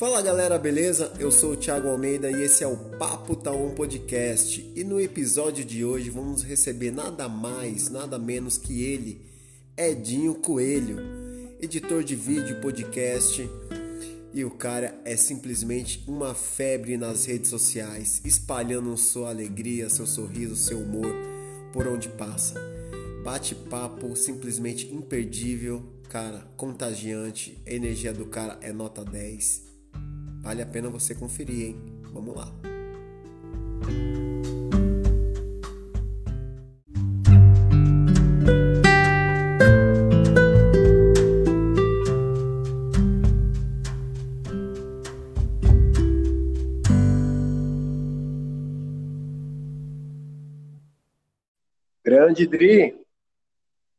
Fala galera, beleza? Eu sou o Thiago Almeida e esse é o Papo Taon Podcast. E no episódio de hoje vamos receber nada mais, nada menos que ele, Edinho Coelho, editor de vídeo podcast. E o cara é simplesmente uma febre nas redes sociais, espalhando sua alegria, seu sorriso, seu humor por onde passa. Bate-papo simplesmente imperdível, cara, contagiante. A energia do cara é nota 10. Vale a pena você conferir, hein? Vamos lá. Grande Dri.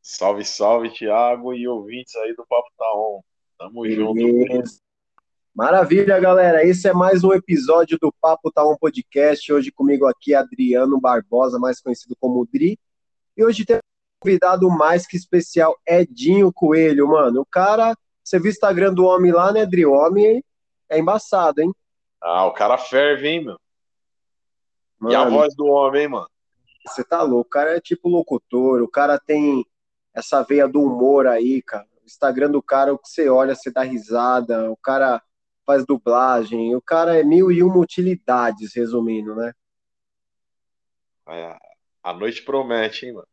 Salve, salve, Thiago e ouvintes aí do Papo Tá On. Tamo Beleza. junto. Maravilha, galera. Esse é mais um episódio do Papo Tá On Podcast. Hoje comigo aqui Adriano Barbosa, mais conhecido como Dri. E hoje tem um convidado mais que especial, Edinho Coelho, mano. O cara, você viu o Instagram do homem lá, né, Dri? O homem é embaçado, hein? Ah, o cara ferve, hein, meu? E a Mano, voz do homem, hein, mano? Você tá louco, o cara é tipo locutor, o cara tem essa veia do humor aí, cara. O Instagram do cara, o que você olha, você dá risada, o cara faz dublagem, o cara é mil e uma utilidades, resumindo, né? É, A noite promete, hein, mano?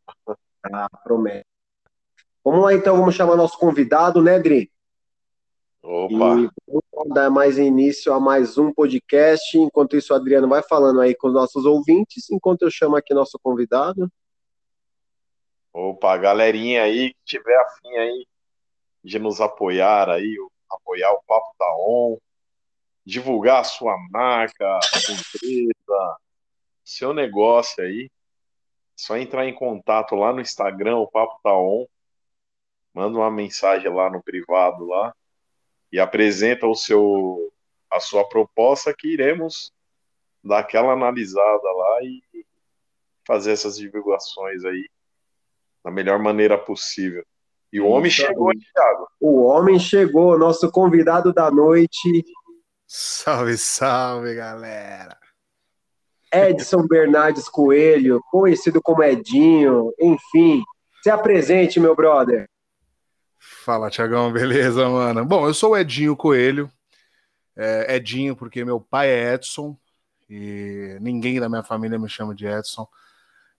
Ah, promete. Vamos lá então, vamos chamar nosso convidado, né, Dri? E Opa, vamos dar mais início a mais um podcast. Enquanto isso, o Adriano vai falando aí com os nossos ouvintes, enquanto eu chamo aqui nosso convidado. opa, galerinha aí que tiver afim aí de nos apoiar aí, o- apoiar o Papo Tá On, divulgar a sua marca, a sua empresa, seu negócio aí, só entrar em contato lá no Instagram, o Papo Tá On, manda uma mensagem lá no privado lá e apresenta o seu a sua proposta que iremos dar aquela analisada lá e fazer essas divulgações aí da melhor maneira possível. E o homem Isso chegou, hein, Thiago? O homem chegou, nosso convidado da noite, Salve, salve, galera. Edson Bernardes Coelho, conhecido como Edinho, enfim. Se apresente, meu brother. Fala, Tiagão, beleza, mano? Bom, eu sou o Edinho Coelho. É, Edinho, porque meu pai é Edson e ninguém da minha família me chama de Edson.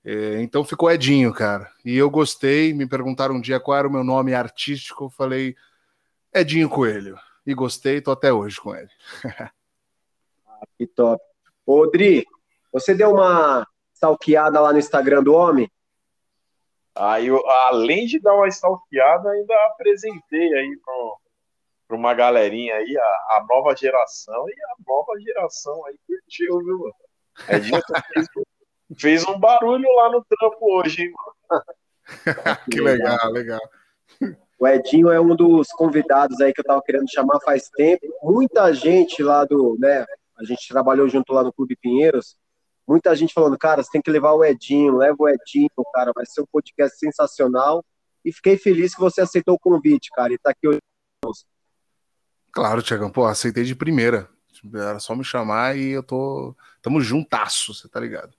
É, então ficou Edinho, cara. E eu gostei. Me perguntaram um dia qual era o meu nome artístico. Eu falei Edinho Coelho. E gostei, tô até hoje com ele. Que top. Ô, Dri, você deu uma stalkeada lá no Instagram do homem? Aí, eu, além de dar uma stalkeada, ainda apresentei aí para uma galerinha aí, a, a nova geração, e a nova geração aí curtiu, viu, mano? Edinho fez, fez um barulho lá no trampo hoje, hein, mano? que legal, legal. O Edinho é um dos convidados aí que eu tava querendo chamar faz tempo. Muita gente lá do, né? A gente trabalhou junto lá no Clube Pinheiros. Muita gente falando, cara, você tem que levar o Edinho, leva o Edinho, cara, vai ser um podcast sensacional. E fiquei feliz que você aceitou o convite, cara, e tá aqui hoje. Claro, Tiagão, pô, aceitei de primeira. Era só me chamar e eu tô. Tamo juntasso, você tá ligado?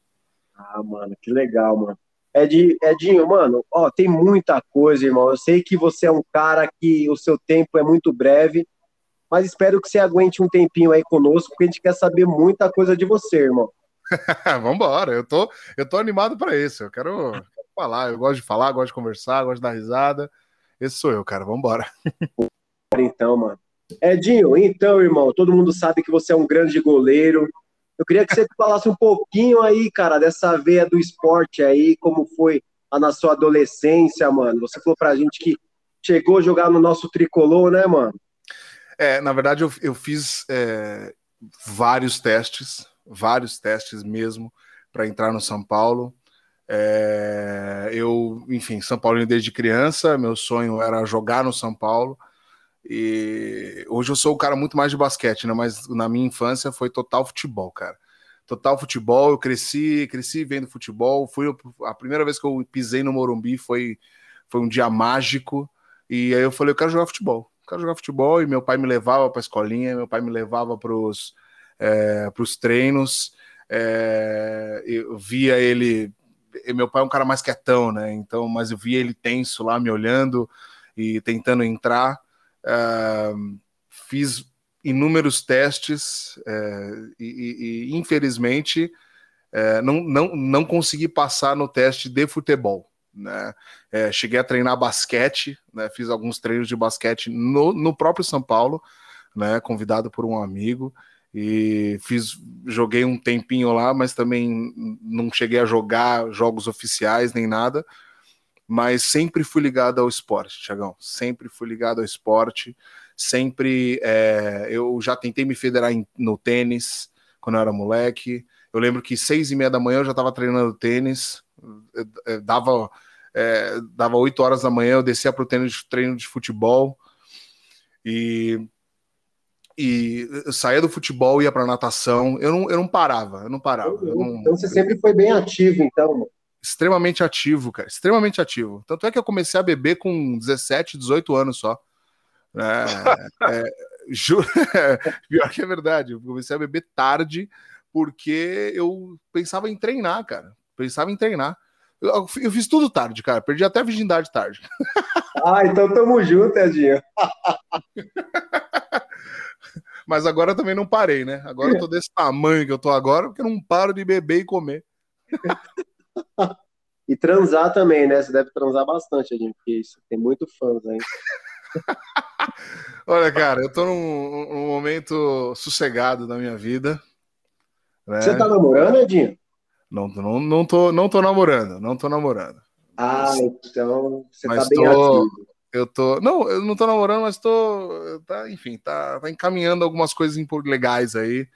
Ah, mano, que legal, mano. Ed, Edinho, mano, ó, tem muita coisa, irmão. Eu sei que você é um cara que o seu tempo é muito breve, mas espero que você aguente um tempinho aí conosco, porque a gente quer saber muita coisa de você, irmão. Vambora, eu tô, eu tô animado pra isso. Eu quero, quero falar, eu gosto de falar, gosto de conversar, gosto de dar risada. Esse sou eu, cara. Vambora. Então, mano. Edinho, então, irmão, todo mundo sabe que você é um grande goleiro. Eu queria que você falasse um pouquinho aí, cara, dessa veia do esporte aí, como foi na sua adolescência, mano. Você falou pra gente que chegou a jogar no nosso tricolor, né, mano? É, na verdade, eu, eu fiz é, vários testes, vários testes mesmo, para entrar no São Paulo. É, eu, enfim, São Paulo desde criança, meu sonho era jogar no São Paulo. E hoje eu sou um cara muito mais de basquete, né? Mas na minha infância foi total futebol, cara. Total futebol, eu cresci, cresci vendo futebol. Fui a primeira vez que eu pisei no Morumbi foi foi um dia mágico. E aí eu falei, eu quero jogar futebol quero jogar futebol, e meu pai me levava para escolinha, meu pai me levava para os é, treinos, é, eu via ele, meu pai é um cara mais quietão, né, então, mas eu via ele tenso lá, me olhando e tentando entrar, é, fiz inúmeros testes é, e, e, infelizmente é, não, não, não consegui passar no teste de futebol. Né? É, cheguei a treinar basquete, né? fiz alguns treinos de basquete no, no próprio São Paulo, né? convidado por um amigo, e fiz, joguei um tempinho lá, mas também não cheguei a jogar jogos oficiais nem nada, mas sempre fui ligado ao esporte, Tiagão, sempre fui ligado ao esporte, sempre é, eu já tentei me federar em, no tênis quando eu era moleque, eu lembro que seis e meia da manhã eu já estava treinando tênis, dava é, dava 8 horas da manhã, eu descia para o treino de, treino de futebol e, e saía do futebol ia para natação. Eu não, eu não parava, eu não parava. Eu não, então você sempre foi bem ativo, então. Extremamente ativo, cara, extremamente ativo. Tanto é que eu comecei a beber com 17, 18 anos só. É, é, juro, pior que é verdade, eu comecei a beber tarde porque eu pensava em treinar, cara. Pensava em treinar. Eu, eu, fiz tudo tarde, cara. Perdi até a virgindade tarde. Ah, então tamo junto, Edinho. Mas agora também não parei, né? Agora eu tô desse tamanho que eu tô agora, porque eu não paro de beber e comer. E transar também, né? Você deve transar bastante, Edinho, porque isso tem muito fãs aí. Olha, cara, eu tô num, num momento sossegado da minha vida. Né? Você tá namorando, Edinho? Não, não, não, tô, não tô namorando, não tô namorando. Ah, então você tá mas tá bem tô, ativo. Eu tô. Não, eu não tô namorando, mas tô. Tá, enfim, tá, tá encaminhando algumas coisas legais aí.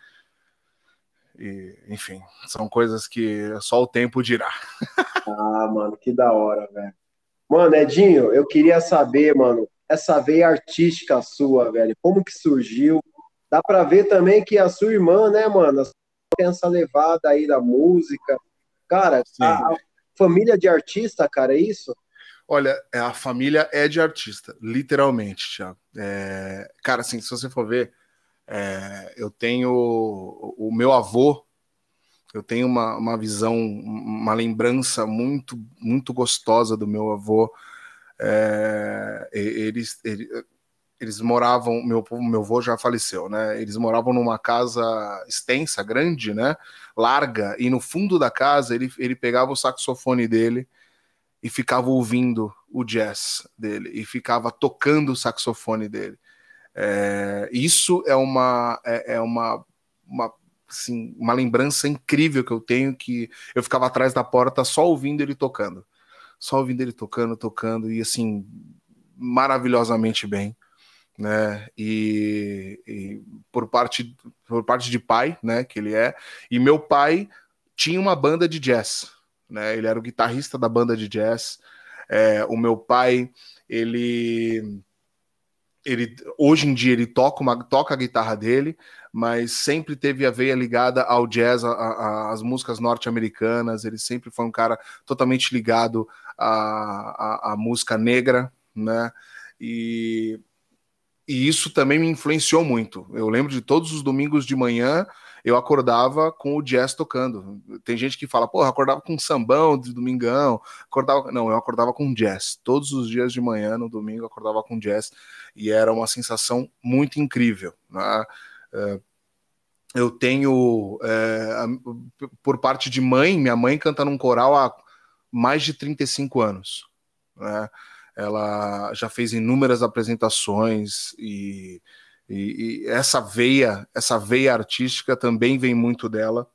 E, enfim, são coisas que só o tempo dirá. ah, mano, que da hora, velho. Mano, Edinho, eu queria saber, mano, essa veia artística sua, velho, como que surgiu? Dá pra ver também que a sua irmã, né, mano, tem essa levada aí da música. Cara, a, a, família de artista, cara, é isso? Olha, é, a família é de artista, literalmente, Thiago. É, cara, assim, se você for ver, é, eu tenho o, meu avô, eu tenho uma, uma visão, uma lembrança muito, muito gostosa do meu avô. É, eles, ele, eles moravam, meu meu avô já faleceu, né? Eles moravam numa casa extensa, grande, né? Larga, e no fundo da casa ele, ele pegava o saxofone dele e ficava ouvindo o jazz dele e ficava tocando o saxofone dele. É, isso é uma é, é uma, uma assim, uma lembrança incrível que eu tenho que eu ficava atrás da porta só ouvindo ele tocando, só ouvindo ele tocando, tocando e assim maravilhosamente bem né? E, e, por parte por parte de pai, né? Que ele é. E meu pai tinha uma banda de jazz, né? Ele era o guitarrista da banda de jazz. É, o meu pai, ele ele hoje em dia ele toca uma, toca a guitarra dele, mas sempre teve a veia ligada ao jazz, às músicas norte-americanas. Ele sempre foi um cara totalmente ligado à, à, à música negra, né? E e isso também me influenciou muito. Eu lembro de todos os domingos de manhã eu acordava com o jazz tocando. Tem gente que fala, porra, acordava com sambão de domingão, acordava. Não, eu acordava com jazz. Todos os dias de manhã, no domingo, eu acordava com jazz. E era uma sensação muito incrível. Né? É, eu tenho, é, por parte de mãe, minha mãe canta num coral há mais de 35 anos. Né? ela já fez inúmeras apresentações e, e, e essa veia, essa veia artística também vem muito dela.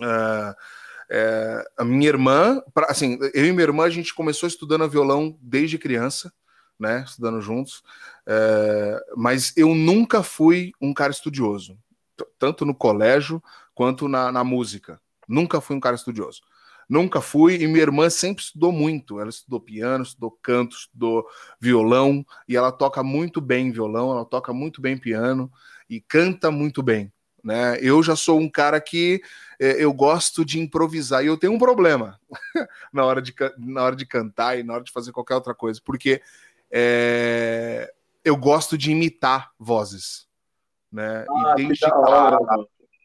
Uh, é, a minha irmã, pra, assim, eu e minha irmã a gente começou estudando violão desde criança, né, estudando juntos, é, mas eu nunca fui um cara estudioso, tanto no colégio quanto na, na música. Nunca fui um cara estudioso. Nunca fui, e minha irmã sempre estudou muito. Ela estudou piano, estudou canto, estudou violão, e ela toca muito bem violão, ela toca muito bem piano e canta muito bem. Né? Eu já sou um cara que é, eu gosto de improvisar e eu tenho um problema na, hora de, na hora de cantar e na hora de fazer qualquer outra coisa, porque é, eu gosto de imitar vozes. Né? Ah, e desde, hora,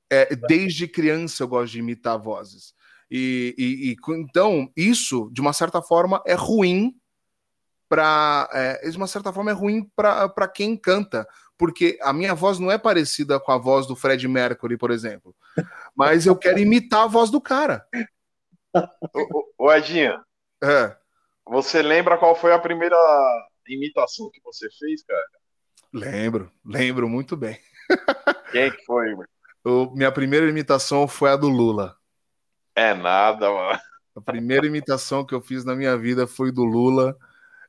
é, desde criança eu gosto de imitar vozes. E, e, e então, isso, de uma certa forma, é ruim para. É, de uma certa forma, é ruim para quem canta, porque a minha voz não é parecida com a voz do Fred Mercury, por exemplo. Mas eu quero imitar a voz do cara. Ô, ô Edinho, é. você lembra qual foi a primeira imitação que você fez, cara? Lembro, lembro muito bem. Quem que foi, O, minha primeira imitação foi a do Lula. É nada, mano. A primeira imitação que eu fiz na minha vida foi do Lula.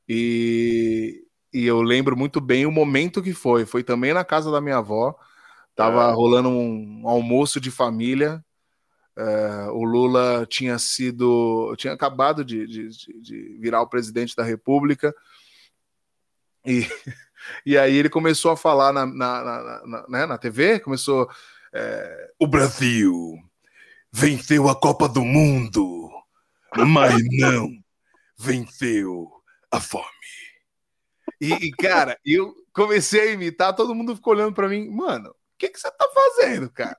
E, e eu lembro muito bem o momento que foi. Foi também na casa da minha avó. Tava é. rolando um almoço de família. É, o Lula tinha sido. tinha acabado de, de, de, virar o presidente da República. E, e aí ele começou a falar na, na, na, na, né, na TV, começou. É, o Brasil venceu a Copa do Mundo, mas não venceu a fome. E, e, cara, eu comecei a imitar, todo mundo ficou olhando para mim, mano, o que, que você tá fazendo, cara?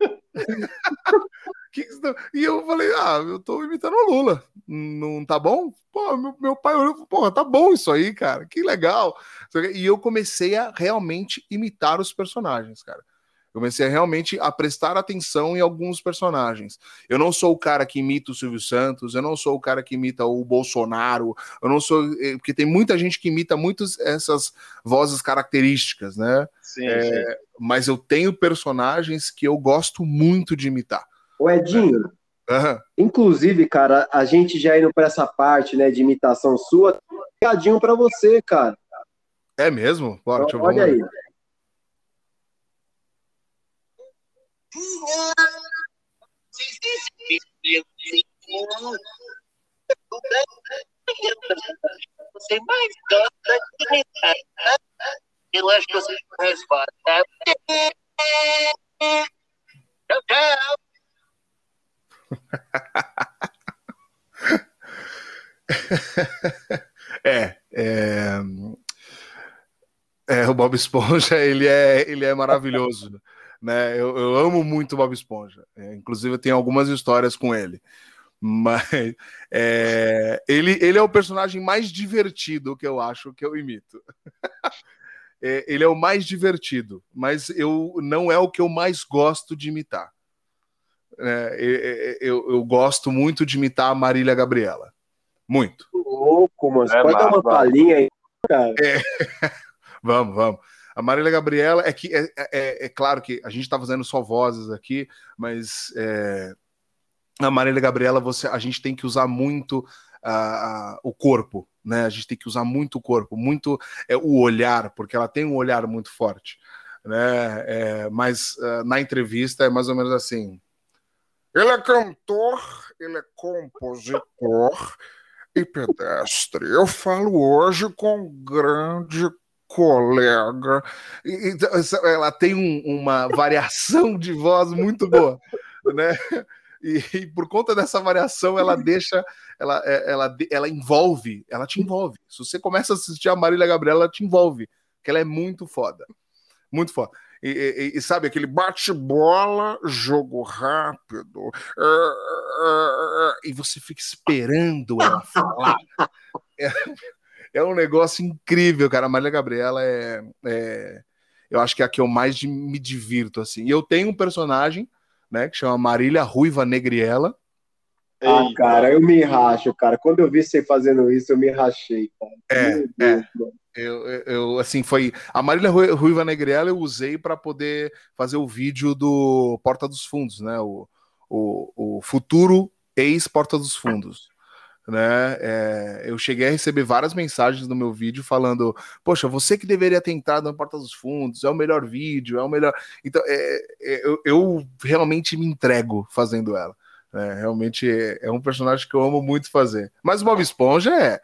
tá... E eu falei, ah, eu tô imitando o Lula, não tá bom? Pô, meu, meu pai olhou, porra, tá bom isso aí, cara, que legal. E eu comecei a realmente imitar os personagens, cara. Eu comecei a realmente a prestar atenção em alguns personagens. Eu não sou o cara que imita o Silvio Santos, eu não sou o cara que imita o Bolsonaro, eu não sou. Eh, porque tem muita gente que imita muitas essas vozes características, né? Sim, é, sim. Mas eu tenho personagens que eu gosto muito de imitar. O Edinho. Uhum. Inclusive, cara, a gente já indo para essa parte, né, de imitação sua, um para você, cara. É mesmo? Bora, então, Olha aí. Você mais gosta de. Eu acho que você não resposta. Tchau, tchau. é, é, é, o Bob Esponja ele é, ele é maravilhoso, né? Eu, eu amo muito o Bob Esponja. É, inclusive eu tenho algumas histórias com ele, mas é, ele, ele é o personagem mais divertido que eu acho que eu imito. é, ele é o mais divertido, mas eu não é o que eu mais gosto de imitar. É, eu, eu, gosto muito de imitar a Marília Gabriela. Muito. Louco, mas é pode dar uma palhinha aí, cara. É. vamos, vamos. A Marília Gabriela é que é, é, é claro que a gente está fazendo só vozes aqui, mas é, a Marília Gabriela você, a gente tem que usar muito o corpo, né? A gente tem que usar muito o corpo, muito é, o olhar, porque ela tem um olhar muito forte, né? É, mas uh, na entrevista é mais ou menos assim. Ele é cantor, ele é compositor e pedestre. Eu falo hoje com grande colega. E, ela tem um, uma variação de voz muito boa, né? E, e, por conta dessa variação, ela deixa, ela, é, ela, ela envolve, ela te envolve. Se você começa a assistir a Marília Gabriela, ela te envolve, que ela é muito foda, muito foda e, e, e sabe, aquele bate-bola, jogo rápido, é, é, e você fica esperando ela falar. É, um negócio incrível, cara. A Maria Gabriela é, é, Eu acho que é a que eu mais me divirto, assim. E eu tenho um personagem, né, que chama Marília Ruiva Negriela. Ah, cara, eu me racho, cara. Quando eu vi você fazendo isso, eu me rachei, cara. É, é. Eu, eu, assim, foi. A Marília Ruiva Negriela eu usei para poder fazer o vídeo do Porta dos Fundos, né? O, o, o futuro ex-Porta dos Fundos. Né? É, eu cheguei a receber várias mensagens no meu vídeo falando: Poxa, você que deveria ter entrado na Porta dos Fundos, é o melhor vídeo, é o melhor. Então, é, é, eu, eu, realmente me entrego fazendo ela. Né? Realmente é, é um personagem que eu amo muito fazer. Mas o Bob Esponja é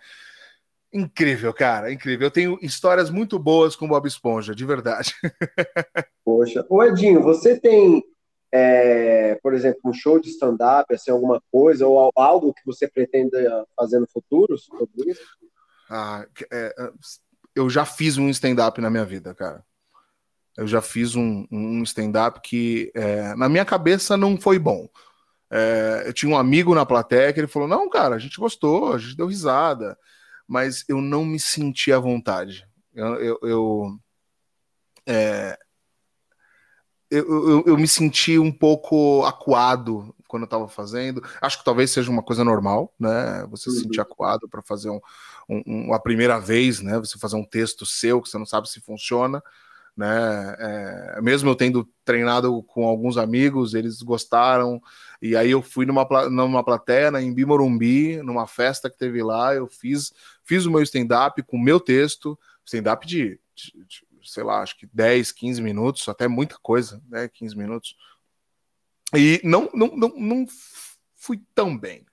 Incrível, cara, incrível. Eu tenho histórias muito boas com Bob Esponja, de verdade. Poxa, ô Edinho, você tem, é, por exemplo, um show de stand-up, assim, alguma coisa, ou algo que você pretenda fazer no futuro sobre isso? Ah, é, eu já fiz um stand-up na minha vida, cara. Eu já fiz um, um stand-up que é, na minha cabeça não foi bom. É, eu tinha um amigo na plateia que ele falou: Não, cara, a gente gostou, a gente deu risada, mas eu não me senti à vontade. Eu, eu, eu, é, eu, eu, eu, me senti um pouco acuado quando eu estava fazendo. Acho que talvez seja uma coisa normal, né? Você uhum. se sentir acuado para fazer um, um, a primeira vez, né? Você fazer um texto seu que você não sabe se funciona né? É, mesmo eu tendo treinado com alguns amigos, eles gostaram. E aí eu fui numa, numa plateia na Embi Morumbi, numa festa que teve lá, eu fiz, fiz o meu stand-up com o meu texto, stand-up de, de, de, sei lá, acho que 10, 15 minutos, até muita coisa, né? 15 minutos. E não, não, não, não fui tão bem.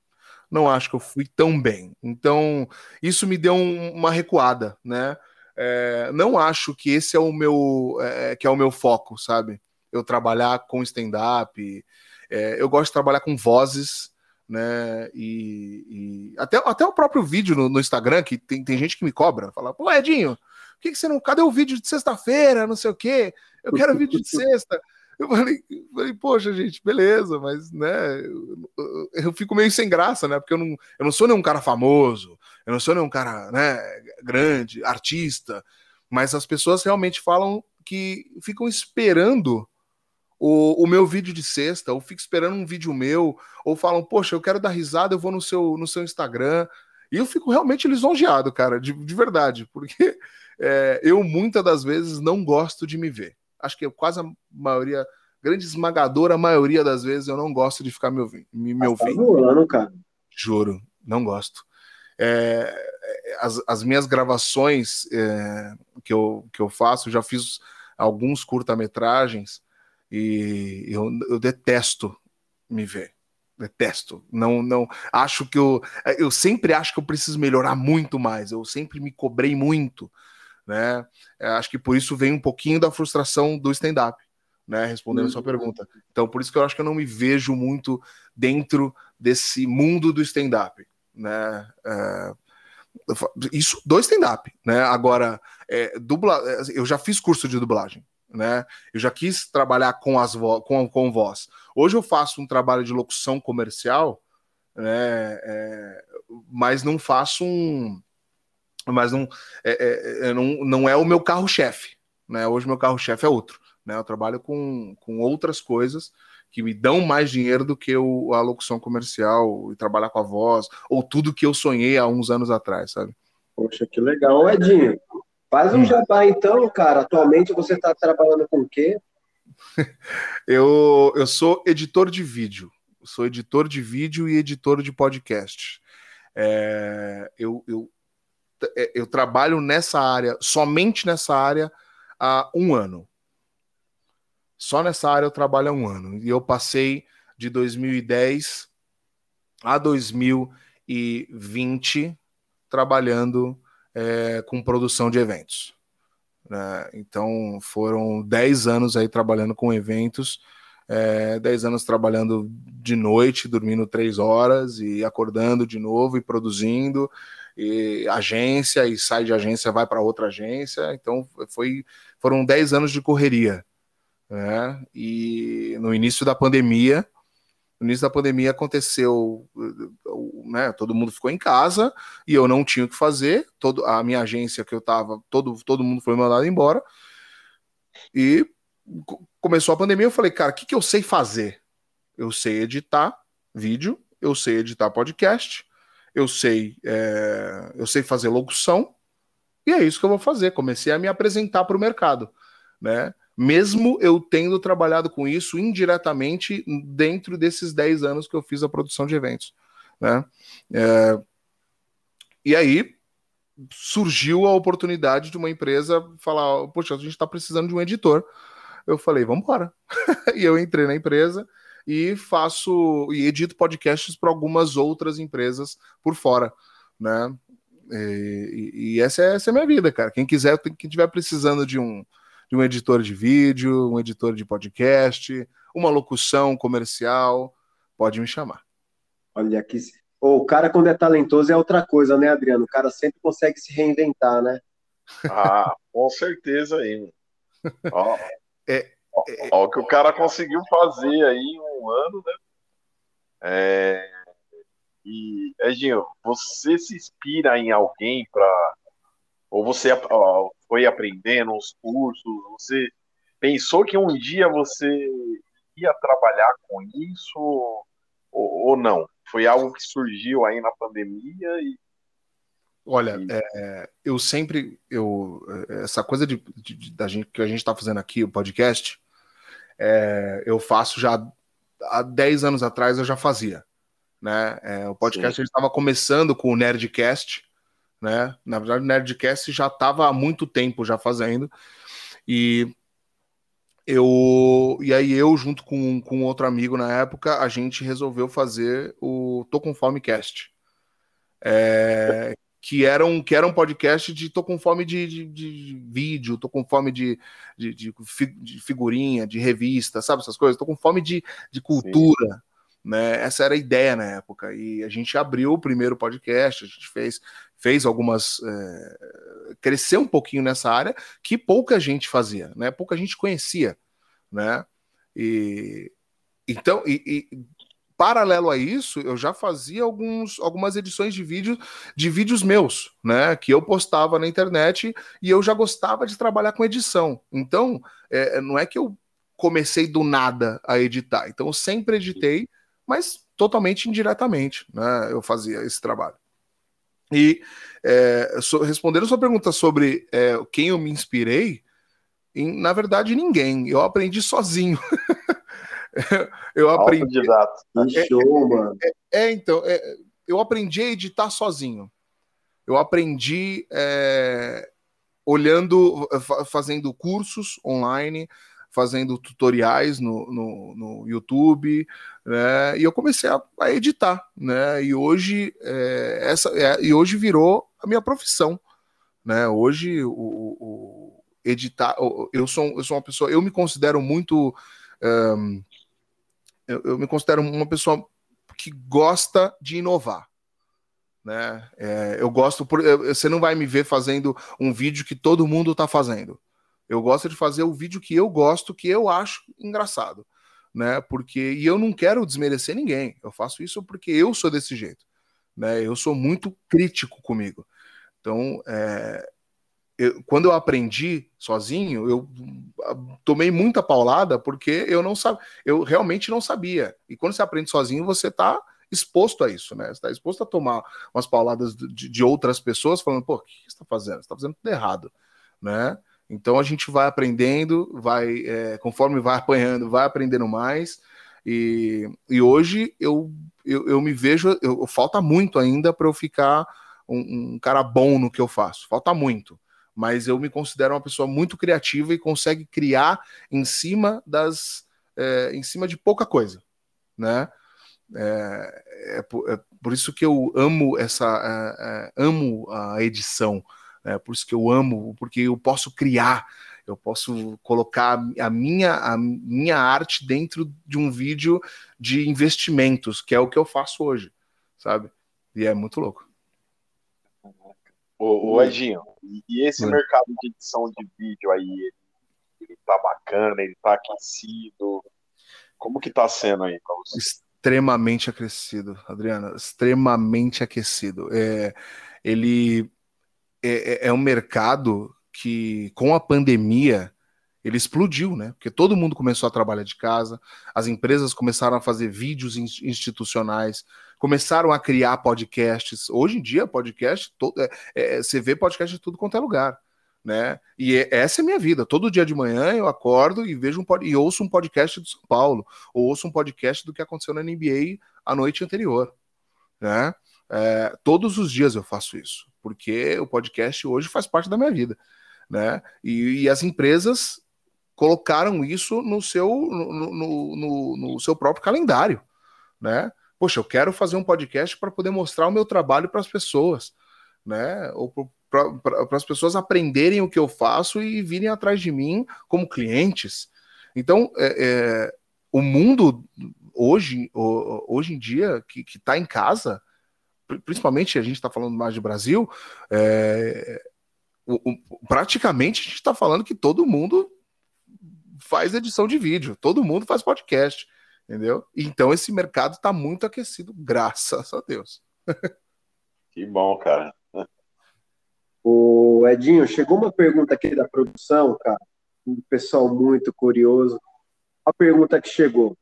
Não acho que eu fui tão bem. Então, isso me deu um, uma recuada, né? É, não acho que esse é o meu é, que é o meu foco, sabe? Eu trabalhar com stand-up. É, eu gosto de trabalhar com vozes, né? E, e até, até o próprio vídeo no, no, Instagram, que tem, tem gente que me cobra, fala, pô, Edinho, que, que você não. Cadê o vídeo de sexta-feira? Não sei o quê. Eu quero vídeo de sexta. Eu falei, falei, poxa, gente, beleza, mas né, eu, eu, fico meio sem graça, né? Porque eu não, eu não sou nenhum cara famoso, eu não sou nenhum cara né, grande, artista, mas as pessoas realmente falam que ficam esperando o, o meu vídeo de sexta, ou ficam esperando um vídeo meu, ou falam, poxa, eu quero dar risada, eu vou no seu, no seu Instagram. E eu fico realmente lisonjeado, cara, de, de verdade, porque é, eu muitas das vezes não gosto de me ver acho que quase a maioria, grande esmagadora maioria das vezes eu não gosto de ficar me ouvindo. Me, me ouvindo. Tá voando, cara. Juro, não gosto. É, as, as, minhas gravações é, que, eu, que eu faço, já fiz alguns curta-metragens e eu, eu detesto me ver detesto. Não, não. Acho que eu, eu sempre acho que eu preciso melhorar muito mais. Eu sempre me cobrei muito né? É, acho que por isso vem um pouquinho da frustração do stand-up, né? Respondendo a sua uhum. pergunta. Então, por isso que eu acho que eu não me vejo muito dentro desse mundo do stand-up, né? É, isso do stand-up, né? Agora, é, dubla, é, eu já fiz curso de dublagem, né? Eu já quis trabalhar com as vo com, com voz. Hoje eu faço um trabalho de locução comercial, né? É, mas não faço um mas não é, é, é, não, não é o meu carro-chefe. Né? Hoje meu carro-chefe é outro. Né? Eu trabalho com, com outras coisas que me dão mais dinheiro do que o, a locução comercial e trabalhar com a voz, ou tudo que eu sonhei há uns anos atrás, sabe? Poxa, que legal. Edinho, faz um hum. jabá então, cara. Atualmente você está trabalhando com o quê? eu, eu sou editor de vídeo. sou editor de vídeo e editor de podcast. É, eu, eu eu trabalho nessa área, somente nessa área, há um ano. Só nessa área eu trabalho há um ano. E eu passei de 2010 a 2020 trabalhando é, com produção de eventos. Né? Então foram 10 anos aí trabalhando com eventos, é, 10 anos trabalhando de noite, dormindo 3 horas e acordando de novo e produzindo e agência e sai de agência, vai para outra agência. Então foi, foram 10 anos de correria. Né? E no início da pandemia, no início da pandemia aconteceu, né, todo mundo ficou em casa e eu não tinha o que fazer. Todo, a minha agência que eu estava, todo, todo mundo foi mandado embora. E começou a pandemia, eu falei, cara, o que, que eu sei fazer? Eu sei editar vídeo, eu sei editar podcast, eu sei, é, eu sei fazer locução, e é isso que eu vou fazer. Comecei a me apresentar para o mercado, né? Mesmo eu tendo trabalhado com isso indiretamente dentro desses 10 anos que eu fiz a produção de eventos, né? É, e aí surgiu a oportunidade de uma empresa falar: Poxa, a gente está precisando de um editor. Eu falei: Vamos embora. e eu entrei na empresa e faço e edito podcasts para algumas outras empresas por fora, né? E, e, essa, é, essa é a minha vida, cara. Quem quiser, quem estiver precisando de um, de um editor de vídeo, um editor de podcast, uma locução comercial, pode me chamar. Olha que o cara quando é talentoso é outra coisa, né, Adriano? O cara sempre consegue se reinventar, né? Ah, com certeza aí. Ó, É, ó, ó o que o cara conseguiu fazer aí em um ano, né? É, e, Edinho, você se inspira em alguém para. Ou você ó, foi aprendendo uns cursos, você pensou que um dia você ia trabalhar com isso ou, ou não? Foi algo que surgiu aí na pandemia e Olha, é, eu sempre, eu, essa coisa de, de- de- da gente, que a gente está fazendo aqui, o podcast, é, eu faço já há 10 anos atrás eu já fazia, né? É, o podcast estava começando com o Nerdcast, né? Na verdade, o Nerdcast já estava há muito tempo já fazendo e eu e aí eu junto com, com outro amigo na época a gente resolveu fazer o Tô com Fome Cast. É, que era um, que era um podcast de tô com fome de, de, de vídeo, tô com fome de, de, de fi- de figurinha, de revista, sabe essas coisas? Tô com fome de, de cultura, né? Essa era a ideia na época. E a gente abriu o primeiro podcast, a gente fez, fez algumas. é, cresceu um pouquinho nessa área que pouca gente fazia, né? Pouca gente conhecia, né? E então, e- e paralelo a isso, eu já fazia alguns, algumas edições de vídeo de vídeos meus, né? Que eu postava na internet e eu já gostava de trabalhar com edição. Então, é, não é que eu comecei do nada a editar. Então, eu sempre editei, mas totalmente indiretamente, né? Eu fazia esse trabalho. E é, so- respondendo sua pergunta sobre é, quem eu me inspirei, em- na verdade, ninguém. Eu aprendi sozinho. eu aprendi. autodidata. Que show, mano. É, então, é, eu aprendi a editar sozinho. Eu aprendi é, olhando, fa- fazendo cursos online, fazendo tutoriais no, no, no YouTube, né? E eu comecei a, a editar, né? E hoje é, essa é, e hoje virou a minha profissão, né? Hoje o, o- editar, eu sou eu sou uma pessoa, eu me considero muito ahn, eu, eu me considero uma pessoa que gosta de inovar. Né? É, eu gosto, por, eu- você não vai me ver fazendo um vídeo que todo mundo está fazendo. Eu gosto de fazer o vídeo que eu gosto, que eu acho engraçado, né? Porque e eu não quero desmerecer ninguém. Eu faço isso porque eu sou desse jeito, né? Eu sou muito crítico comigo. Então, é, eu- quando eu aprendi sozinho, eu ah, tomei muita paulada porque eu não sabia, eu realmente não sabia. E quando você aprende sozinho, você está exposto a isso, né? Você está exposto a tomar umas pauladas de, de outras pessoas falando, pô, o que você está fazendo? Você está fazendo tudo errado, né? Então a gente vai aprendendo, vai é, conforme vai apanhando, vai aprendendo mais. E, e hoje eu, eu, eu me vejo, eu, falta muito ainda para eu ficar um, um cara bom no que eu faço. Falta muito mas eu me considero uma pessoa muito criativa e consegue criar em cima das é, em cima de pouca coisa, né? É, é, por, é por isso que eu amo essa é, amo a edição, é por isso que eu amo porque eu posso criar, eu posso colocar a minha a minha arte dentro de um vídeo de investimentos, que é o que eu faço hoje, sabe? E é muito louco. Ô, ô Edinho, e, e esse Oi. mercado de edição de vídeo aí, ele, ele tá bacana, ele tá aquecido. Como que tá sendo aí pra você? extremamente aquecido, Adriana, extremamente aquecido. É, ele é, é um mercado que, com a pandemia, ele explodiu, né? Porque todo mundo começou a trabalhar de casa, as empresas começaram a fazer vídeos in- institucionais, começaram a criar podcasts. Hoje em dia, podcast, todo, é, é, você vê podcast em tudo quanto é lugar. Né? E é- essa é a minha vida. Todo dia de manhã eu acordo e vejo um e ouço um podcast do São Paulo, ou ouço um podcast do que aconteceu na NBA a noite anterior. Né? É, todos os dias eu faço isso, porque o podcast hoje faz parte da minha vida. Né? E, e as empresas colocaram isso no seu, no, no- no- no seu próprio calendário. Né? Poxa, eu quero fazer um podcast para poder mostrar o meu trabalho para as pessoas. Né? Ou para as pessoas aprenderem o que eu faço e virem atrás de mim como clientes. Então, é, é, o mundo hoje, hoje em dia, que está em casa, pri- principalmente a gente está falando mais de Brasil, é, o, o, praticamente a gente está falando que todo mundo faz edição de vídeo, todo mundo faz podcast, entendeu? Então esse mercado está muito aquecido, graças a Deus. Que bom, cara. O Edinho, chegou uma pergunta aqui da produção, cara, um pessoal muito curioso. A pergunta que chegou.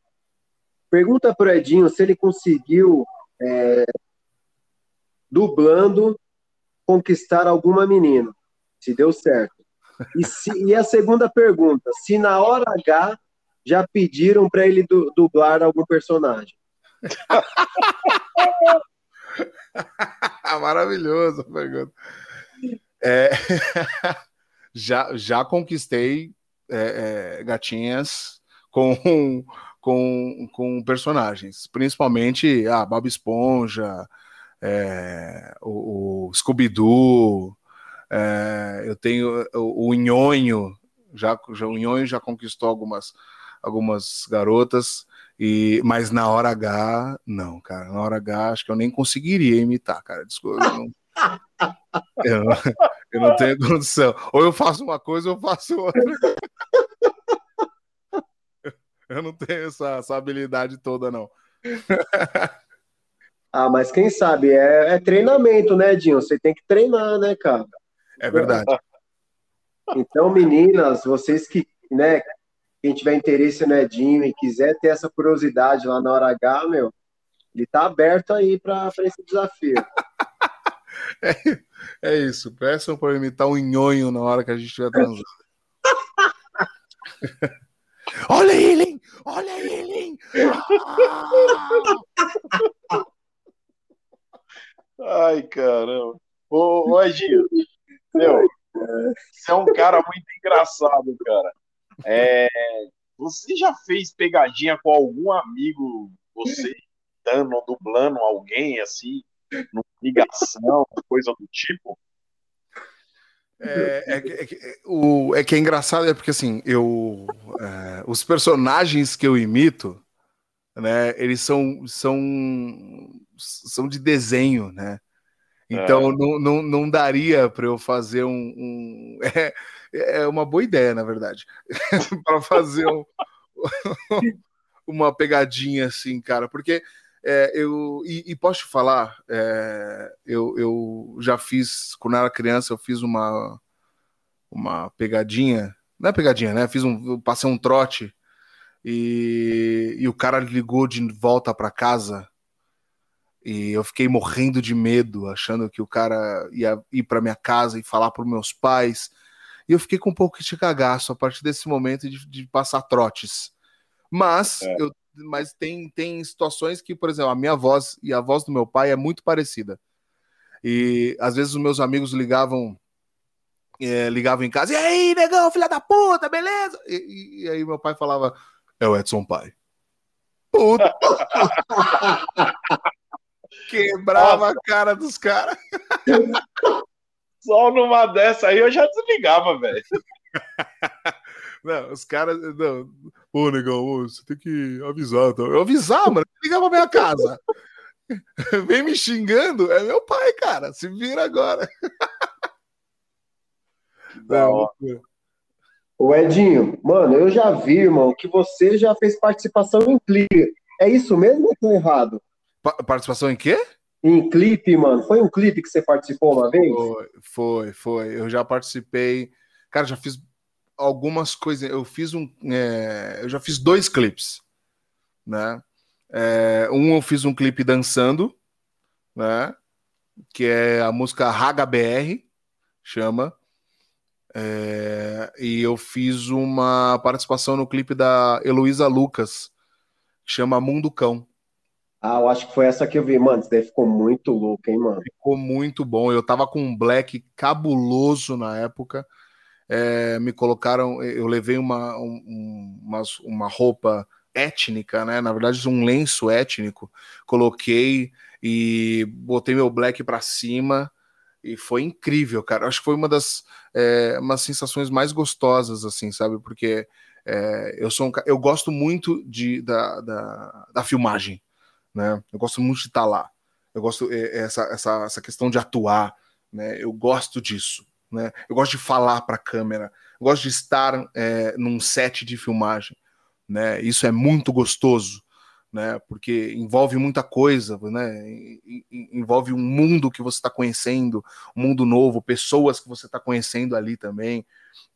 Pergunta para o Edinho se ele conseguiu, é, dublando, conquistar alguma menina. Se deu certo. E, se, e a segunda pergunta, se na hora H já pediram para ele du, dublar algum personagem. Maravilhoso pergunta. É, já, já conquistei é, é, gatinhas com, com, com personagens, principalmente a ah, Bob Esponja, é, o, o Scooby-Doo, é, eu tenho o, o Nhonho, já, já, o Nhonho já conquistou algumas, algumas garotas, e, mas na hora H, não, cara. Na hora H, acho que eu nem conseguiria imitar, cara. Desculpa. Eu não, eu, eu não tenho condição. Ou eu faço uma coisa ou eu faço outra. Eu não tenho essa, essa habilidade toda, não. Ah, mas quem sabe? É, é, treinamento, né, Dinho? Você tem que treinar, né, cara? É verdade. Então, meninas, vocês que, né, quem tiver interesse no Edinho e quiser ter essa curiosidade lá na hora H, meu, ele tá aberto aí para esse desafio. É, é isso. Peçam para imitar um nhonho na hora que a gente estiver transando. Olha ele, hein? Olha ele, hein? Ah! Ai, caramba. Ô, ô Edinho, meu, você é um cara muito engraçado, cara. É, você já fez pegadinha com algum amigo, você dando, dublando alguém assim? ligação, coisa do tipo? É, é, é, o, é que é engraçado, é porque assim, eu. É, os personagens que eu imito, né, eles são, são, são de desenho, né? Então é. não, não, não daria para eu fazer um. um é, é uma boa ideia, na verdade, para fazer um, uma pegadinha assim, cara, porque é, eu e, e, posso te falar, é, eu, eu já fiz quando era criança, eu fiz uma uma pegadinha, não é pegadinha, né? Fiz um, passei um trote e, e o cara ligou de volta para casa e eu fiquei morrendo de medo, achando que o cara ia ir para minha casa e falar para meus pais. E eu fiquei com um pouco de cagaço a partir desse momento de, de passar trotes. Mas é. eu mas tem, tem situações que, por exemplo, a minha voz e a voz do meu pai é muito parecida. E às vezes os meus amigos ligavam é, ligavam em casa, e aí, negão, filha da puta, beleza? E, e, aí meu pai falava, é o Edson Pai. Puta! Quebrava Nossa. a cara dos caras. Só numa dessa aí eu já desligava, velho. Não, os caras. Não. Ô, negão, você tem que avisar. Então. Eu avisar, mano. Ligar pra minha casa. Vem me xingando. É meu pai, cara. Se vira agora. Não. O Edinho, mano, eu já vi, irmão, que você já fez participação em clipe. É isso mesmo ou tô errado? Pa participação em quê? Em clipe, mano. Foi um clipe que você participou uma vez? Foi, foi, foi. Eu já participei. Cara, já fiz algumas coisas. Eu fiz um. É, eu já fiz dois clipes, né? É, um eu fiz um clipe dançando, né? Que é a música Raga BR, chama. É, e eu fiz uma participação no clipe da Heloísa Lucas, que chama Mundo Cão. Ah, eu acho que foi essa que eu vi, mano. Isso daí ficou muito louco, hein, mano? Ficou muito bom. Eu tava com um black cabuloso na época é, me colocaram, eu levei uma, um, uma, uma roupa étnica, né? Na verdade, um lenço étnico, coloquei e botei meu black para cima e foi incrível, cara. Acho que foi uma das é, umas sensações mais gostosas, assim, sabe? Porque é, eu sou um, eu gosto muito de, da, da, da, filmagem, né? Eu gosto muito de estar tá lá. Eu gosto é, essa, essa, essa questão de atuar, né? Eu gosto disso né? Eu gosto de falar para a câmera, eu gosto de estar é, num set de filmagem, né? Isso é muito gostoso, né? Porque envolve muita coisa, né? Envolve um mundo que você está conhecendo, um mundo novo, pessoas que você está conhecendo ali também.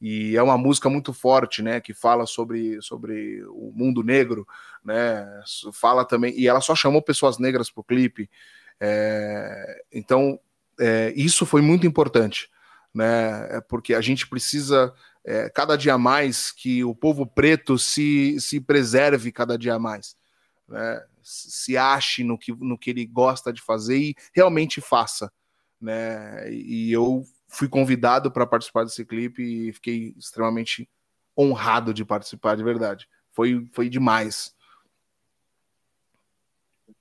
E é uma música muito forte, né? Que fala sobre, sobre o mundo negro, né? Fala também e ela só chamou pessoas negras para o clipe. É, então é, isso foi muito importante, né? É porque a gente precisa é, cada dia mais que o povo preto se, se preserve cada dia mais né, se ache no que, no que ele gosta de fazer e realmente faça. Né? E eu fui convidado para participar desse clipe e fiquei extremamente honrado de participar, de verdade. Foi, foi demais.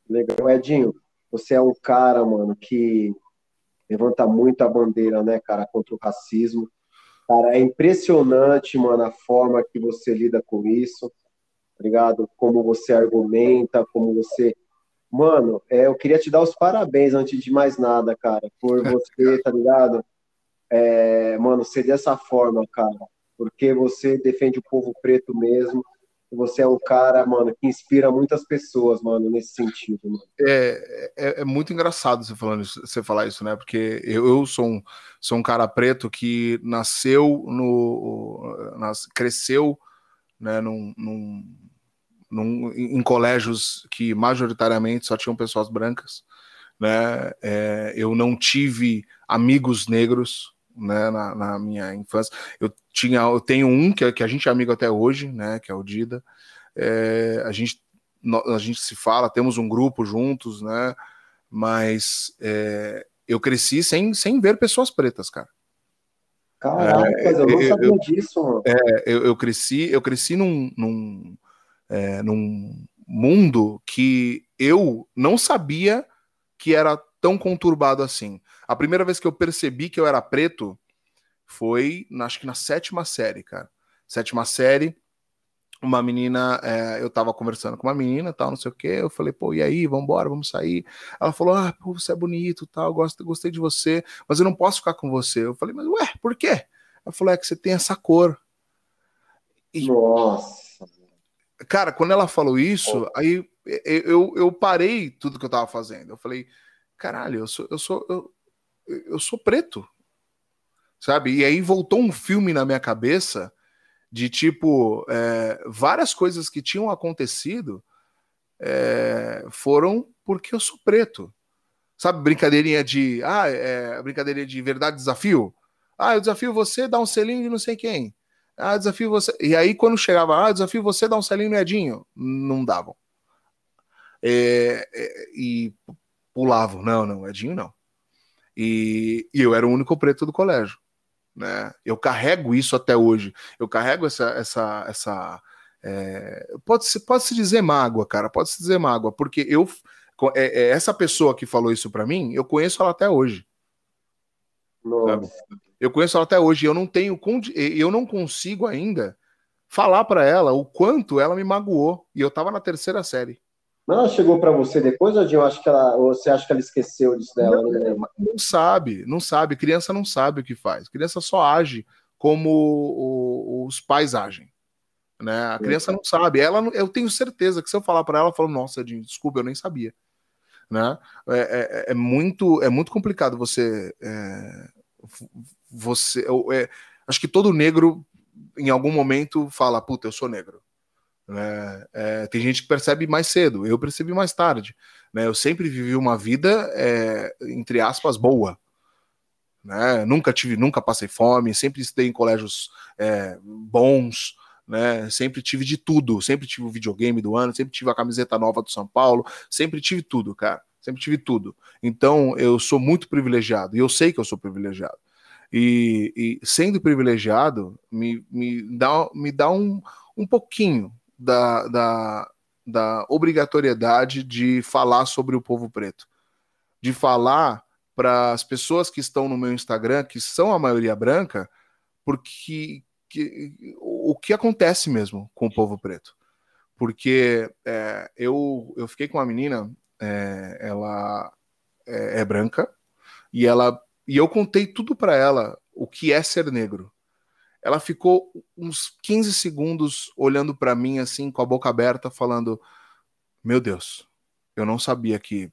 Legal, Edinho. Você é um cara, mano, que levanta muito a bandeira, né, cara, contra o racismo. Cara, é impressionante, mano, a forma que você lida com isso tá ligado? Como você argumenta, como você. Mano, é, eu queria te dar os parabéns antes de mais nada, cara, por você, tá ligado? É, mano, ser dessa forma, cara, porque você defende o povo preto mesmo. Você é um cara, mano, que inspira muitas pessoas, mano, nesse sentido. Mano. É, é, é, muito engraçado você, falando você falar isso, né? Porque eu, eu sou, um, sou um cara preto que nasceu no. Nas, cresceu né, num, num num, em colégios que majoritariamente só tinham pessoas brancas. Né? É, eu não tive amigos negros né, na, na, minha infância. Eu tinha, eu tenho um que, que a gente é amigo até hoje, né, que é o Dida. É, a gente a gente se fala, temos um grupo juntos, né? Mas é, eu cresci sem, sem ver pessoas pretas, cara. Caraca, é, eu não sabia eu, disso. É, eu, eu cresci, eu cresci num, num, é, num mundo que eu não sabia que era tão conturbado assim. A primeira vez que eu percebi que eu era preto foi, acho que na sétima série, cara. Sétima série, uma menina, é, eu tava conversando com uma menina, tal, não sei o que, eu falei, pô, e aí, vambora, vamos sair. Ela falou, ah, pô, você é bonito, tal, gosto, gostei de você, mas eu não posso ficar com você. Eu falei, mas ué, por quê? Ela falou, é que você tem essa cor. E, Nossa Cara, quando ela falou isso, aí eu, eu parei tudo que eu tava fazendo. Eu falei, caralho, eu sou, eu sou, eu, eu sou preto. Sabe? E aí voltou um filme na minha cabeça de tipo, é, várias coisas que tinham acontecido é, foram porque eu sou preto. Sabe, brincadeirinha de. Ah, é, brincadeirinha de verdade desafio. Ah, eu desafio você, dá um selinho de não sei quem. Ah, desafio você. E aí, quando chegava, ah, desafio você dar um selinho no Edinho, não davam. É, é, e pulavam. Não, não, Edinho não. E, e, eu era o único preto do colégio. Né? Eu carrego isso até hoje. Eu carrego essa. essa, essa é, pode, se, pode se dizer mágoa, cara. Pode se dizer mágoa, porque eu. É, é, essa pessoa que falou isso para mim, eu conheço ela até hoje. Nossa. Eu conheço ela até hoje. Eu não tenho, eu não consigo ainda falar para ela o quanto ela me magoou. E eu tava na terceira série. Mas ela chegou para você depois, ou acho que ela, ou você acha que ela esqueceu disso dela? Não, não, não, sabe, não sabe. Criança não sabe o que faz. Criança só age como o, os pais agem. Né? A criança não sabe. Ela, eu tenho certeza que se eu falar para ela, ela fala: Nossa, Edinho, desculpa, eu nem sabia. Né? É, é, é muito, é muito complicado você é, você. É, acho que todo negro, em algum momento, fala: Puta, eu sou negro. Né? É, tem gente que percebe mais cedo, eu percebi mais tarde. Né? Eu sempre vivi uma vida, é, entre aspas, boa. Né? Nunca tive, nunca passei fome, sempre estudei em colégios é, bons. Né? Sempre tive de tudo, sempre tive o videogame do ano, sempre tive a camiseta nova do São Paulo, sempre tive tudo, cara. Sempre tive tudo. Então eu sou muito privilegiado e eu sei que eu sou privilegiado. E, e sendo privilegiado, me, me dá, me dá um, um pouquinho da, da, da obrigatoriedade de falar sobre o povo preto. De falar para as pessoas que estão no meu Instagram, que são a maioria branca, porque que, o que acontece mesmo com o povo preto. Porque é, eu, eu fiquei com uma menina, é, ela é, é branca, e ela e eu contei tudo para ela o que é ser negro. Ela ficou uns 15 segundos olhando para mim assim, com a boca aberta, falando: Meu Deus, eu não sabia que,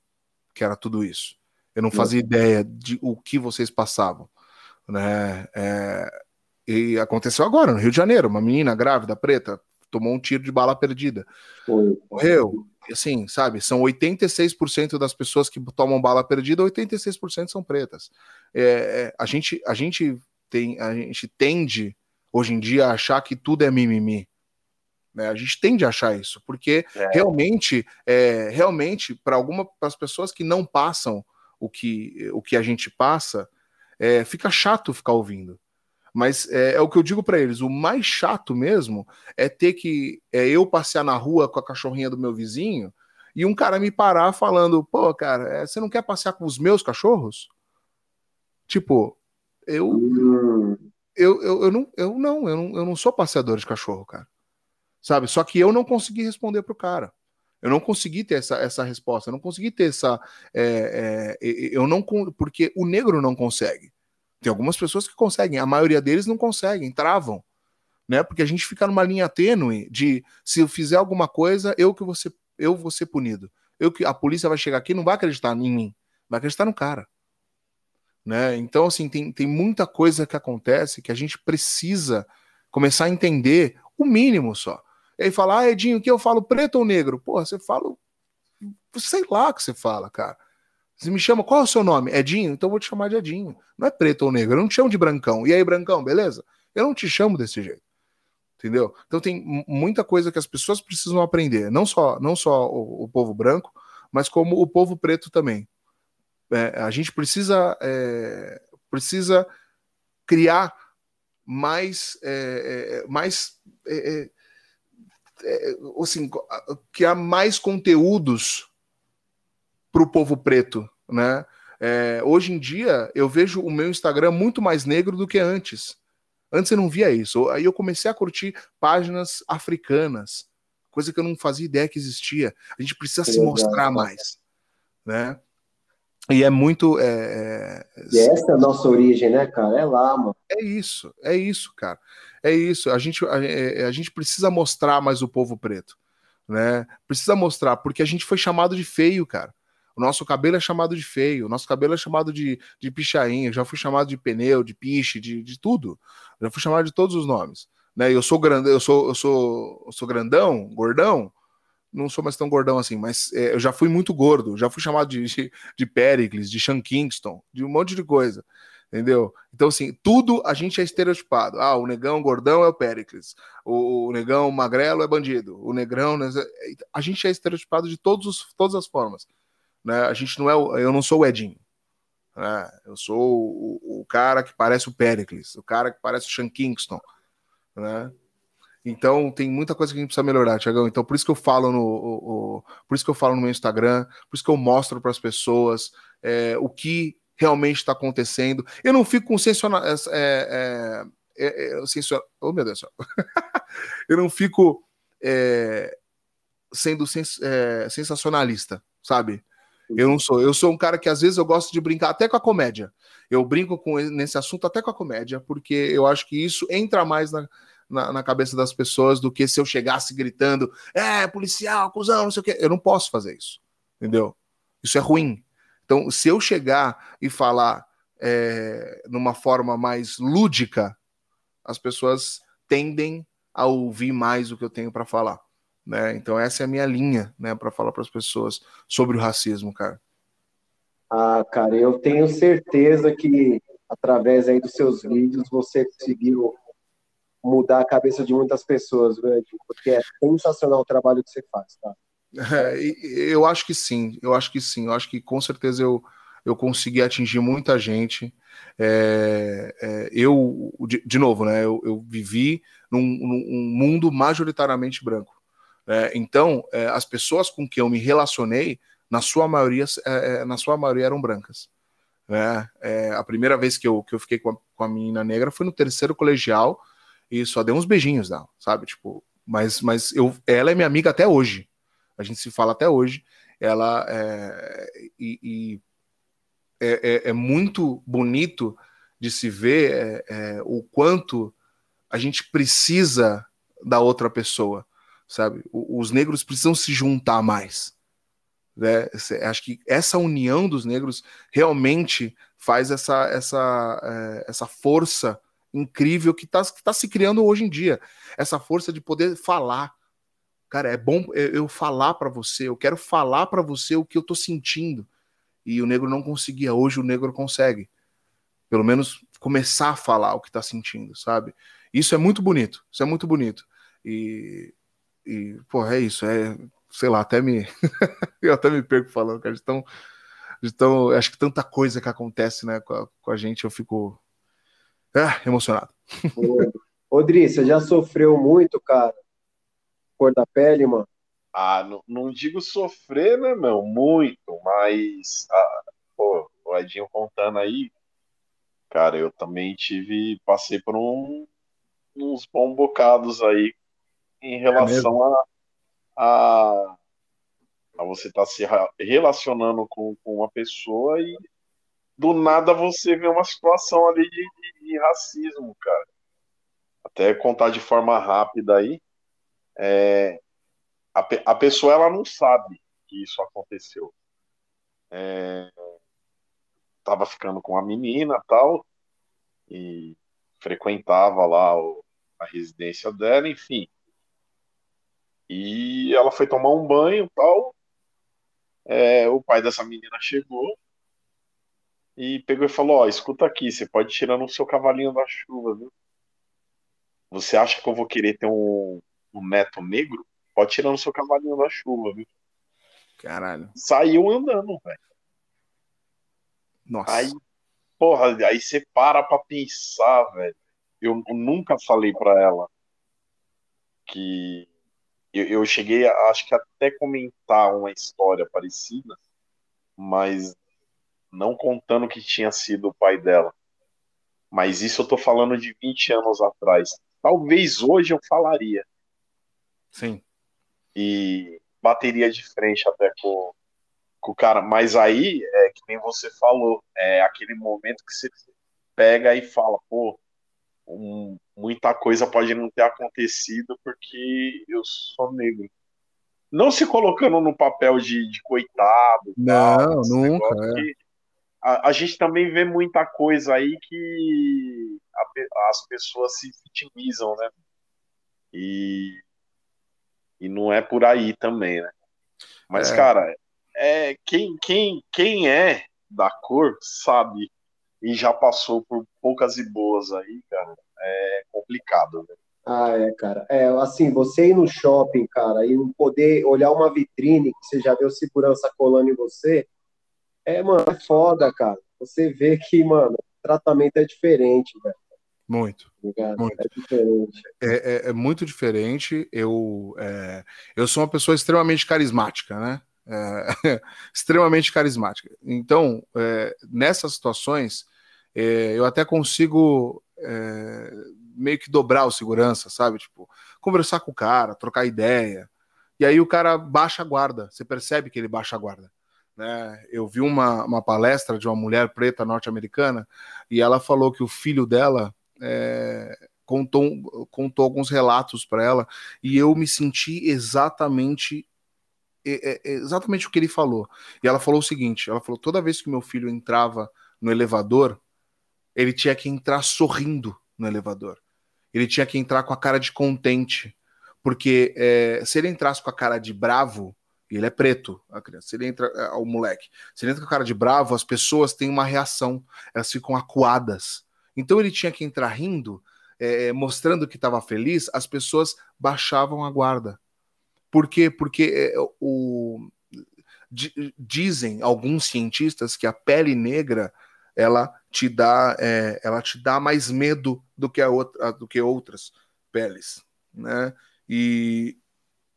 que era tudo isso. Eu não fazia ideia de o que vocês passavam. Né? É, e aconteceu agora, no Rio de Janeiro, uma menina grávida, preta, tomou um tiro de bala perdida. Foi. Morreu. Assim, sabe, são 86% das pessoas que tomam bala perdida, 86% são pretas. É, é, a, gente, a, gente tem, a gente tende, hoje em dia, achar que tudo é mimimi. Né? A gente tende a achar isso, porque é. realmente, é, realmente, para algumas pessoas que não passam o que, o que a gente passa, é, fica chato ficar ouvindo. Mas é, é o que eu digo para eles: o mais chato mesmo é ter que é, eu passear na rua com a cachorrinha do meu vizinho e um cara me parar falando, pô, cara, é, você não quer passear com os meus cachorros? Tipo, eu. Eu, eu, eu, não, eu, não, eu não, eu não sou passeador de cachorro, cara. Sabe? Só que eu não consegui responder pro cara. Eu não consegui ter essa, essa resposta, eu não consegui ter essa. É, é, eu não. Porque o negro não consegue. Tem algumas pessoas que conseguem, a maioria deles não conseguem, travam. Né? Porque a gente fica numa linha tênue de se eu fizer alguma coisa, eu que vou ser, eu vou ser punido. Eu que a polícia vai chegar aqui não vai acreditar em mim, vai acreditar no cara. Né? Então, assim, tem, tem muita coisa que acontece que a gente precisa começar a entender o mínimo só. E aí fala, ah, Edinho, que eu falo preto ou negro? Porra, você fala. Sei lá o que você fala, cara. Você me chama, qual é o seu nome? Edinho? Então eu vou te chamar de Edinho. Não é preto ou negro, eu não te chamo de brancão. E aí, brancão, beleza? Eu não te chamo desse jeito. Entendeu? Então tem muita coisa que as pessoas precisam aprender. Não só, não só o, o povo branco, mas como o povo preto também. É, a gente precisa, é, precisa criar mais, é, é mais é, é, assim, criar mais conteúdos para o povo preto, né? É, hoje em dia eu vejo o meu Instagram muito mais negro do que antes. Antes eu não via isso. Aí eu comecei a curtir páginas africanas, coisa que eu não fazia ideia que existia. A gente precisa se mostrar mais, né? E é muito. É, é... E essa é a nossa origem, né, cara? É lá, mano. É isso, é isso, cara. É isso. A gente, a, é, a gente precisa mostrar mais o povo preto, né? Precisa mostrar, porque a gente foi chamado de feio, cara. O nosso cabelo é chamado de feio, o nosso cabelo é chamado de, de pichain, eu já fui chamado de pneu, de piche, de, de tudo. Já fui chamado de todos os nomes. Né? Eu sou grandão, eu sou, eu sou, eu sou grandão, gordão, não sou mais tão gordão assim, mas é, eu já fui muito gordo, já fui chamado de, de, de Pericles, de Sean Kingston, de um monte de coisa. Entendeu? Então, assim, tudo a gente é estereotipado. Ah, o negão gordão é o Pericles, o, negão magrelo é bandido, o negrão. Né? A gente é estereotipado de todos os, todas as formas. Né? A gente não é, eu não sou o Edinho. Né? Eu sou o, o, cara que parece o Pericles, o cara que parece o Sean Kingston. Né? Então tem muita coisa que a gente precisa melhorar, Tiagão. Então por isso que eu falo no, o, o, por isso que eu falo no meu Instagram, por isso que eu mostro para as pessoas é, o que realmente está acontecendo. Eu não fico com sensacional, é, é, é, é oh meu Deus, eu não fico é, sendo sens, é, sensacionalista, sabe? Eu não sou. Eu sou um cara que às vezes eu gosto de brincar até com a comédia. Eu brinco com nesse assunto até com a comédia, porque eu acho que isso entra mais na, na, na, cabeça das pessoas do que se eu chegasse gritando, é, policial, cuzão, não sei o quê. Eu não posso fazer isso. Entendeu? Isso é ruim. Então, se eu chegar e falar é, numa forma mais lúdica, as pessoas tendem a ouvir mais o que eu tenho para falar. Né? Então essa é a minha linha, né, para falar para as pessoas sobre o racismo, cara. Ah, cara, eu tenho certeza que através aí dos seus vídeos você conseguiu mudar a cabeça de muitas pessoas, porque é sensacional o trabalho que você faz, tá? É, eu acho que sim, eu acho que sim, eu acho que com certeza eu, eu consegui atingir muita gente. É, é, eu, de, de, novo, né, eu, eu vivi num, num mundo majoritariamente branco. É, então, é, as pessoas com que eu me relacionei, na sua maioria, é, na sua maioria eram brancas. Né? A primeira vez que eu, que eu fiquei com a, com a menina negra foi no terceiro colegial e só dei uns beijinhos dela, sabe? Tipo, mas, mas eu, ela é minha amiga até hoje. A gente se fala até hoje. Ela é, e, e é, é, muito bonito de se ver é, é, o quanto a gente precisa da outra pessoa, sabe? Os negros precisam se juntar mais. Né? Acho que essa união dos negros realmente faz essa, essa, é, essa força incrível que está tá se criando hoje em dia. Essa força de poder falar. Cara, é bom eu falar para você, eu quero falar para você o que eu estou sentindo. E o negro não conseguia, hoje o negro consegue. Pelo menos começar a falar o que está sentindo, sabe? Isso é muito bonito, isso é muito bonito. E, e pô, é isso, é, sei lá, até me. eu até me perco falando, cara, de tão, de tão. Acho que tanta coisa que acontece, né, com a, com a gente, eu fico ah, emocionado. Rodri, você já sofreu muito, cara? Cor da pele, mano? Ah, não, não digo sofrer, né, meu? Muito, mas. Ah, pô, o Edinho contando aí, cara, eu também tive. Passei por um, uns bons bocados aí em relação é a, a, a, você estar tá se relacionando com, com uma pessoa e do nada você vê uma situação ali de, de, de racismo, cara. Até contar de forma rápida aí. É, a, a pessoa ela não sabe que isso aconteceu. É, tava ficando com a menina tal e frequentava lá o, a residência dela, enfim. E ela foi tomar um banho tal. É, o pai dessa menina chegou e pegou e falou: Ó, escuta aqui, você pode tirar no seu cavalinho da chuva, viu? Você acha que eu vou querer ter um, um neto negro? Pode tirar no seu cavalinho da chuva, viu? Caralho. Saiu andando, velho. Nossa. Aí, porra, aí você para pra pensar, velho. Eu nunca falei pra ela que. Eu, eu cheguei, a, acho que até comentar uma história parecida, mas não contando que tinha sido o pai dela. Mas isso eu tô falando de 20 anos atrás. Talvez hoje eu falaria. Sim e bateria de frente até com, com o cara. Mas aí, é que nem você falou, é aquele momento que você pega e fala, pô, um, muita coisa pode não ter acontecido porque eu sou negro. Não se colocando no papel de, de coitado. Não, tal, nunca. É. A, a, gente também vê muita coisa aí que a, as pessoas se vitimizam, né? E e não é por aí também, né? Mas, é. cara, é, quem, quem, quem é da cor sabe e já passou por poucas e boas aí, cara, é complicado, né? Ah, é, cara. É, assim, você ir no shopping, cara, e poder olhar uma vitrine que você já vê o segurança colando em você, é, mano, é foda, cara. Você vê que, mano, o tratamento é diferente, velho. Muito. muito. É, diferente. É, é, é, muito diferente. Eu, é, eu sou uma pessoa extremamente carismática, né? É, extremamente carismática. Então, é, nessas situações, eu até consigo meio que dobrar o segurança, sabe? Tipo, conversar com o cara, trocar ideia. E aí o cara baixa a guarda. Você percebe que ele baixa a guarda. Né? Eu vi uma, uma palestra de uma mulher preta norte-americana e ela falou que o filho dela é, contou, contou alguns relatos para ela e eu me senti exatamente exatamente o que ele falou. E ela falou o seguinte: ela falou, toda vez que meu filho entrava no elevador, ele tinha que entrar sorrindo no elevador. Ele tinha que entrar com a cara de contente. Porque é, se ele entrasse com a cara de bravo, ele é preto, a criança. Se ele entra, é, o moleque, se ele entra com cara de bravo, as pessoas têm uma reação, elas ficam acuadas. Então ele tinha que entrar rindo, é, mostrando que estava feliz, as pessoas baixavam a guarda. Por quê? Porque é, o, dizem alguns cientistas que a pele negra ela te dá é, ela te dá mais medo do que a outra, do que outras peles, né? E,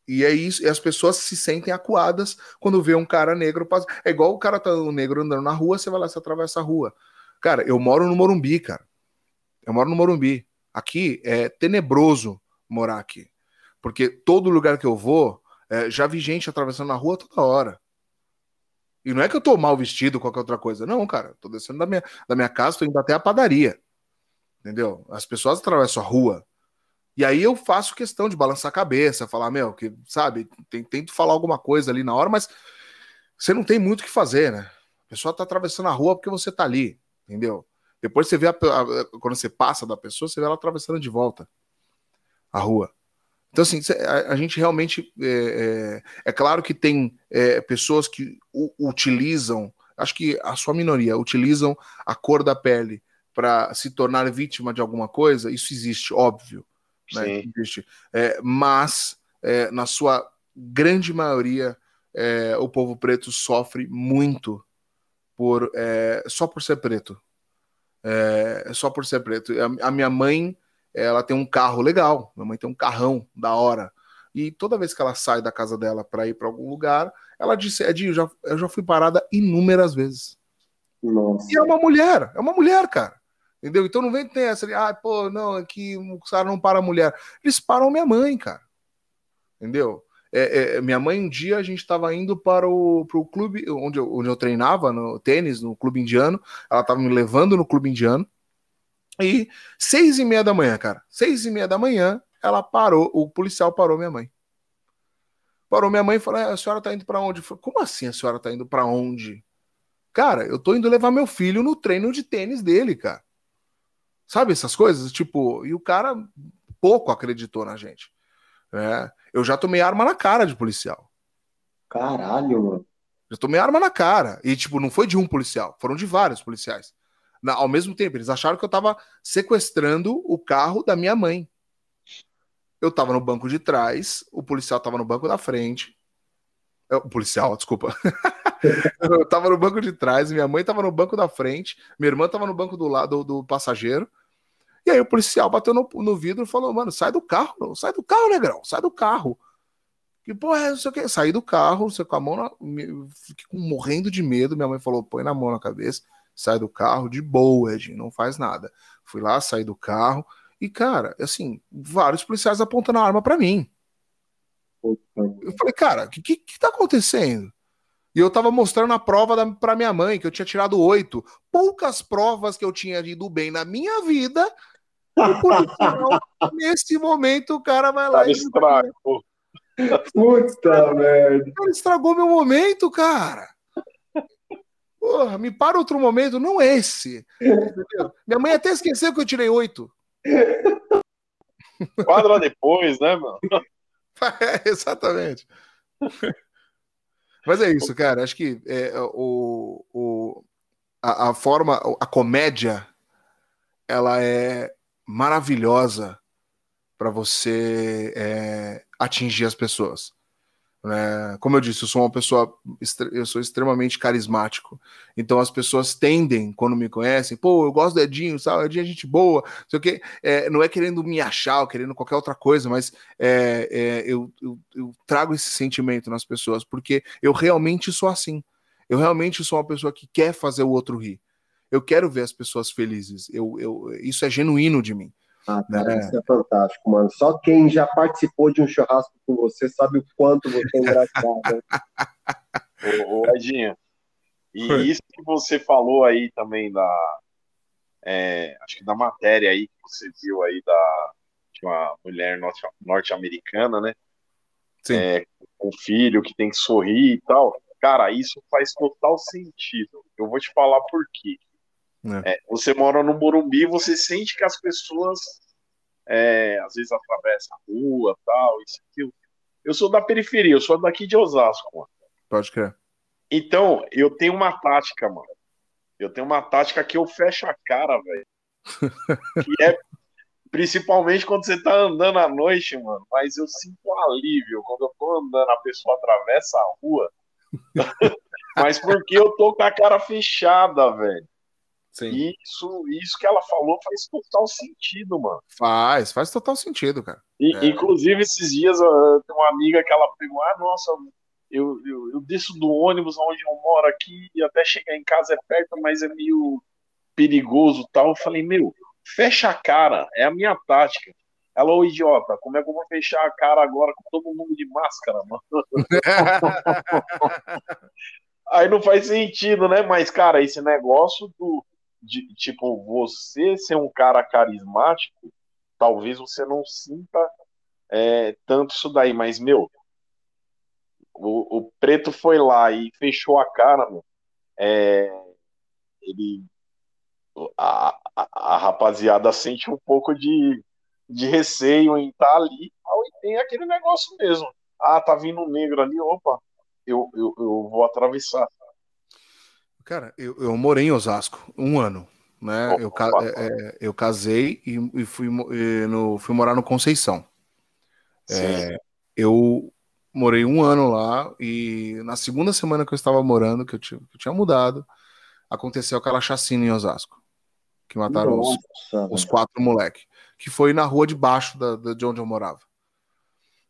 e é isso, e as pessoas se sentem acuadas quando vê um cara negro passar. É igual o cara tá o negro andando na rua, você vai lá, você atravessa a rua. Cara, eu moro no Morumbi, cara. Eu moro no Morumbi. Aqui é tenebroso morar aqui. Porque todo lugar que eu vou, é, já vi gente atravessando a rua toda hora. E não é que eu tô mal vestido, qualquer outra coisa. Não, cara. Tô descendo da minha, da minha casa, tô indo até a padaria. Entendeu? As pessoas atravessam a rua. E aí eu faço questão de balançar a cabeça, falar, meu, que, sabe, tento falar alguma coisa ali na hora, mas você não tem muito o que fazer, né? A pessoa tá atravessando a rua porque você tá ali, entendeu? Depois você vê, a, a, quando você passa da pessoa, você vê ela atravessando de volta a rua. Então, assim, a, a gente realmente. É, é, é, claro que tem é, pessoas que u, utilizam, acho que a sua minoria, utilizam a cor da pele para se tornar vítima de alguma coisa, isso existe, óbvio. Né? Existe. É, mas, é, na sua grande maioria, é, o povo preto sofre muito por só por ser preto. só por ser preto. A, a minha mãe ela tem um carro legal, minha mãe tem um carrão da hora. E toda vez que ela sai da casa dela para ir para algum lugar, ela disse: Edinho, já, eu já fui parada inúmeras vezes. Nossa. E é uma mulher, é uma mulher, cara. Entendeu? Então não vem ter essa de, ah, pô, não, aqui é o cara não para a mulher. Eles param minha mãe, cara. Entendeu? É, é, minha mãe, um dia, a gente estava indo para o pro clube onde eu, onde eu treinava, no tênis, no clube indiano. Ela estava me levando no clube indiano. E seis e meia da manhã, cara, seis e meia da manhã, ela parou, o policial parou minha mãe. Parou minha mãe e falou: é, a senhora tá indo para onde? Falei, Como assim a senhora tá indo para onde? Cara, eu tô indo levar meu filho no treino de tênis dele, cara. Sabe essas coisas? Tipo, e o cara pouco acreditou na gente. É, eu já tomei arma na cara de policial. Caralho, mano. Já tomei arma na cara. E, tipo, não foi de um policial, foram de vários policiais na, ao mesmo tempo. Eles acharam que eu estava sequestrando o carro da minha mãe. Eu estava no banco de trás, o policial estava no banco da frente. É, o policial, desculpa. eu estava no banco de trás, minha mãe estava no banco da frente, minha irmã estava no banco do lado do, passageiro. E aí o policial bateu no, no vidro e falou: Mano, sai do carro, sai do carro, negrão, sai do carro. Que porra é, não sei o que. Saí do carro, você com a mão na. Fiquei morrendo de medo. Minha mãe falou: põe na mão na cabeça sai do carro de boa, Ed, não faz nada. Fui lá, saí do carro e, cara, assim, vários policiais apontando a arma para mim. Eu falei, cara, o que, que, que tá acontecendo? E eu tava mostrando a prova da, pra minha mãe, que eu tinha tirado oito. Poucas provas que eu tinha ido bem na minha vida. E por final, nesse momento, o cara vai lá. Tá e... estragou. Puta merda. Ele estragou meu momento, cara. Porra, me para outro momento, não esse. Entendeu? Minha mãe até esqueceu que eu tirei oito. Quadra depois, né, mano? É, exatamente. Mas é isso, cara. Acho que é, o, o, a, a, forma, a comédia, ela é maravilhosa para você é, atingir as pessoas. Né? Como eu disse, eu sou uma pessoa, eu sou extremamente carismático. Então as pessoas tendem, quando me conhecem, pô, eu gosto do Edinho, sabe? Edinho é gente boa, sei o quê. É, não é querendo me achar ou querendo qualquer outra coisa, mas é, é, eu, eu, eu trago esse sentimento nas pessoas, porque eu realmente sou assim. Eu realmente sou uma pessoa que quer fazer o outro rir. Eu quero ver as pessoas felizes. Eu, eu, isso é genuíno de mim. Ah, cara, é. isso é fantástico, mano. Só quem já participou de um churrasco com você sabe o quanto você é engraçado. ô, ô, Edinho, e isso que você falou aí também da. É, acho que da matéria aí que você viu aí da de uma mulher norte-americana, né? Sim. É, com filho que tem que sorrir e tal. Cara, isso faz total sentido. Eu vou te falar por quê. É. É, você mora no Morumbi, você sente que as pessoas é, às vezes atravessam a rua, tal, isso aquilo. Eu sou da periferia, eu sou daqui de Osasco, mano. Pode crer. Então, eu tenho uma tática, mano. Eu tenho uma tática que eu fecho a cara, velho. que é principalmente quando você tá andando à noite, mano. Mas eu sinto um alívio quando eu tô andando, a pessoa atravessa a rua. mas porque eu tô com a cara fechada, velho. Sim. Isso, isso que ela falou faz total sentido, mano. Faz, faz total sentido, cara. E, é. Inclusive, esses dias, uh, tem uma amiga que ela pegou, ah, nossa, eu, eu, eu desço do ônibus onde eu moro aqui e até chegar em casa é perto, mas é meio perigoso tal. Eu falei, meu, fecha a cara, é a minha tática. Ela, ô idiota, como é que eu vou fechar a cara agora com todo mundo de máscara, mano? Aí não faz sentido, né? Mas, cara, esse negócio do. De, tipo, você ser um cara carismático, talvez você não sinta é, tanto isso daí, mas, meu, o, o preto foi lá e fechou a cara, meu. É, ele. A, a, a, rapaziada sente um pouco de, de receio em estar tá ali. Tem aquele negócio mesmo. Ah, tá vindo um negro ali, opa, eu, eu, eu vou atravessar. Cara, eu, eu morei em Osasco um ano. Né? Eu. É, é, eu casei e, e fui, e no, fui morar no Conceição. É, eu morei um ano lá e na segunda semana que eu estava morando, que eu tinha, que eu tinha mudado, aconteceu aquela chacina em Osasco. Que mataram os, os, quatro moleques. Que foi na rua de baixo da, da, de onde eu morava.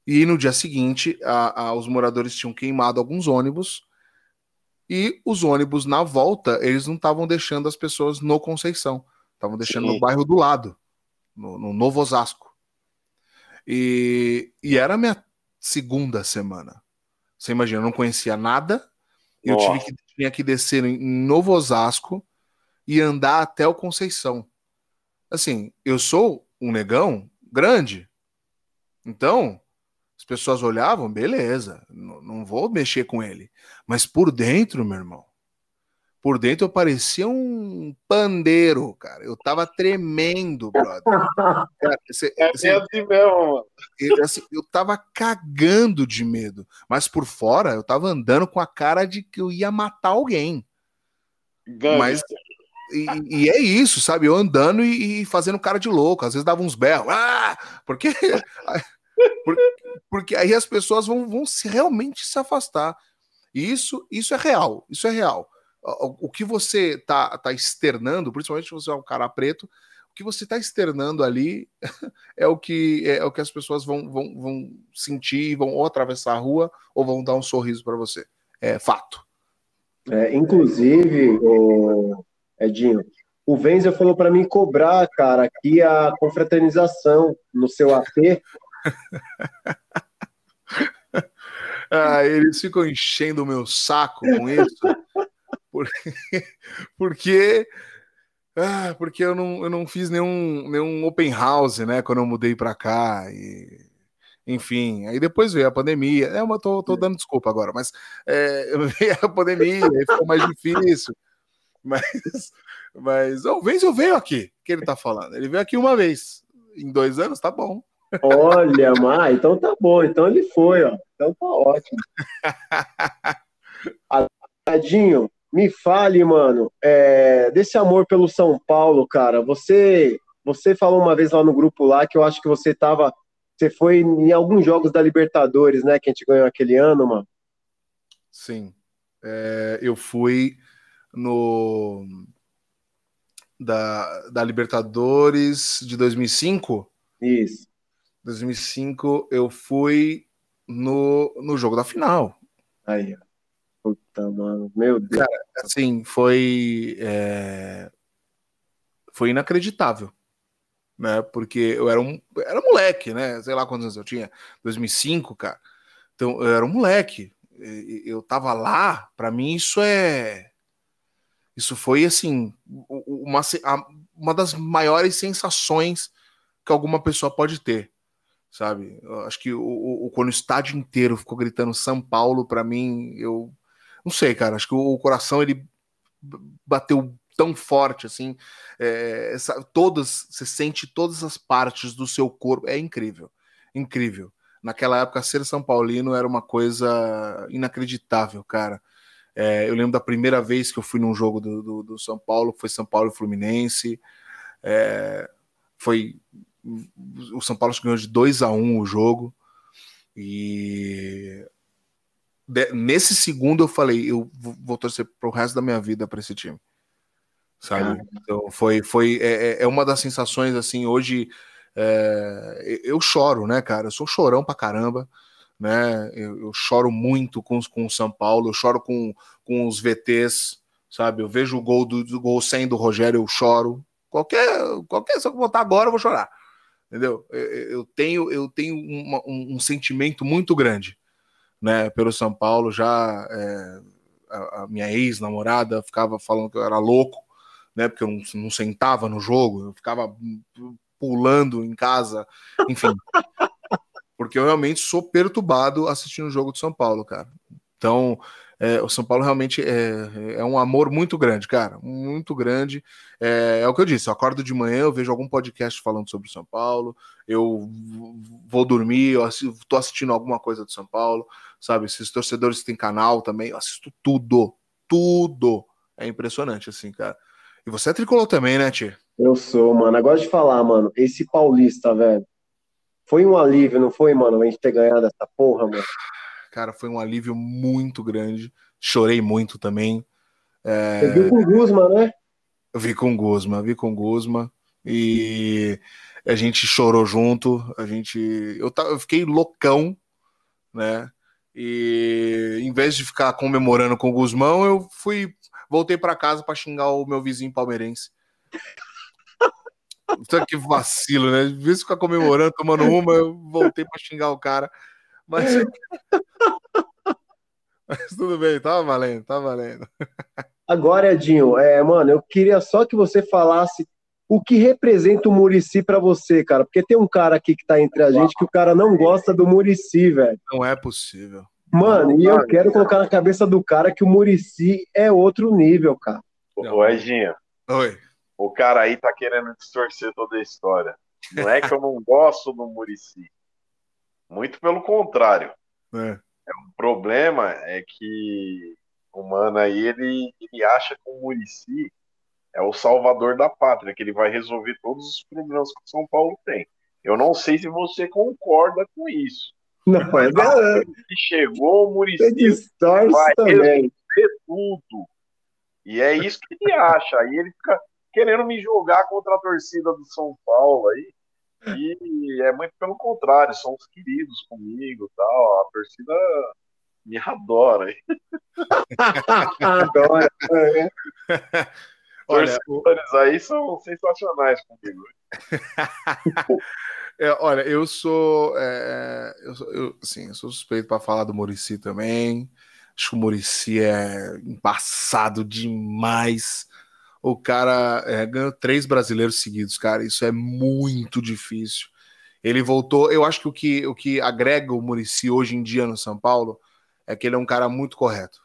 E no dia seguinte, a, a, os moradores tinham queimado alguns ônibus. E os ônibus, na volta, eles não estavam deixando as pessoas no Conceição. Estavam deixando Sim. no bairro do lado, no, no Novo Osasco. E, e era a minha segunda semana. Você imagina, eu não conhecia nada. Eu tive que, tinha que descer em Novo Osasco e andar até o Conceição. Assim, eu sou um negão grande. Então, as pessoas olhavam, beleza, não vou mexer com ele. Mas por dentro, meu irmão, por dentro eu parecia um pandeiro, cara. Eu tava tremendo, brother. Cara, cê, é assim, assim mesmo, mano. Eu, assim, eu tava cagando de medo. Mas por fora, eu tava andando com a cara de que eu ia matar alguém. Ganha. Mas e, e, é isso, sabe? Eu andando e, e, fazendo cara de louco. Às vezes dava uns berros. Ah! Porque, porque, porque aí as pessoas vão, vão se, realmente se afastar. E isso, isso é real. Isso é real o que você está tá externando, principalmente se você é um cara preto, o que você está externando ali é o que é, o que as pessoas vão, vão, vão sentir, vão ou atravessar a rua ou vão dar um sorriso para você. É fato. É, inclusive, o Edinho, o Venzel falou para mim cobrar, cara, aqui a confraternização no seu AP. ah, eles ficam enchendo o meu saco com isso. Porque, porque, ah, porque eu, não, eu não fiz nenhum, nenhum open house, né, quando eu mudei para cá. E, enfim, aí depois veio a pandemia. É, eu tô, tô dando desculpa agora, mas é, veio a pandemia, aí ficou mais difícil. Mas, mas o Venzel veio aqui, que ele tá falando. Ele veio aqui uma vez. Em dois anos, tá bom. Olha, mas então tá bom. Então ele foi, ó. Então tá ótimo. Tadinho, me fale, mano, é, desse amor pelo São Paulo, cara. Você, você falou uma vez lá no grupo lá que eu acho que você tava, você foi em alguns jogos da Libertadores, né? Que a gente ganhou aquele ano, mano. Sim, é, eu fui no da, da Libertadores de 2005. Isso. 2005 eu fui no, no jogo da final. Aí, ó. Puta, mano. Meu Deus. Cara, assim, foi. É... Foi inacreditável. Né? Porque eu era um, era moleque, né? Sei lá quantos anos eu tinha. 2005, cara. Então, eu era um moleque. Eu tava lá, para mim isso é. Isso foi, assim, uma, uma das maiores sensações que alguma pessoa pode ter sabe? Eu acho que o, o, quando o estádio inteiro ficou gritando São Paulo, para mim, eu não sei, cara. Acho que o coração ele bateu tão forte assim. É, essa, todas, você sente todas as partes do seu corpo. É incrível, incrível. Naquela época, ser São Paulino era uma coisa inacreditável, cara. É, eu lembro da primeira vez que eu fui num jogo do, do, do São Paulo, foi São Paulo e Fluminense. É, foi o São Paulo ganhou de 2 a 1 um o jogo. E nesse segundo eu falei, eu vou torcer pro resto da minha vida para esse time. Sabe? Então foi, foi é, é, é uma das sensações assim, hoje é, eu choro, né, cara? Eu sou chorão pra caramba, né? Eu, eu choro muito com, com o São Paulo, eu choro com, com os VTs, sabe? Eu vejo o gol do, do gol sem do Rogério, eu choro. Qualquer, qualquer, se eu botar agora, eu vou chorar. Entendeu? Eu, tenho, eu tenho uma, um, um sentimento muito grande né, pelo São Paulo já é, a, a minha ex-namorada ficava falando que eu era louco, né? Porque eu não, não sentava no jogo, eu ficava pulando em casa, enfim. porque eu realmente sou perturbado assistindo o jogo do São Paulo, cara. Então, é, o São Paulo realmente é, é, um amor muito grande, cara, muito grande. É, é, o que eu disse, eu acordo de manhã, eu vejo algum podcast falando sobre o São Paulo, eu vou dormir, eu assisto, tô assistindo alguma coisa do São Paulo, sabe? Esses torcedores têm canal também, eu assisto tudo, tudo. É impressionante, assim, cara. E você é tricolor também, né, Tia? Eu sou, mano. Agora de falar, mano, esse paulista, velho, foi um alívio, não foi, mano, a gente ter ganhado essa porra, mano? Cara, foi um alívio muito grande. Chorei muito também. É... Você viu com o Guzma, né? Eu vi com o Guzma, vi com o Guzma. E a gente chorou junto. A gente. Eu, eu fiquei loucão, né? E em vez de ficar comemorando com o Guzmão, eu fui. Voltei para casa para xingar o meu vizinho palmeirense. Que vacilo, né? Em vez de ficar comemorando, tomando uma, eu voltei para xingar o cara. Mas... Mas tudo bem, tá valendo, tá valendo. Agora, Edinho, é, mano, eu queria só que você falasse o que representa o Murici para você, cara. Porque tem um cara aqui que tá entre a gente que o cara não gosta do Murici, velho. Não é possível. Mano, não, e eu quero colocar na cabeça do cara que o Murici é outro nível, cara. Ô, Edinho. Oi. O cara aí tá querendo distorcer toda a história. Não é que eu não gosto do Murici. Muito pelo contrário. É. é. O problema é que o Mano aí, ele, ele acha que o Murici é o salvador da pátria, que ele vai resolver todos os problemas que o São Paulo tem. Eu não sei se você concorda com isso. Não, é ah, que chegou o Murici vai também. resolver tudo. E é isso que ele acha. Aí ele fica querendo me jogar contra a torcida do São Paulo aí. E é muito pelo contrário, são os queridos comigo tal. A torcida me adora. adora. É. Olha, Torcedores aí são sensacionais comigo. é, olha, eu sou, é, eu, sou eu, assim, eu sou suspeito para falar do Murici também. Acho que o Murici é embaçado demais o cara é, ganhou três brasileiros seguidos, cara. Isso é muito difícil. Ele voltou. Eu acho que o que, o que agrega o Murici hoje em dia no São Paulo é que ele é um cara muito correto.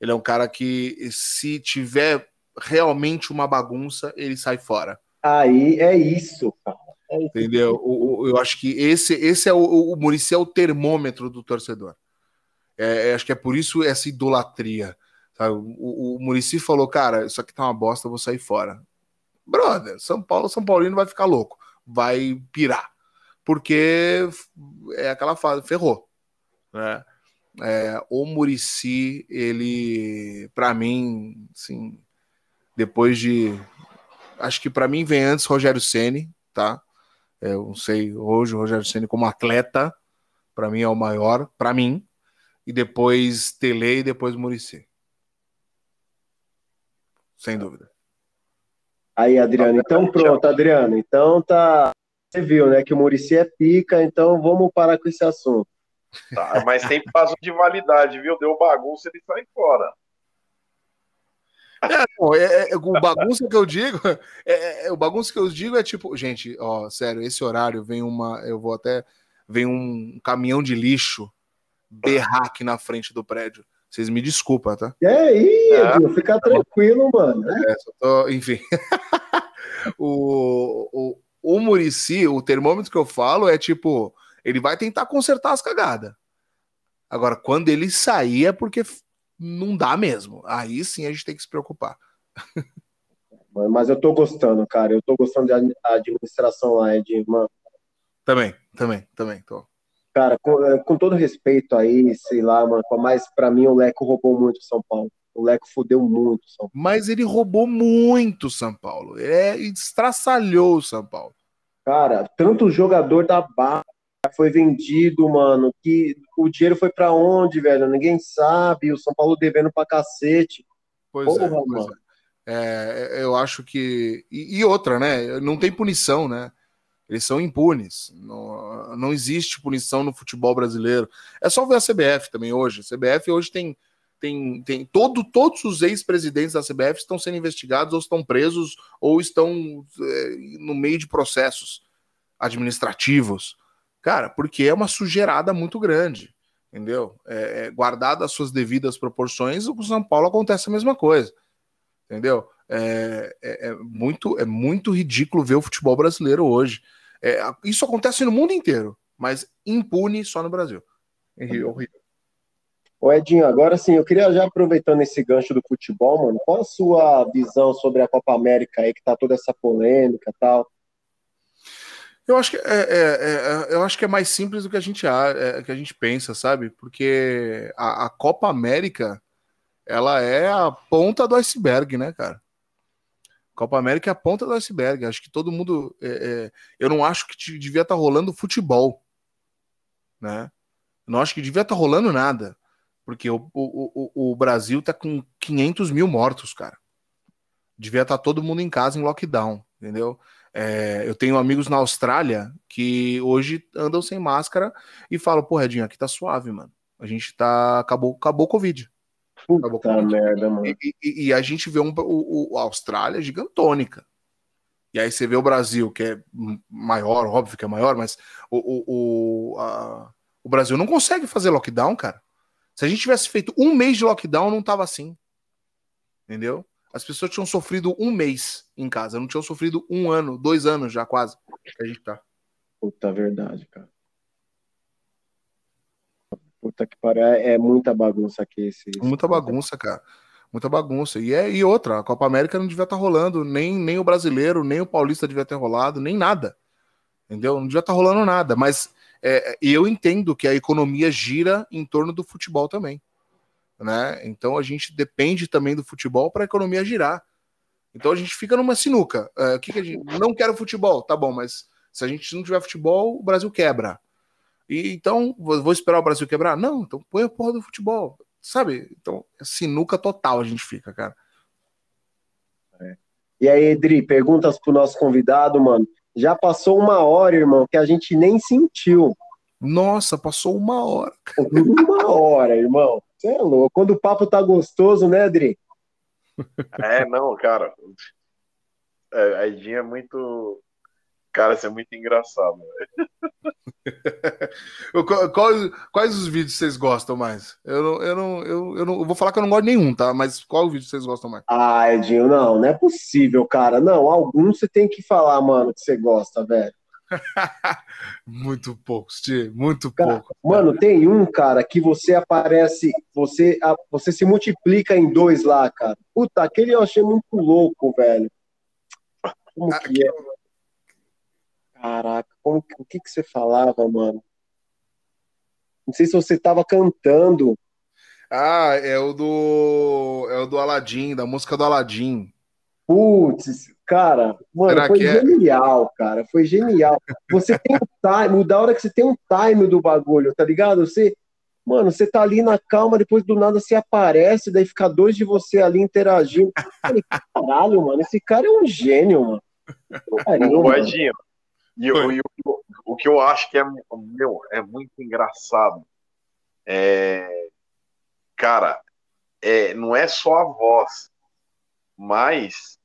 Ele é um cara que, se tiver realmente uma bagunça, ele sai fora. Aí é isso, cara. É isso. Entendeu? O, o, eu acho que esse, esse é o, o Murici é o termômetro do torcedor. É, é, acho que é por isso essa idolatria. Sabe? O, o Murici falou, cara, isso aqui tá uma bosta, eu vou sair fora. Brother, São Paulo, São Paulino vai ficar louco, vai pirar. Porque é aquela fase, ferrou. Né? É, o Murici, ele, para mim, assim, depois de. Acho que para mim vem antes Rogério Ceni, tá? É, eu não sei, hoje o Rogério Ceni como atleta, para mim é o maior, para mim. E depois Tele e depois Murici sem dúvida. Aí, Adriano, então pronto, Adriano. Então tá. Você viu, né, que o Murici é pica, então vamos parar com esse assunto. Tá, mas tem prazo de validade, viu? Deu bagunça, ele sai fora. É, pô, é, é, o bagunça que eu digo, é, é, é, o bagunça que eu digo é tipo, gente, ó, sério, esse horário vem uma, eu vou até, vem um caminhão de lixo berrar aqui na frente do prédio. Vocês me desculpam, tá? É aí, é. fica tranquilo, mano. É, tô, enfim. o, o, o Murici, o termômetro que eu falo é tipo, ele vai tentar consertar as cagadas. Agora, quando ele sair é porque não dá mesmo. Aí sim a gente tem que se preocupar. Mas eu tô gostando, cara. Eu tô gostando da administração lá, Ed, mano. Também, também, também, tô. Cara, com, é, com, todo respeito aí, sei lá, mano, mas para mim o Leco roubou muito São Paulo. O Leco fudeu muito São Paulo. Mas ele roubou muito São Paulo. É, estraçalhou o São Paulo. Cara, tanto jogador da barra foi vendido, mano, que o dinheiro foi para onde, velho? Ninguém sabe. O São Paulo devendo pra cacete. Pois Porra, é, pois mano. É. é. eu acho que. E, e outra, né? Não tem punição, né? Eles são impunes. Não, não existe punição no futebol brasileiro. É só ver a CBF também hoje. A CBF hoje tem tem, tem todo, todos os ex-presidentes da CBF estão sendo investigados ou estão presos ou estão é, no meio de processos administrativos. Cara, porque é uma sujeirada muito grande, entendeu? É, é, guardado as suas devidas proporções, o São Paulo acontece a mesma coisa, entendeu? É, é, é muito, é muito ridículo ver o futebol brasileiro hoje. É, isso acontece no mundo inteiro, mas impune só no Brasil. É horrível. Ô Edinho, agora sim, eu queria já aproveitando esse gancho do futebol, mano, qual a sua visão sobre a Copa América aí, que tá toda essa polêmica e tal? Eu acho que é, é, é, eu acho que é mais simples do que a gente, é, que a gente pensa, sabe? Porque a, a, Copa América ela é a ponta do iceberg, né, cara? Copa América é a ponta do iceberg. Acho que todo mundo. É, é, eu não acho que devia estar tá rolando futebol, né? Eu não acho que devia estar tá rolando nada porque o, o, o, o Brasil tá com 500 mil mortos, cara. Devia estar tá todo mundo em casa em lockdown, entendeu? É, eu tenho amigos na Austrália que hoje andam sem máscara e falam, pô, Redinho, aqui tá suave, mano. A gente tá. Acabou, acabou o Covid. Acabou merda, mano. E, e, e, a gente vê um, o, o, a Austrália gigantônica. E aí você vê o Brasil, que é maior, óbvio que é maior, mas o, o, o, a, o Brasil não consegue fazer lockdown, cara. Se a gente tivesse feito um mês de lockdown, não tava assim. Entendeu? As pessoas tinham sofrido um mês em casa, não tinham sofrido um ano, dois anos já quase que a gente tá. Puta verdade, cara. Puta que pariu, é, é muita bagunça aqui esse. Muita bagunça, cara. Muita bagunça. E, é, e outra, a Copa América não devia estar tá rolando, nem, nem o brasileiro, nem o paulista devia ter rolado, nem nada. Entendeu? Não devia estar tá rolando nada. Mas é, eu entendo que a economia gira em torno do futebol também. Né? Então a gente depende também do futebol para a economia girar. Então a gente fica numa sinuca. É, que, que a gente não quero futebol, tá bom, mas se a gente não tiver futebol, o Brasil quebra. E então vou esperar o Brasil quebrar? Não, então põe a porra do futebol, sabe? Então é sinuca total a gente fica, cara. É. E aí, Edri, perguntas pro nosso convidado, mano. Já passou uma hora, irmão, que a gente nem sentiu. Nossa, passou uma hora. Uma hora, irmão. Você é louco. Quando o papo tá gostoso, né, Adri? É, não, cara. É, a Edinha é muito. Cara, isso é muito engraçado. quais, quais os vídeos vocês gostam mais? Eu não, eu, não, eu, eu não eu vou falar que eu não gosto de nenhum, tá? Mas qual vídeo vocês gostam mais? Ah, Edinho, não, não é possível, cara. Não, algum você tem que falar, mano, que você gosta, velho. muito pouco, Steve, muito cara, pouco. Mano, tem um, cara, que você aparece, você, você se multiplica em dois lá, cara. Puta, aquele eu achei muito louco, velho. Como que é? Caraca, como, o que, que você falava, mano? Não sei se você tava cantando. Ah, é o do. É o do Aladim, da música do Aladim. Putz, cara, mano, Será foi é? genial, é? cara. Foi genial. Você tem um time, da hora que você tem um time do bagulho, tá ligado? Você, mano, você tá ali na calma, depois do nada você aparece, daí fica dois de você ali interagindo. Caralho, mano, esse cara é um gênio, mano. Caramba, e, o, e o, o, que eu acho que é, meu, é muito engraçado é, cara, é, não é só a voz, mas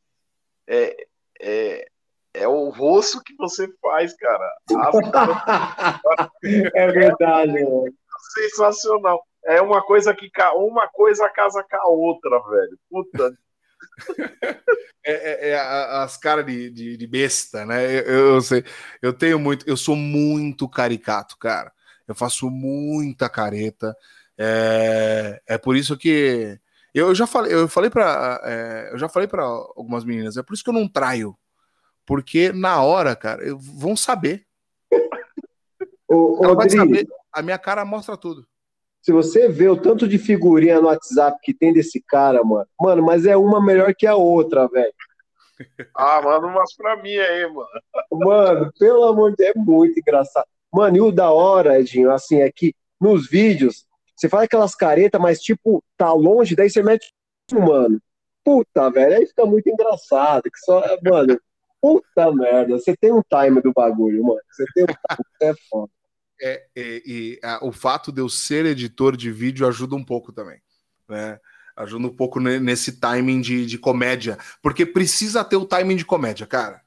é, é, é o rosto que você faz, cara. é verdade, mano. Sensacional. É uma coisa que uma coisa casa com a outra, velho. Puta, é, é, é, as caras de, de, de, besta, né? Eu, eu, sei, eu tenho muito, eu sou muito caricato, cara. Eu faço muita careta. É, é por isso que eu já falei, eu falei para, é, eu já falei para algumas meninas. É por isso que eu não traio, porque na hora, cara, vão saber. Ela vai saber. A minha cara mostra tudo. Se você vê o tanto de figurinha no WhatsApp que tem desse cara, mano, mano, mas é uma melhor que a outra, velho. Ah, manda umas pra mim aí, mano. Mano, pelo amor de Deus, é muito engraçado. Mano, e o da hora, Edinho, assim, é que nos vídeos, você faz aquelas caretas, mas tipo, tá longe, daí você mete, mano. Puta, velho, aí fica muito engraçado. Que só, mano, puta merda, você tem um time do bagulho, mano. Você tem um time, é foda é, é, e o fato de eu ser editor de vídeo ajuda um pouco também. né? Ajuda um pouco nesse timing de, de comédia, porque precisa ter o timing de comédia, cara.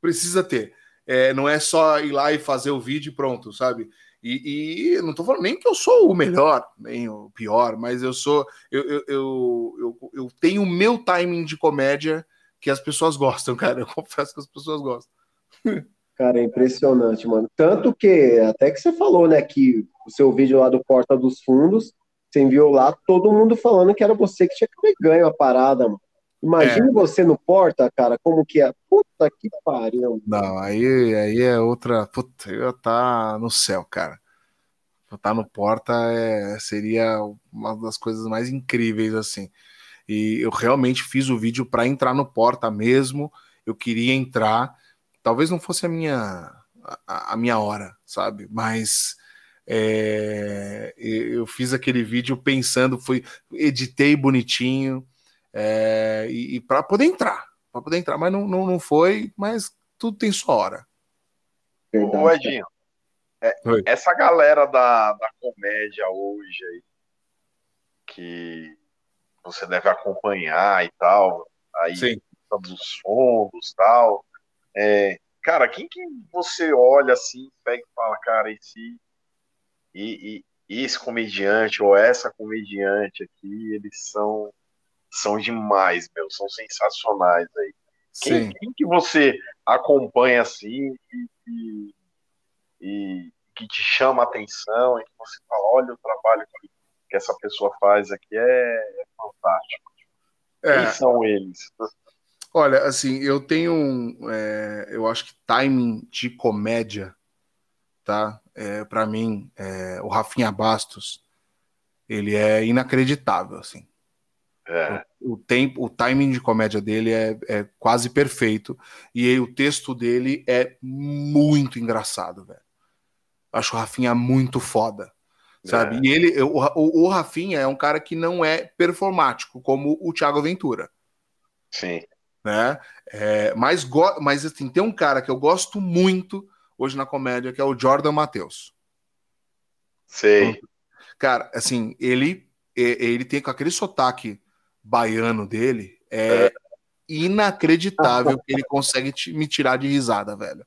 Precisa ter. É, não é só ir lá e fazer o vídeo e pronto, sabe? E, e, não tô falando nem que eu sou o melhor, nem o pior, mas eu sou. Eu, eu, eu, eu, eu tenho o meu timing de comédia que as pessoas gostam, cara. Eu confesso que as pessoas gostam. Cara, é impressionante, mano. Tanto que, até que você falou, né, que o seu vídeo lá do Porta dos Fundos, você enviou lá, todo mundo falando que era você que tinha que ter ganho a parada, mano. Imagina é. você no Porta, cara, como que é. Puta que pariu. Não, aí, aí é outra. Puta, eu tá no céu, cara. Tá no Porta é, seria uma das coisas mais incríveis, assim. E eu realmente fiz o vídeo para entrar no Porta mesmo. Eu queria entrar. Talvez não fosse a minha, a, a minha hora, sabe? Mas é, eu fiz aquele vídeo pensando, fui, editei bonitinho é, e, e para poder entrar, para poder entrar, mas não, não, não foi, mas tudo tem sua hora. Ô Edinho, é, essa galera da, da comédia hoje aí, que você deve acompanhar e tal, aí Sim. dos fundos tal, é, cara, quem que você olha assim, pega e fala, cara, esse e, e, esse comediante ou essa comediante aqui, eles são são demais, meu, são sensacionais aí. Quem, quem, que você acompanha assim e, e, e, que te chama a atenção e que você fala, olha o trabalho que, que essa pessoa faz aqui é, é fantástico. É. Quem são eles? Olha, assim, eu tenho, é, eu acho que timing de comédia, tá? É, para mim, é, o Rafinha Bastos, ele é inacreditável, assim. É. O, o, tempo, o timing de comédia dele é, é quase perfeito e aí, o texto dele é muito engraçado, velho. Acho o Rafinha muito foda, sabe? É. E ele, o, o, o Rafinha é um cara que não é performático como o Thiago Ventura. Sim. Né? É, mas, mas assim, tem um cara que eu gosto muito hoje na comédia que é o Jordan Matheus. Sei. Cara, assim, ele ele tem com aquele sotaque baiano dele, é, é. inacreditável que ele consegue me tirar de risada, velho.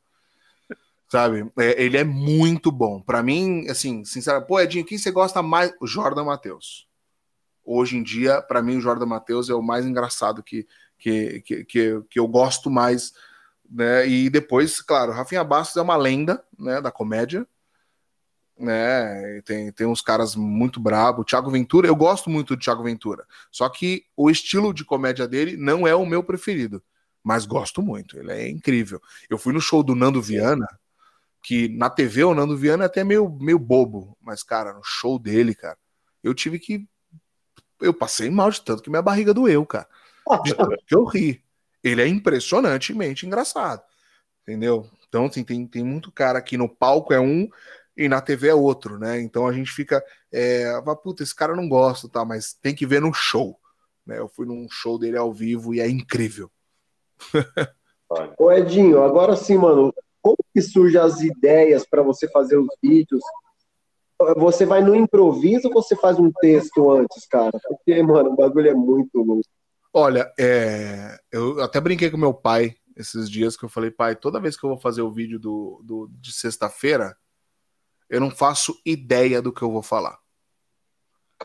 Sabe? É, ele é muito bom. Para mim, assim, sinceramente, pô, Edinho, quem você gosta mais? O Jordan Matheus. Hoje em dia, para mim, o Jordan Matheus é o mais engraçado que, que, que, que, que eu gosto mais. Né? E depois, claro, Rafinha Bastos é uma lenda né, da comédia né? Tem, tem uns caras muito brabo. Thiago Ventura, eu gosto muito do Thiago Ventura. Só que o estilo de comédia dele não é o meu preferido. Mas gosto muito, ele é incrível. Eu fui no show do Nando Viana, que na TV o Nando Viana é até meio, meio bobo. Mas, cara, no show dele, cara, eu tive que. Eu passei mal de tanto que minha barriga doeu, cara. De tanto que eu ri. Ele é impressionantemente engraçado. Entendeu? Então, assim, tem, tem muito cara aqui no palco é um, e na TV é outro, né? Então a gente fica, é, puta, esse cara não gosta, tá? Mas tem que ver no show. Né? Eu fui num show dele ao vivo e é incrível. Ô Edinho, agora sim, mano, como que surgem as ideias para você fazer os vídeos? Você vai no improviso ou você faz um texto antes, cara? Porque, mano, o bagulho é muito louco. Olha, é... eu até brinquei com meu pai esses dias que eu falei, pai, toda vez que eu vou fazer o vídeo do, do de sexta-feira, eu não faço ideia do que eu vou falar.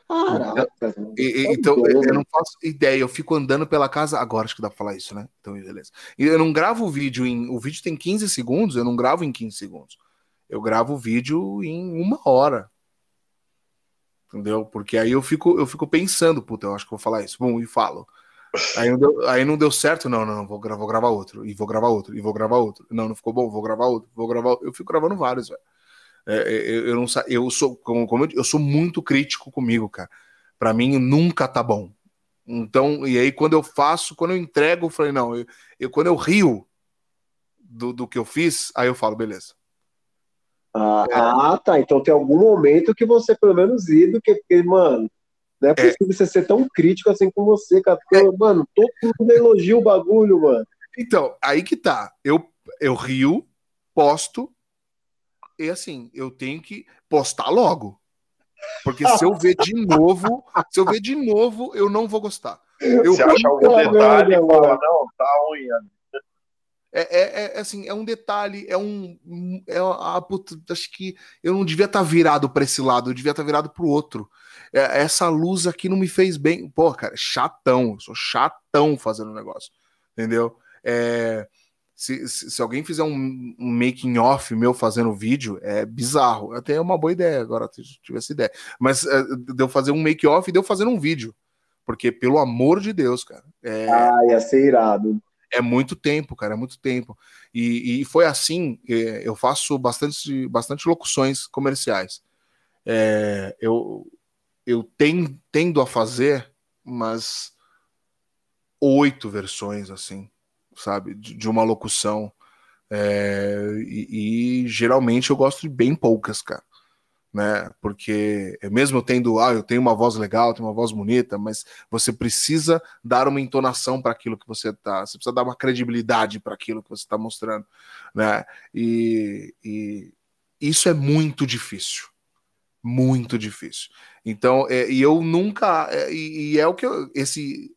Caraca, então, e, então eu não faço ideia, eu fico andando pela casa. Agora acho que dá pra falar isso, né? Então, beleza. E eu não gravo o vídeo em. O vídeo tem 15 segundos, eu não gravo em 15 segundos. Eu gravo o vídeo em uma hora. Entendeu? Porque aí eu fico, eu fico pensando, puta, eu acho que vou falar isso. Bom, e falo. Aí não, deu, aí não deu certo, não, não, vou, vou gravar outro, e vou gravar outro, e vou gravar outro. Não, não ficou bom, vou gravar outro, vou gravar. Eu fico gravando vários, velho. É, é, eu, eu, não eu sou como, como eu, eu, sou muito crítico comigo, cara. Para mim nunca tá bom. Então, e aí quando eu faço, quando eu entrego, eu falei, não, eu, eu quando eu rio do, do que eu fiz, aí eu falo, beleza. Ah, é. ah, tá. Então tem algum momento que você pelo menos ri do que, porque, mano, não é, é. possível é. você ser tão crítico assim com você, cara. Porque, é. mano, todo mundo elogia o bagulho, mano. Então, aí que tá. Eu, eu rio, posto, e assim, eu tenho que postar logo. Porque se eu ver de novo, se eu ver de novo, eu não vou gostar. Eu, Você acha algum detalhe fala, não, tá ruim. né? É, é, é, assim, é um detalhe, é um. É, a, puta, acho que eu não devia estar virado para esse lado, eu devia estar virado para o outro. É, essa luz aqui não me fez bem. Pô, cara, chatão, eu sou chatão fazendo o negócio, entendeu? É, se, se, se, alguém fizer um, um making off meu fazendo vídeo, é bizarro. Até é uma boa ideia agora, se tivesse ideia. Mas é, deu fazer um make off e deu fazendo um vídeo. Porque, pelo amor de Deus, cara. É... Ah, ia ser irado é muito tempo, cara, é muito tempo. E, e foi assim, é, eu faço bastante, bastante locuções comerciais. É, eu eu ten, tendo a fazer umas oito versões, assim, sabe, de, de uma locução. É, e, e, geralmente eu gosto de bem poucas, cara né? Porque mesmo tendo, ah, eu tenho uma voz legal, tenho uma voz bonita, mas você precisa dar uma entonação para aquilo que você tá, você precisa dar uma credibilidade para aquilo que você está mostrando, né? E, e, isso é muito difícil, muito difícil. Então, é, e eu nunca, é, e, é o que eu, esse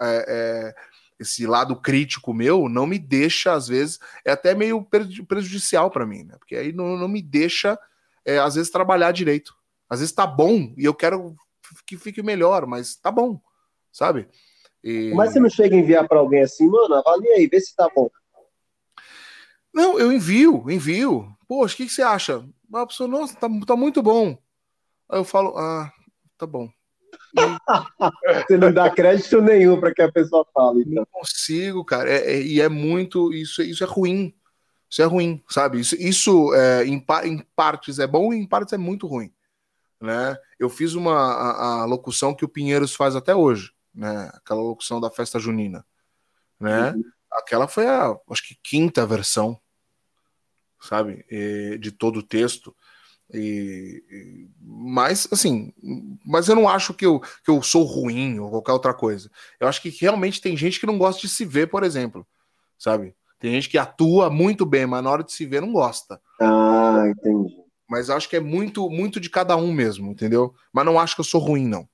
é, é, esse lado crítico meu não me deixa, às vezes, é até meio prejudicial para mim, né? Porque aí não, não me deixa é, às vezes, trabalhar direito. Às vezes tá bom e eu quero que fique melhor, mas tá bom, sabe? E... Mas você não chega a enviar para alguém assim, mano, avalia aí, vê se tá bom. Não, eu envio, envio. Poxa, o que, que você acha? A pessoa, nossa, tá, tá muito bom. Aí eu falo, ah, tá bom. Você não dá crédito nenhum para que a pessoa fale. Então. Não consigo, cara. É, é, e é muito. Isso, isso é ruim. Isso é ruim, sabe? Isso, isso é, em, em, partes é bom e em partes é muito ruim. Né? Eu fiz uma a, a, locução que o Pinheiros faz até hoje, né? Aquela locução da festa junina, né? Uhum. Aquela foi a, acho que quinta versão, sabe? E, de todo o texto. E, e, mas assim, mas eu não acho que eu, que eu sou ruim ou qualquer outra coisa. Eu acho que realmente tem gente que não gosta de se ver, por exemplo, sabe? Tem gente que atua muito bem, mas na hora de se ver não gosta. Ah, entendi. Mas acho que é muito, muito de cada um mesmo, entendeu? Mas não acho que eu sou ruim, não.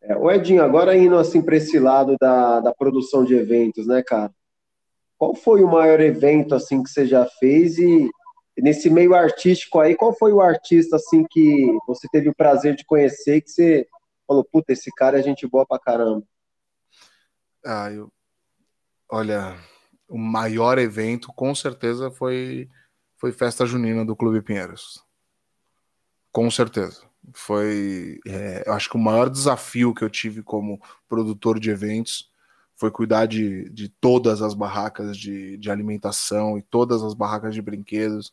É, o Edinho, agora indo assim para esse lado da, da produção de eventos, né, cara? Qual foi o maior evento assim que você já fez e nesse meio artístico aí, qual foi o artista assim que você teve o prazer de conhecer que você falou, puta, esse cara é gente boa pra caramba? Ah, eu olha, o maior evento, com certeza, foi, foi Festa Junina do Clube Pinheiros. Com certeza. Foi, é, acho que o maior desafio que eu tive como produtor de eventos foi cuidar de, de todas as barracas de, de alimentação e todas as barracas de brinquedos.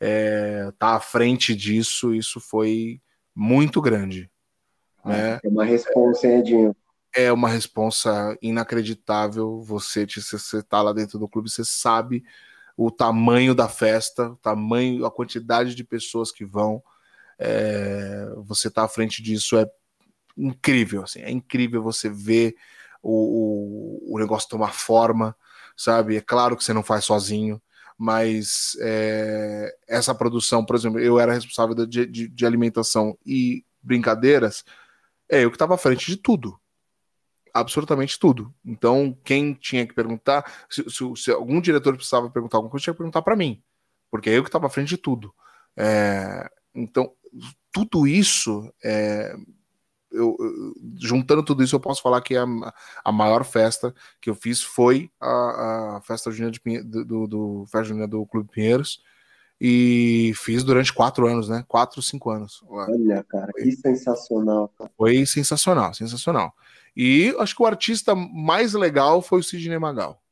É, tá à frente disso, isso foi muito grande. né? É uma responsa, hein, Edinho? é uma responsa inacreditável. Você, você tá lá dentro do clube, você sabe o tamanho da festa, o tamanho, a quantidade de pessoas que vão. É, você tá à frente disso é incrível, assim, é incrível você ver o, o, o, negócio tomar forma, sabe? É claro que você não faz sozinho, mas é, essa produção, por exemplo, eu era responsável de, de, de alimentação e brincadeiras, é eu que estava à frente de tudo absolutamente tudo. Então, quem tinha que perguntar, se, se, se algum diretor precisava perguntar alguma coisa, tinha que perguntar para mim, porque é eu que estava à frente de tudo. É, então, tudo isso, é, eu, eu, juntando tudo isso, eu posso falar que a, a maior festa que eu fiz foi a, a festa junina de, do, do, festa junina do Clube Pinheiros. E fiz durante quatro anos, né? Quatro, cinco anos. Olha, cara, que sensacional. Cara. Foi sensacional, sensacional. E acho que o artista mais legal foi o Sidney Magal.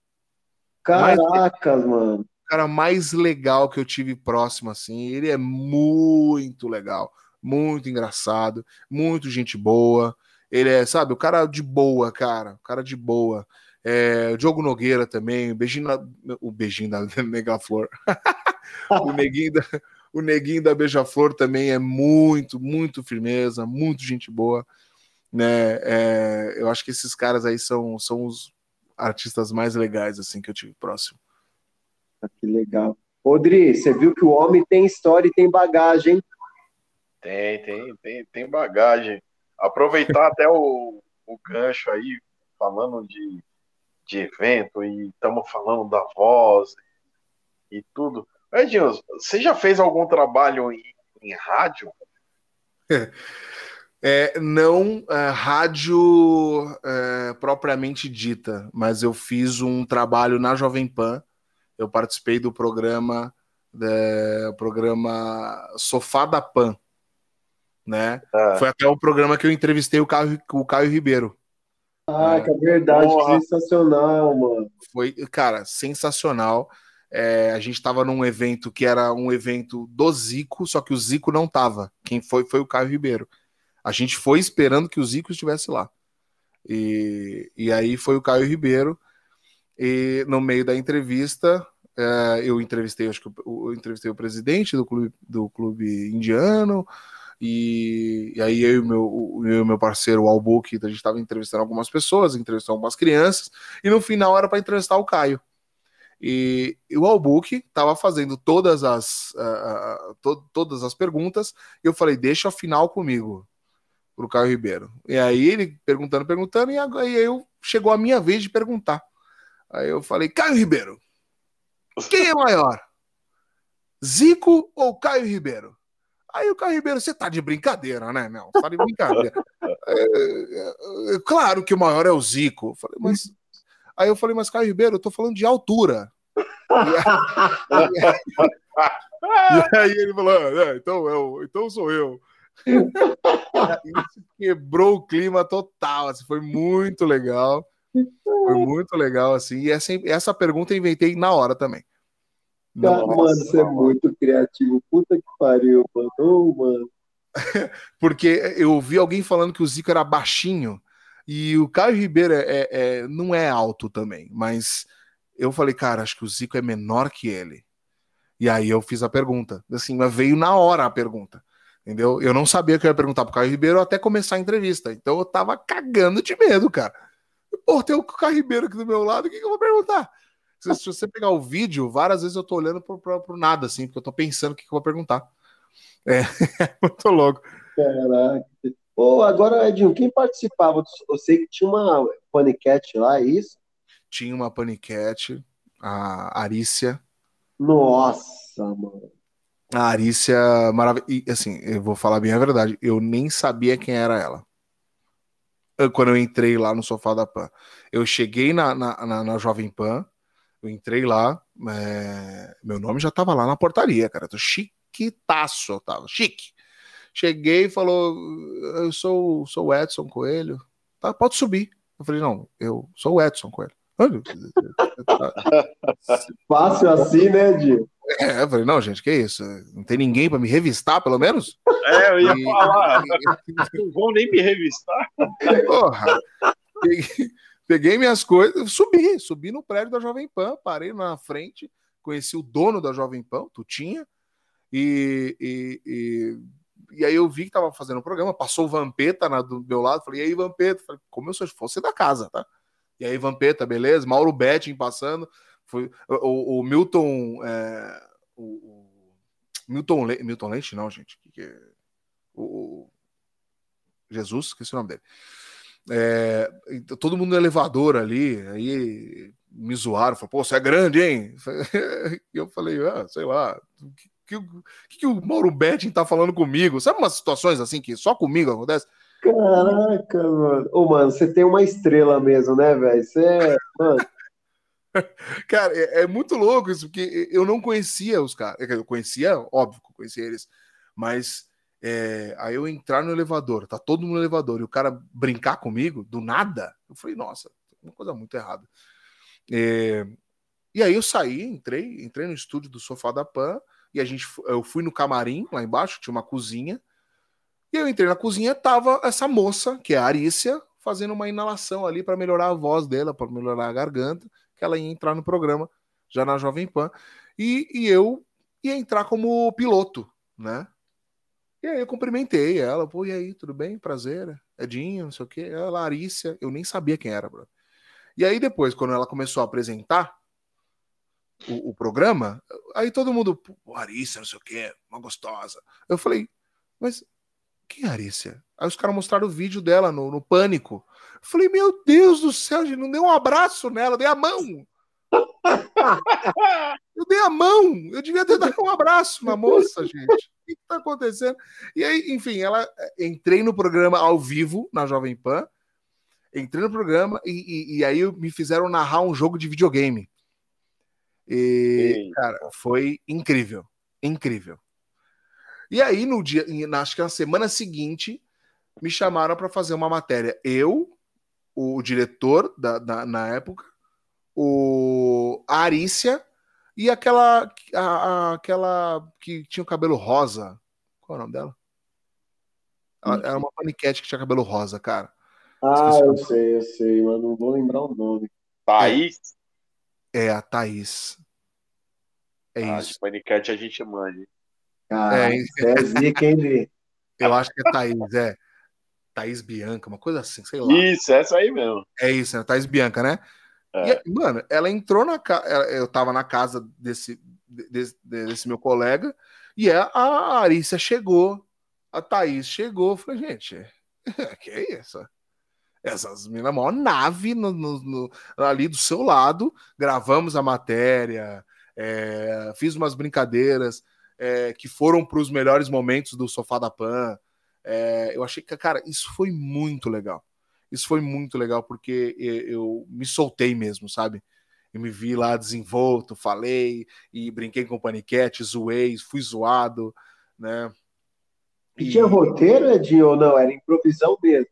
Caraca, mais, mano. O cara mais legal que eu tive próximo, assim. Ele é muito legal, muito engraçado, muito gente boa. Ele é, sabe, o cara de boa, cara. O cara de boa. É, o Diogo Nogueira também, o beijinho, da, o beijinho da Megaflor. o neguinho da, o neguinho da Beija-Flor também é muito, muito firmeza, muito gente boa né? É, eu acho que esses caras aí são, são os artistas mais legais assim que eu tive próximo. Ah, que legal. Rodri, você viu que o homem tem história e tem bagagem. Tem, tem, tem, tem bagagem. Aproveitar até o, o gancho aí, falando de, de evento, e estamos falando da voz e tudo. Edinho, você já fez algum trabalho em, em rádio? É, não é, rádio é, propriamente dita, mas eu fiz um trabalho na Jovem Pan. Eu participei do programa, é, programa Sofá da Pan, né? Ah. Foi até o programa que eu entrevistei o Caio, o Caio Ribeiro. Ah, que é verdade, Porra. sensacional, mano. Foi, cara, sensacional. É, a gente estava num evento que era um evento do Zico, só que o Zico não tava. Quem foi foi o Caio Ribeiro. A gente foi esperando que o Zico estivesse lá. E, e aí foi o Caio Ribeiro. E no meio da entrevista, é, eu entrevistei, acho que eu, eu, entrevistei o presidente do clube, do clube indiano. E, e aí eu e meu, o, eu e meu parceiro, o Albuque, a gente estava entrevistando algumas pessoas, entrevistando algumas crianças, e no final era para entrevistar o Caio. E, e o Albuque estava fazendo todas as, uh, to, todas as perguntas, e eu falei, deixa a final comigo pro Caio Ribeiro. E aí ele perguntando, perguntando, e aí eu chegou a minha vez de perguntar. Aí eu falei, Caio Ribeiro, quem é maior? Zico ou Caio Ribeiro? Aí o Caio Ribeiro, você tá de brincadeira, né, meu? Tá de brincadeira. é, é, é, claro que o maior é o Zico. Falei, mas. Aí eu falei, mas Caio Ribeiro, eu tô falando de altura. e, aí, e aí ele falou, ah, então, eu, então sou eu. Quebrou o clima total, assim, foi muito legal. Foi muito legal, assim. E essa, essa pergunta eu inventei na hora também. Cara, mano, você é muito criativo. Puta que pariu, mano. Oh, mano. Porque eu ouvi alguém falando que o Zico era baixinho e o Caio Ribeiro é, é, é, não é alto também, mas eu falei, cara, acho que o Zico é menor que ele. E aí eu fiz a pergunta. Assim, mas veio na hora a pergunta. Entendeu? Eu não sabia que eu ia perguntar pro Caio Ribeiro até começar a entrevista. Então eu tava cagando de medo, cara. Pô, tem o Caio Ribeiro aqui do meu lado, o que, que eu vou perguntar? Se, se, você pegar o vídeo, várias vezes eu tô olhando pro, pro, pro nada, assim, porque eu tô pensando o que, que eu vou perguntar. É, é muito louco. Caraca. Pô, agora, Edinho, quem participava? Eu sei que tinha uma paniquete lá, é isso? Tinha uma paniquete, a Arícia. Nossa, mano. A Arícia, maravilhosa. E assim, eu vou falar bem a verdade, eu nem sabia quem era ela. Quando eu entrei lá no sofá da Pan. Eu cheguei na, na, na, na Jovem Pan, eu entrei lá, é... meu nome já tava lá na portaria, cara. tô chiquitaço, eu tava, chique. Cheguei e falou: Eu sou, sou o Edson Coelho. Tá, pode subir. Eu falei: Não, eu sou o Edson Coelho. Fácil assim, né, Dio? É, eu falei, não, gente, que isso? Não tem ninguém para me revistar, pelo menos? É, eu ia e... falar. não vão nem me revistar. Porra. Peguei, minhas coisas, subi, subi no prédio da Jovem Pan, parei na frente, conheci o dono da Jovem Pan, Tutinha, e, e, e, e aí eu vi que tava fazendo o programa, passou o Vampeta na, do meu lado, falei, e aí, Vampeta? Falei, como eu sou fosse da casa, tá? E aí, Vampeta, beleza? Mauro Betting passando. Foi, o, o Milton. É, o, o, Milton, Le, Milton Leite, não, gente. Que, que é, o, Jesus, esqueci o nome dele. É, todo mundo no elevador ali, aí me zoaram, falaram, pô, você é grande, hein? E eu falei, ah, sei lá, o que, que, que, o Mauro Betting tá falando comigo? Sabe umas situações assim que só comigo acontece? Caraca, mano. Ô, mano, você tem uma estrela mesmo, né, velho? Você é. Mano. Cara, é, é, muito louco isso, porque eu não conhecia os caras. Eu conhecia, óbvio, conhecia eles, mas é, aí eu entrar no elevador, tá todo mundo no elevador, e o cara brincar comigo, do nada, eu falei, nossa, uma coisa muito errada. É, e aí eu saí, entrei, entrei no estúdio do Sofá da Pan, e a gente, eu fui no camarim, lá embaixo, tinha uma cozinha, e eu entrei na cozinha, tava essa moça, que é a Arícia, fazendo uma inalação ali para melhorar a voz dela, para melhorar a garganta, que ela ia entrar no programa já na Jovem Pan. E, e eu ia entrar como piloto, né? E aí eu cumprimentei ela, pô, e aí, tudo bem? Prazer, Edinho, não sei o quê. Ela, Arícia, eu nem sabia quem era, bro. E aí depois, quando ela começou a apresentar o, o programa, aí todo mundo, Arícia, não sei o quê, uma gostosa. Eu falei, mas quem é a Arícia? Aí os caras mostraram o vídeo dela no, no Pânico. Eu falei, meu Deus do céu, gente, não deu um abraço nela, eu dei a mão. eu dei a mão, eu devia ter dado um abraço na moça, gente. O que, que tá acontecendo? E aí, enfim, ela entrei no programa ao vivo na Jovem Pan. Entrei no programa e, e, e aí me fizeram narrar um jogo de videogame. E, cara, foi incrível. Incrível. E aí, no dia, acho que na semana seguinte, me chamaram para fazer uma matéria. Eu, o diretor da, da, na época, o a Arícia e aquela a, a, aquela que tinha o cabelo rosa. Qual é o nome dela? Ela, era uma paniquete que tinha cabelo rosa, cara. Ah, eu sei, eu sei, mas não vou lembrar o nome. Thaís? É, a Thaís. É ah, isso. De paniquete a gente manda. Cara, é, é zica, hein, Eu acho que é Thaís, é. Thaís Bianca, uma coisa assim, sei lá. Isso, essa aí mesmo. É isso, né? Thaís Bianca, né? É. E, mano, ela entrou na casa. Eu tava na casa desse, desse, desse meu colega, e a, a Arícia chegou, a Thaís chegou. Eu falei, gente, que é isso? Essas meninas, maior nave no, no, no, ali do seu lado, gravamos a matéria, é, fiz umas brincadeiras é, que foram para os melhores momentos do Sofá da Pan. É, eu achei que, cara, isso foi muito legal. Isso foi muito legal porque eu me soltei mesmo, sabe? Eu me vi lá desenvolto, falei e brinquei com paniquete, zoei, fui zoado, né? E, e tinha roteiro, Edinho, ou não? Era improvisão mesmo?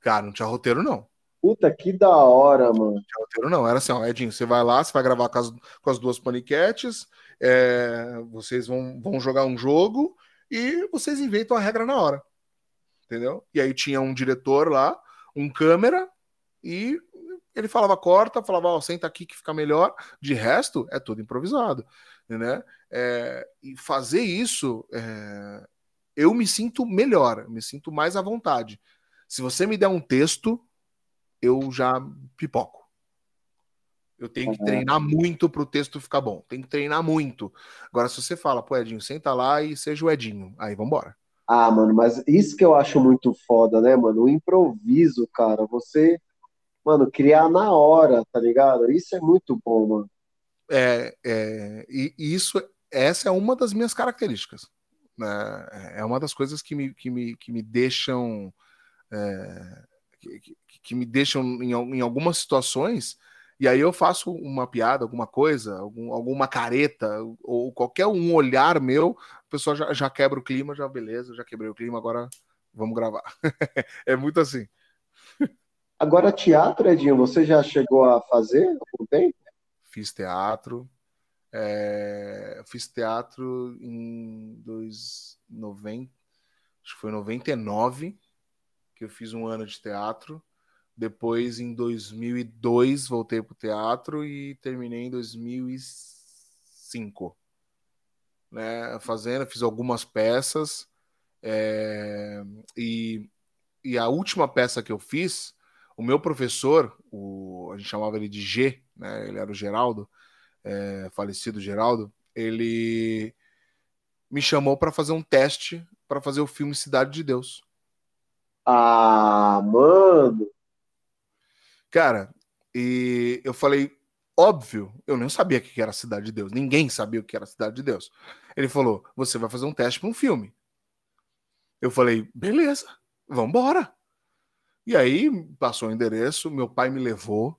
Cara, não tinha roteiro, não. Puta, que da hora, mano. Não tinha roteiro, não. Era assim, ó, Edinho, você vai lá, você vai gravar com as, com as duas paniquetes, é, vocês vão, vão jogar um jogo e vocês inventam a regra na hora. Entendeu? E aí tinha um diretor lá, um câmera, e ele falava corta, falava, ó, senta aqui que fica melhor. De resto, é tudo improvisado. Né? É, e fazer isso, é, eu me sinto melhor, me sinto mais à vontade. Se você me der um texto, eu já pipoco. Eu tenho que treinar muito para o texto ficar bom. Tem que treinar muito. Agora, se você fala, pô, Edinho, senta lá e seja o Edinho, aí vambora. Ah, mano, mas isso que eu acho muito foda, né, mano? O improviso, cara. Você, mano, criar na hora, tá ligado? Isso é muito bom, mano. É, é e isso, essa é uma das minhas características. Né? É uma das coisas que me, que me, que me deixam. É, que, que, me deixam em, em algumas situações e aí eu faço uma piada, alguma coisa, algum, alguma careta, ou qualquer um olhar meu, a pessoa já, já quebra o clima, já beleza, já quebrei o clima, agora vamos gravar. é muito assim. Agora, teatro, Edinho, você já chegou a fazer algum tempo? Fiz teatro. É, fiz teatro em 90, acho que foi 99 que eu fiz um ano de teatro. Depois, em 2002, voltei para o teatro e terminei em 2005. Né, fazendo, fiz algumas peças. É, e, e a última peça que eu fiz, o meu professor, o, a gente chamava ele de G, né, ele era o Geraldo, é, falecido Geraldo, ele me chamou para fazer um teste para fazer o filme Cidade de Deus. Ah, mano! Cara, e eu falei, óbvio, eu não sabia o que era a Cidade de Deus. Ninguém sabia o que era a Cidade de Deus. Ele falou: você vai fazer um teste para um filme. Eu falei, beleza, vamos embora. E aí passou o endereço, meu pai me levou.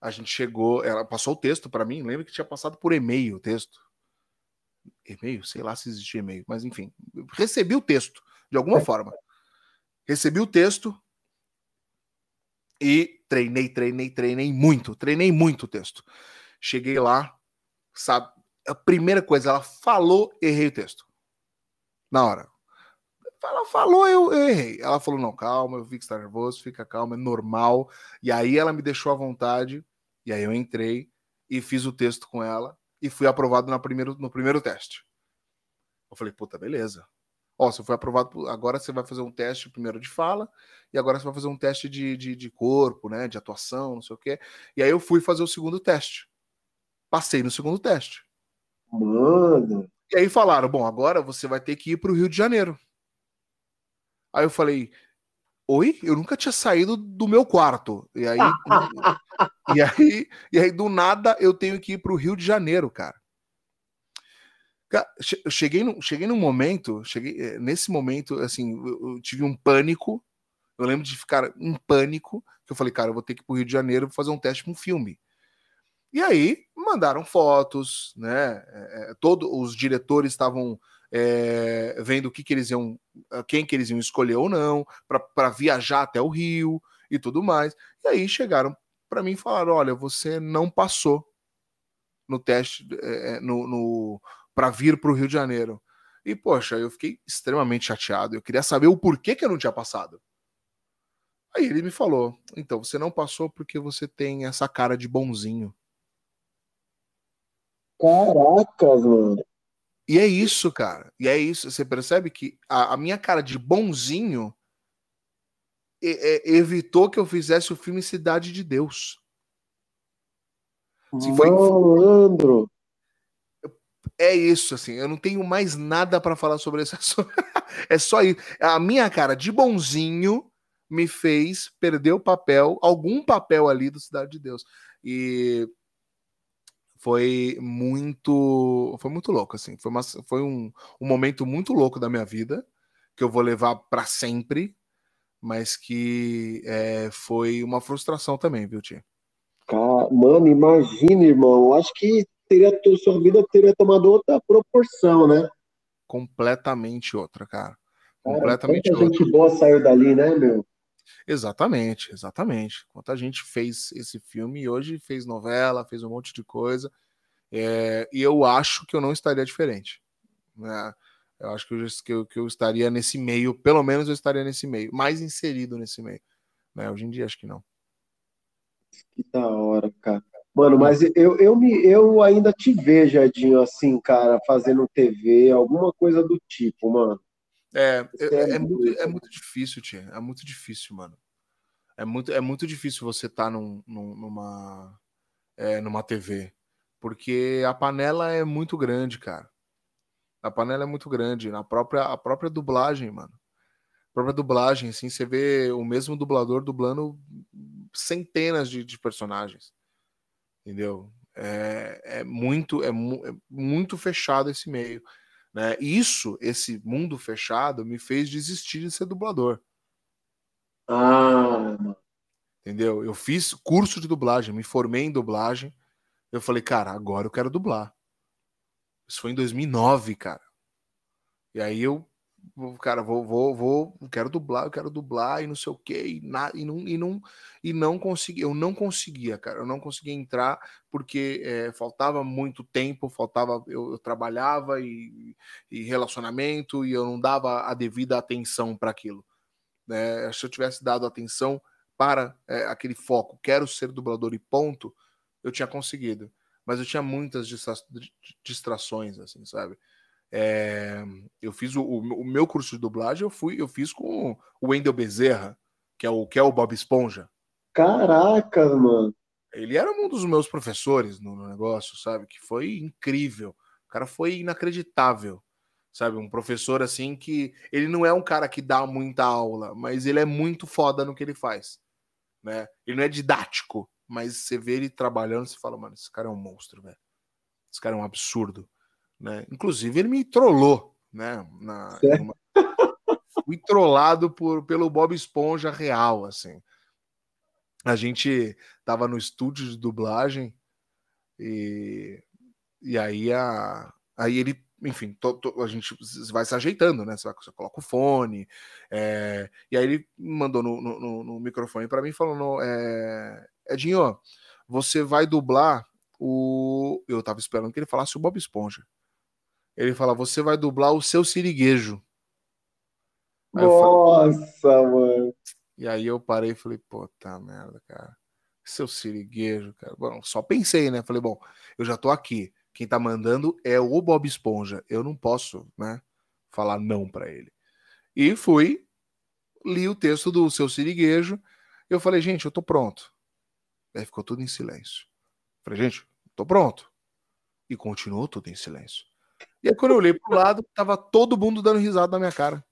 A gente chegou, ela passou o texto para mim. Lembra que tinha passado por e-mail o texto? E-mail? Sei lá se existia e-mail, mas enfim, recebi o texto de alguma forma. Recebi o texto, e treinei, treinei, treinei muito, treinei muito o texto. Cheguei lá, sabe? A primeira coisa, ela falou, errei o texto. Na hora. Ela falou, eu, eu errei. Ela falou: não, calma, eu vi que está nervoso, fica calma, é normal. E aí ela me deixou à vontade, e aí eu entrei e fiz o texto com ela e fui aprovado na primeiro, no primeiro teste. Eu falei, puta, beleza. Ó, você foi aprovado, agora você vai fazer um teste primeiro de fala, e agora você vai fazer um teste de, de, de corpo, né? De atuação, não sei o quê. E aí eu fui fazer o segundo teste. Passei no segundo teste. Mano. E aí falaram: bom, agora você vai ter que ir para o Rio de Janeiro. Aí eu falei, oi? Eu nunca tinha saído do meu quarto. E aí, e aí, e aí do nada eu tenho que ir para o Rio de Janeiro, cara. Eu cheguei, no, cheguei num momento, cheguei eh, nesse momento, assim, eu, eu tive um pânico. Eu lembro de ficar em pânico, que eu falei, cara, eu vou ter que ir pro Rio de Janeiro fazer um teste com um filme. E aí mandaram fotos, né? É, todos os diretores estavam é, vendo o que, que eles iam, quem que eles iam escolher ou não, para viajar até o Rio e tudo mais. E aí chegaram para mim e falaram: olha, você não passou no teste, é, no, no para vir para o Rio de Janeiro. E, poxa, eu fiquei extremamente chateado. Eu queria saber o porquê que eu não tinha passado. Aí ele me falou: então, você não passou porque você tem essa cara de bonzinho. Caracas, mano. E é isso, cara. E é isso. Você percebe que a, a minha cara de bonzinho e, e, evitou que eu fizesse o filme Cidade de Deus. Assim, Malandro é isso, assim. Eu não tenho mais nada para falar sobre esse assunto. é só isso. A minha cara de bonzinho me fez perder o papel, algum papel ali do Cidade de Deus. E foi muito, foi muito louco, assim. Foi, uma, foi um, um momento muito louco da minha vida que eu vou levar para sempre, mas que é, foi uma frustração também, viu, Tia? Mano, imagina, irmão. Acho que teria, sua vida teria tomado outra proporção, né? Completamente outra, cara. cara Completamente outra. gente boa saiu dali, né, meu? Exatamente, exatamente. Quanta gente fez esse filme e hoje fez novela, fez um monte de coisa. É, e eu acho que eu não estaria diferente. Né? Eu acho que eu, que, eu, que eu estaria nesse meio, pelo menos eu estaria nesse meio, mais inserido nesse meio. Né? Hoje em dia acho que não. Que da hora, cara. Mano, mas eu, eu, me, eu ainda te vejo, Edinho, assim, cara, fazendo TV, alguma coisa do tipo, mano. É, é, é, é, muito, é muito difícil, Tia. É muito difícil, mano. É muito, é muito difícil você estar tá num, num, numa, é, numa TV. Porque a panela é muito grande, cara. A panela é muito grande. Na própria, a própria dublagem, mano. A própria dublagem, assim, você vê o mesmo dublador dublando centenas de, de personagens entendeu? É, é muito é, mu é, muito fechado esse meio, né? Isso, esse mundo fechado, me fez desistir de ser dublador. Ah, entendeu? Eu fiz curso de dublagem, me formei em dublagem. Eu falei, cara, agora eu quero dublar. Isso foi em 2009, cara. E aí eu cara, vou, vou, vou, quero dublar, eu quero dublar e não sei o que, e, na, e, não, e, não, e não consegui, eu não conseguia, cara, eu não conseguia entrar porque é, faltava muito tempo, faltava, eu, eu trabalhava e, e, relacionamento e eu não dava a devida atenção para aquilo. Né? Se eu tivesse dado atenção para é, aquele foco, quero ser dublador e ponto, eu tinha conseguido. Mas eu tinha muitas distrações, assim, sabe? É, eu fiz o, o, meu curso de dublagem, eu fui, eu fiz com o Wendel Bezerra, que é o que é o Bob Esponja. Caraca, mano. Ele era um dos meus professores no, no negócio, sabe? Que foi incrível. O cara foi inacreditável, sabe? Um professor assim que ele não é um cara que dá muita aula, mas ele é muito foda no que ele faz, né? Ele não é didático, mas você vê ele trabalhando, você fala, mano, esse cara é um monstro, velho. Esse cara é um absurdo. Né? Inclusive, ele me trollou. Né? Na, numa... Fui trollado por, pelo Bob Esponja real. assim. A gente tava no estúdio de dublagem e, e aí, a, aí ele enfim, to, to, a gente vai se ajeitando, né? Você, vai, você coloca o fone. É, e aí ele mandou no, no, no microfone para mim falando: é, Edinho, você vai dublar o. Eu tava esperando que ele falasse o Bob Esponja. Ele fala: Você vai dublar o seu siriguejo. Aí Nossa, falei, mano. E aí eu parei e falei: Puta merda, cara. Seu siriguejo, cara. Bom, só pensei, né? Falei: Bom, eu já tô aqui. Quem tá mandando é o Bob Esponja. Eu não posso, né? Falar não para ele. E fui, li o texto do seu siriguejo. Eu falei: Gente, eu tô pronto. Aí ficou tudo em silêncio. Falei: Gente, tô pronto. E continuou tudo em silêncio. E aí, quando eu olhei pro lado, tava todo mundo dando risada na minha cara.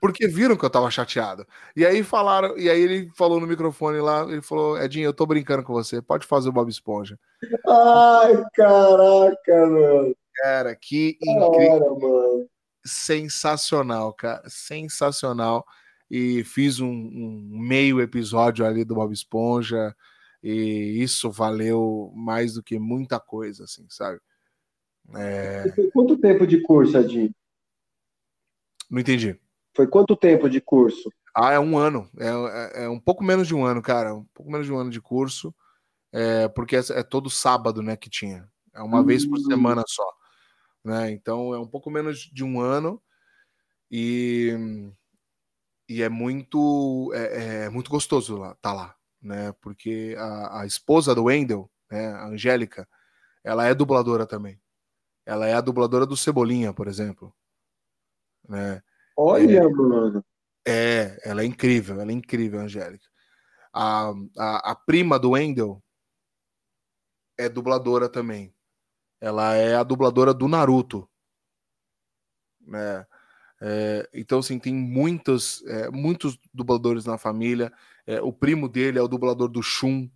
porque viram que eu tava chateado. E aí falaram, e aí ele falou no microfone lá, ele falou: Edinho, eu tô brincando com você, pode fazer o Bob Esponja. Ai, caraca, mano. Cara, que incrível. mano. Sensacional, cara. Sensacional. E fiz um, um meio episódio ali do Bob Esponja. E isso valeu mais do que muita coisa, assim, sabe? É... Quanto tempo de curso, Adi? Não entendi. Foi quanto tempo de curso? Ah, é um ano. É, é, é, um pouco menos de um ano, cara. Um pouco menos de um ano de curso. É, porque é, é todo sábado, né, que tinha. É uma vez por hum. semana só. Né? Então é um pouco menos de um ano. E, e é muito é, é muito gostoso lá, tá lá, né? Porque a, a esposa do Wendell, né, a Angélica, ela é dubladora também. Ela é a dubladora do Cebolinha, por exemplo. Né? Olha, é, mano. É, ela é incrível, ela é incrível, Angélica. A, a, a prima do Wendell é dubladora também. Ela é a dubladora do Naruto. Né? É, então, assim, tem muitos, é, muitos dubladores na família. É, o primo dele é o dublador do Shun,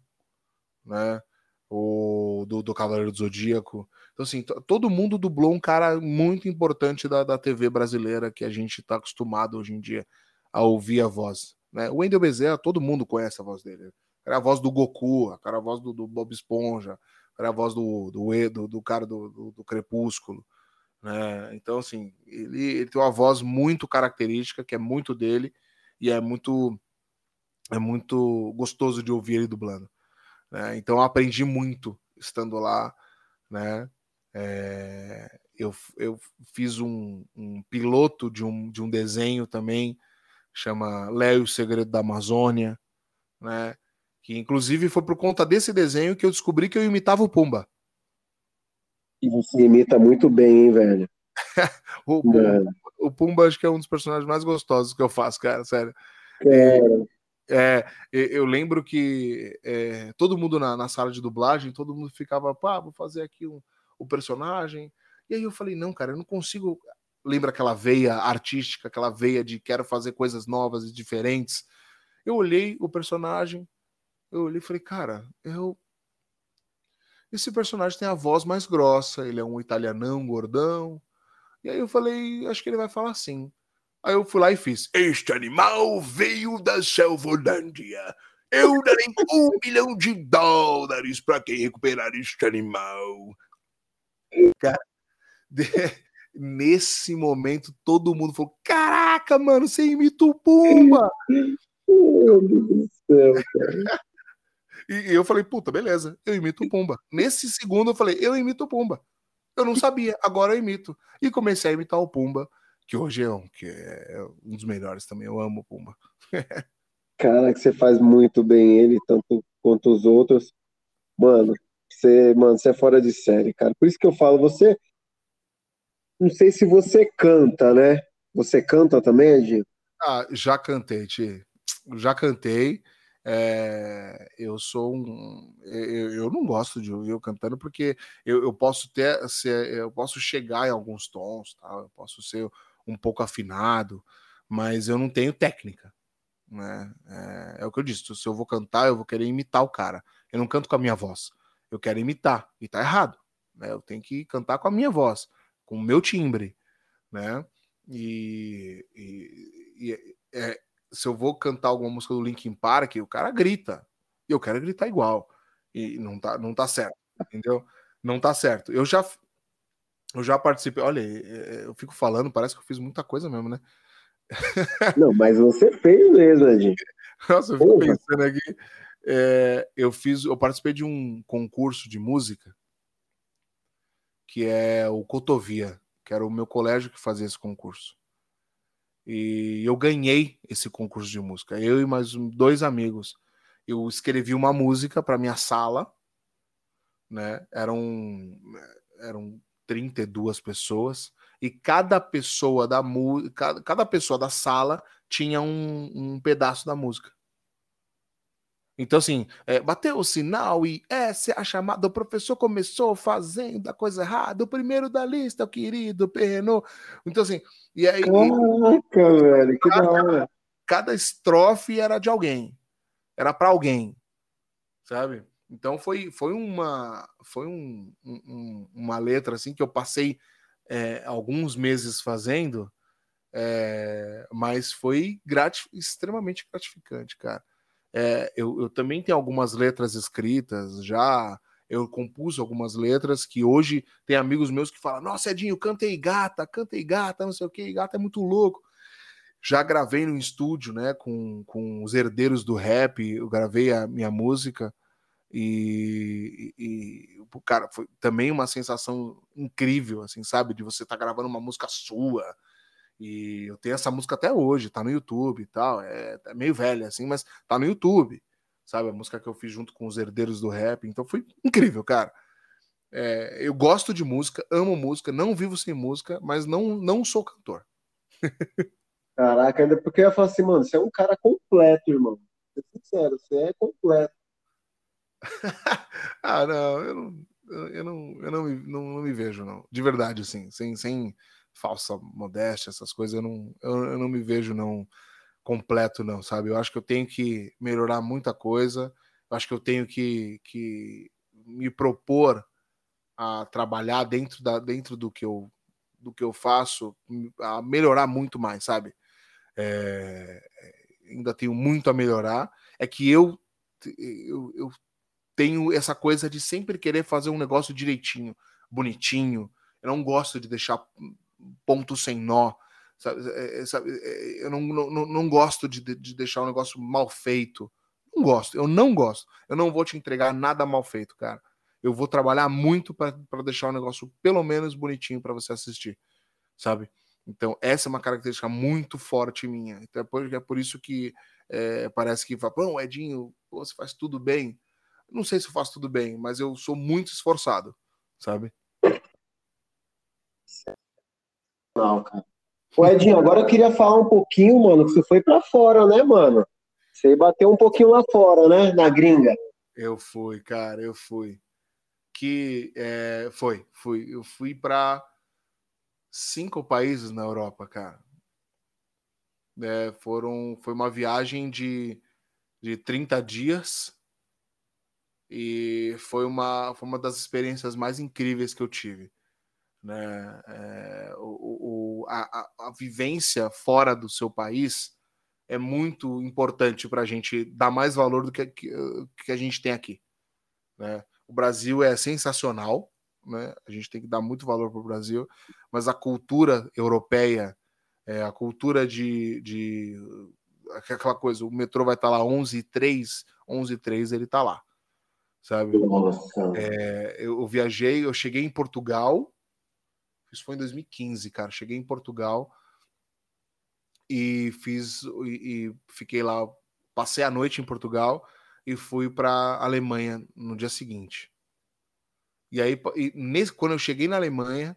né? O, do, do Cavaleiro do Zodíaco. Então, assim, todo mundo dublou um cara muito importante da, da TV brasileira que a gente está acostumado hoje em dia a ouvir a voz. Né? O Wendel Bezerra, todo mundo conhece a voz dele. Era a voz do Goku, era a voz do, do Bob Esponja, era a voz do, do, do, cara do, do, do Crepúsculo. Né? Então, assim, ele, ele, tem uma voz muito característica, que é muito dele, e é muito é muito gostoso de ouvir ele dublando. Né? Então, eu aprendi muito estando lá, né? É, eu, eu fiz um, um, piloto de um, de um desenho também, chama Léo o Segredo da Amazônia, né? Que inclusive foi por conta desse desenho que eu descobri que eu imitava o Pumba. E você imita muito bem, hein, velho? o, Pumba, o, Pumba, acho que é um dos personagens mais gostosos que eu faço, cara, sério. É, eu lembro que é, todo mundo na, na, sala de dublagem, todo mundo ficava, pá, vou fazer aqui um, o personagem. E aí eu falei, não, cara, eu não consigo. Lembra aquela veia artística, aquela veia de quero fazer coisas novas e diferentes. Eu olhei o personagem, eu olhei e falei, cara, eu. Esse personagem tem a voz mais grossa, ele é um italianão gordão. E aí eu falei, acho que ele vai falar assim. Aí eu fui lá e fiz: Este animal veio da Selvolândia. Eu darei um milhão de dólares para quem recuperar este animal. Cara, de... nesse momento todo mundo falou: Caraca, mano, você imita o Pumba! Meu Deus do céu, cara. E eu falei, puta, beleza, eu imito o Pumba. Nesse segundo eu falei, eu imito o Pumba. Eu não sabia, agora eu imito. E comecei a imitar o Pumba, que hoje é um, que é um dos melhores também. Eu amo o Pumba. Cara, que você faz muito bem ele, tanto quanto os outros. Mano, você, mano, você é fora de série, cara. Por isso que eu falo, você. Não sei se você canta, né? Você canta também, Edinho? Ah, já cantei, Ti. Já cantei. É, eu sou um. Eu, eu, não gosto de ouvir eu cantando porque eu, eu posso ter. Eu posso chegar em alguns tons, tá? eu posso ser um pouco afinado, mas eu não tenho técnica. Né? É, é o que eu disse. Se eu vou cantar, eu vou querer imitar o cara. Eu não canto com a minha voz eu quero imitar, e tá errado. Né? Eu tenho que cantar com a minha voz, com o meu timbre, né? E, e, e é, se eu vou cantar alguma música do Linkin Park, o cara grita, e eu quero gritar igual, e não tá, não tá certo, entendeu? Não tá certo. Eu já eu já participei, olha, é, eu fico falando, parece que eu fiz muita coisa mesmo, né? Não, mas você fez mesmo, Edinho. Nossa, eu fico Porra. pensando aqui é, eu fiz, eu participei de um concurso de música que é o Cotovia, que era o meu colégio que fazia esse concurso. E eu ganhei esse concurso de música, eu e mais dois amigos. Eu escrevi uma música para minha sala, né? Eram eram 32 pessoas e cada pessoa da cada, cada pessoa da sala tinha um, um pedaço da música. Então, assim, é, bateu o sinal e essa é a chamada. O professor começou fazendo a coisa errada. O primeiro da lista, o querido Perrenot. Então, assim, e aí. Caraca, velho, que da hora. Cada estrofe era de alguém. Era para alguém. Sabe? Então foi, foi uma foi um, um, uma letra assim que eu passei é, alguns meses fazendo, é, mas foi gratif extremamente gratificante, cara. É, eu, eu também tenho algumas letras escritas já. Eu compus algumas letras que hoje tem amigos meus que falam: Nossa, Edinho, cantei gata, cantei gata, não sei o que, gata é muito louco. Já gravei no estúdio, né, com, com os herdeiros do rap, eu gravei a minha música e, e, cara, foi também uma sensação incrível, assim, sabe, de você estar tá gravando uma música sua, e eu tenho essa música até hoje, tá no YouTube e tal. É, é, meio velha, assim, mas tá no YouTube. Sabe? A música que eu fiz junto com os herdeiros do rap. Então foi incrível, cara. É, eu gosto de música, amo música, não vivo sem música, mas não, não sou cantor. Caraca, ainda porque eu ia falar assim, mano, você é um cara completo, irmão. Ser sincero, você é completo. ah, não, eu não, eu não, eu não, me, não, não me vejo, não. De verdade, assim, sem, sem, falsa modéstia, essas coisas, eu não, eu, eu não me vejo não completo, não, sabe? Eu acho que eu tenho que melhorar muita coisa, eu acho que eu tenho que, que me propor a trabalhar dentro, da, dentro do, que eu, do que eu faço, a melhorar muito mais, sabe? É, ainda tenho muito a melhorar. É que eu, eu, eu tenho essa coisa de sempre querer fazer um negócio direitinho, bonitinho. Eu não gosto de deixar ponto sem nó. Sabe, é, é, é, eu não, não, não gosto de, de deixar um negócio mal feito. Não gosto, eu não gosto. Eu não vou te entregar nada mal feito, cara. Eu vou trabalhar muito para deixar o negócio pelo menos bonitinho para você assistir, sabe? Então, essa é uma característica muito forte minha. Então, é por, é por isso que é, parece que fala, pô, Edinho, você faz tudo bem. Não sei se eu faço tudo bem, mas eu sou muito esforçado, sabe? Não, cara. Ô, Edinho, agora eu queria falar um pouquinho, mano, que você foi pra fora, né, mano? Você bateu um pouquinho lá fora, né? Na gringa. Eu fui, cara, eu fui. Que é, foi, fui. Eu fui para cinco países na Europa, cara. É, foram, foi uma viagem de, de 30 dias e foi uma, foi uma das experiências mais incríveis que eu tive né? É, o, o, a, a, vivência fora do seu país é muito importante para a gente dar mais valor do que, que, que a gente tem aqui. Né? O Brasil é sensacional, né? a gente tem que dar muito valor para o Brasil, mas a cultura europeia, é, a cultura de, de aquela coisa, o metrô vai estar tá lá 11 e 3, 11 e 3 ele está lá, sabe? É, eu viajei, eu cheguei em Portugal, isso foi em 2015, cara. Cheguei em Portugal e fiz e, e fiquei lá, passei a noite em Portugal e fui para Alemanha no dia seguinte. E aí, e nesse, quando eu cheguei na Alemanha,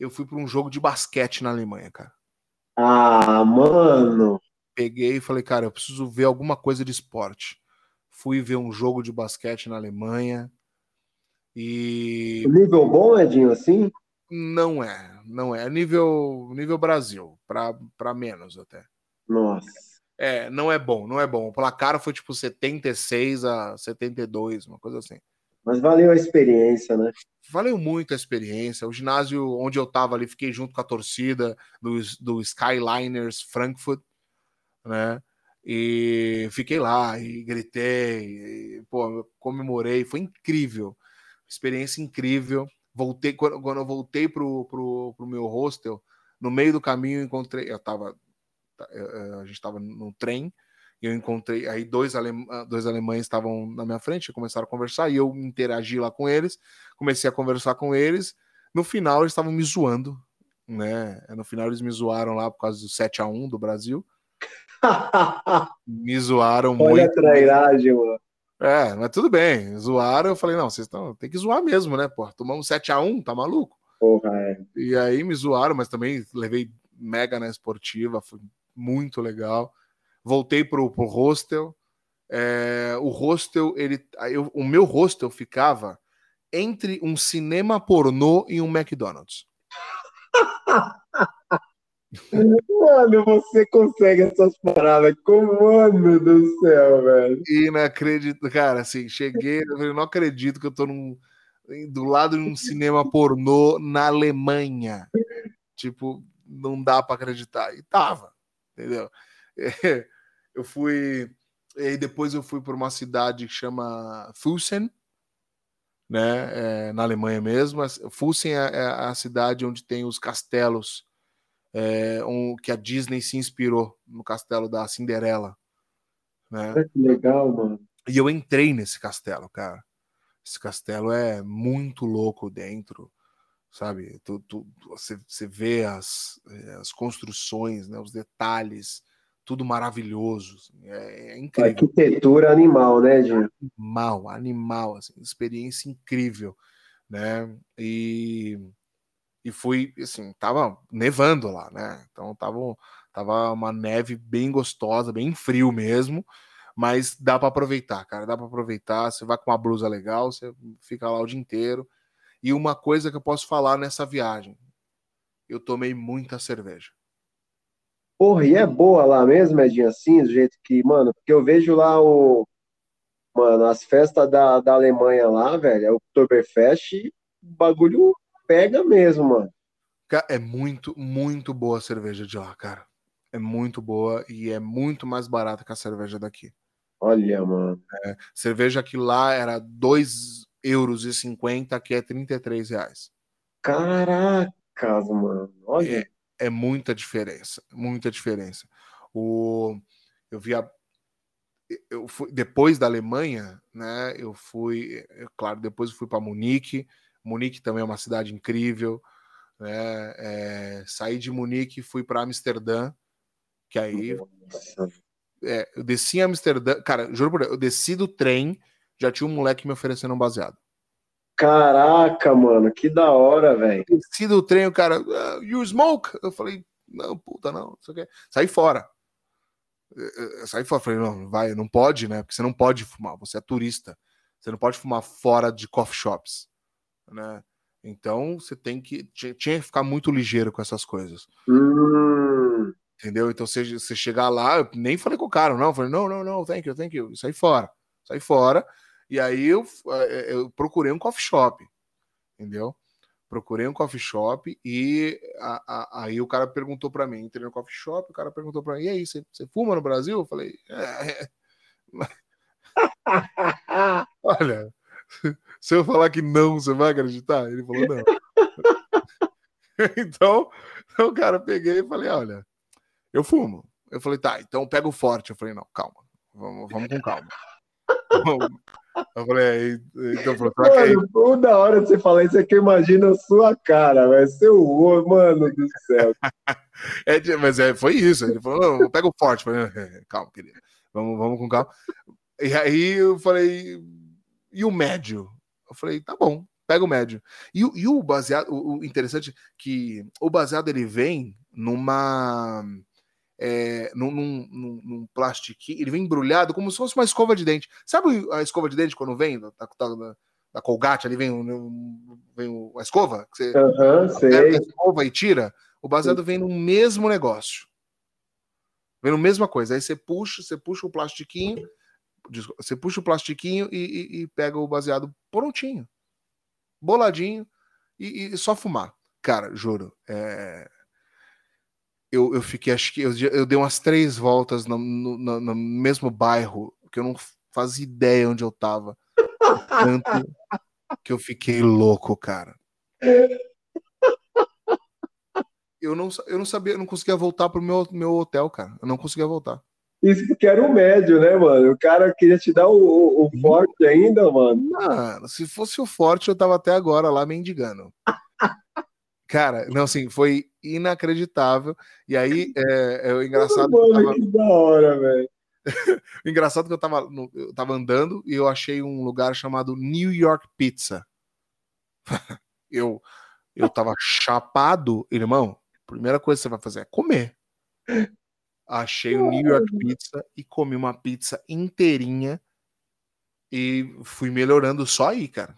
eu fui para um jogo de basquete na Alemanha, cara. Ah, mano! Peguei e falei, cara, eu preciso ver alguma coisa de esporte. Fui ver um jogo de basquete na Alemanha. E. Nível bom, Edinho, assim? Não é, não é. Nível, nível Brasil, para menos até. Nossa. É, não é bom, não é bom. O placar foi tipo 76 a 72, uma coisa assim. Mas valeu a experiência, né? Valeu muito a experiência. O ginásio onde eu tava ali, fiquei junto com a torcida do, do Skyliners Frankfurt, né? E fiquei lá e gritei, e, pô, comemorei, foi incrível. Experiência incrível voltei quando, quando eu voltei pro, pro, pro meu hostel, no meio do caminho encontrei, eu tava a gente estava no trem e eu encontrei aí dois, dois alemães estavam na minha frente, começaram a conversar e eu interagi lá com eles, comecei a conversar com eles. No final eles estavam me zoando, né? No final eles me zoaram lá por causa do 7 a 1 do Brasil. me zoaram Olha muito. Olha a trairagem, mano. É, mas tudo bem. Zoaram, eu falei, não, vocês estão. Tem que zoar mesmo, né? Pô, tomamos 7x1, tá maluco? Porra, é. E aí me zoaram, mas também levei mega na esportiva, foi muito legal. Voltei pro, pro hostel É, o hostel, ele, eu, o meu hostel ficava entre um cinema pornô e um McDonald's. Mano, você consegue essas paradas. Como, mano do céu, velho. Inacreditável. Cara, assim, cheguei, eu não acredito que eu tô num, do lado de um cinema pornô na Alemanha. Tipo, não dá para acreditar. E tava, entendeu? Eu fui. E depois eu fui para uma cidade que chama Fussen, né? É, na Alemanha mesmo. Fussen é, é a cidade onde tem os castelos é, um, que a Disney se inspirou no castelo da Cinderela. Né? Que legal, mano. E eu entrei nesse castelo, cara. Esse castelo é muito louco dentro, sabe? Tu, tu, você, você vê as, é, as construções, né, os detalhes, tudo maravilhoso. Assim, é, é, incrível. Arquitetura animal, né, Dinho? Animal, animal, assim, experiência incrível, né? E e fui, assim, tava nevando lá, né? Então tava, tava uma neve bem gostosa, bem frio mesmo, mas dá para aproveitar, cara, dá para aproveitar. Você vai com uma blusa legal, você fica lá o dia inteiro. E uma coisa que eu posso falar nessa viagem, eu tomei muita cerveja. Porra, e é boa lá mesmo, Edinho, assim, do jeito que, mano, porque eu vejo lá o. Mano, as festas da, da Alemanha lá, velho, é o Oktoberfest, bagulho pega mesmo, mano. É muito, muito boa a cerveja de lá, cara. É muito boa e é muito mais barata que a cerveja daqui. Olha, mano. É, cerveja que lá era 2,50 euros, que é 33 reais. Caracas, mano. Olha. É, é muita diferença, muita diferença. O, eu vi a, eu fui, depois da Alemanha, né? Eu fui, é, claro, depois eu fui para Munique, Munique também é uma cidade incrível. Né? É, saí de Munique e fui para Amsterdã, que aí. É, eu desci em Amsterdã, cara, juro por Deus, eu desci do trem, já tinha um moleque me oferecendo um baseado. Caraca, mano, que da hora, velho. Desci do trem, o cara, uh, you smoke? Eu falei, não, puta, não, não sei o que. Saí fora. Eu saí fora, falei, não, vai, não pode, né? Porque você não pode fumar, você é turista. Você não pode fumar fora de coffee shops né? Então você tem que tinha que ficar muito ligeiro com essas coisas. Hum. Entendeu? Então você, você chegar lá, eu nem falei com o cara, não, eu falei, não, não, não, thank you, thank you. Saí fora. Saí fora. E aí eu, eh, eu procurei um coffee shop. Entendeu? Procurei um coffee shop e a, a, aí o cara perguntou para mim, entrei no coffee shop, o cara perguntou para mim, e aí, você, você fuma no Brasil? Eu falei, é. é. Olha, se eu falar que não, você vai acreditar? Ele falou, não. então, o cara peguei e falei, olha, eu fumo. Eu falei, tá, então pega o forte. Eu falei, não, calma, vamos, vamos com calma. Eu falei, então, falou, mano, toda hora que você fala isso é que eu imagino a sua cara, vai ser o mano do céu. é, mas é, foi isso. Ele falou, pega o forte. Eu falei, é, calma, querido, vamos, vamos com calma. E aí eu falei, e o médio? Eu falei, tá bom, pega o médio. E, e o baseado, o, o interessante que o baseado ele vem numa. É, num, num, num, plastiquinho, ele vem embrulhado como se fosse uma escova de dente. Sabe a escova de dente quando vem da, da, da Colgate ali vem, vem a escova? Que você uhum, sei. a escova e tira? O baseado vem no mesmo negócio. Vem no mesma coisa. Aí você puxa, você puxa o plastiquinho, você puxa o plastiquinho e, e, e pega o baseado prontinho, boladinho e, e, só fumar. Cara, juro, é... eu, eu fiquei, acho que eu, eu dei umas três voltas no, no, no, mesmo bairro que eu não fazia ideia onde eu tava. Tanto que eu fiquei louco, cara. Eu não, eu não sabia, eu não conseguia voltar pro meu, meu hotel, cara. Eu não conseguia voltar. Isso porque era o médio, né, mano? O cara queria te dar o, o, o forte ainda, mano. Mano, se fosse o forte, eu tava até agora lá mendigando. Cara, não, assim, foi inacreditável. E aí, é, é o engraçado. Mano, que, tava... que da hora, velho. o engraçado é que eu tava, eu tava andando e eu achei um lugar chamado New York Pizza. eu, eu tava chapado, irmão. Primeira coisa que você vai fazer é comer achei o New York Pizza e comi uma pizza inteirinha e fui melhorando só aí, cara.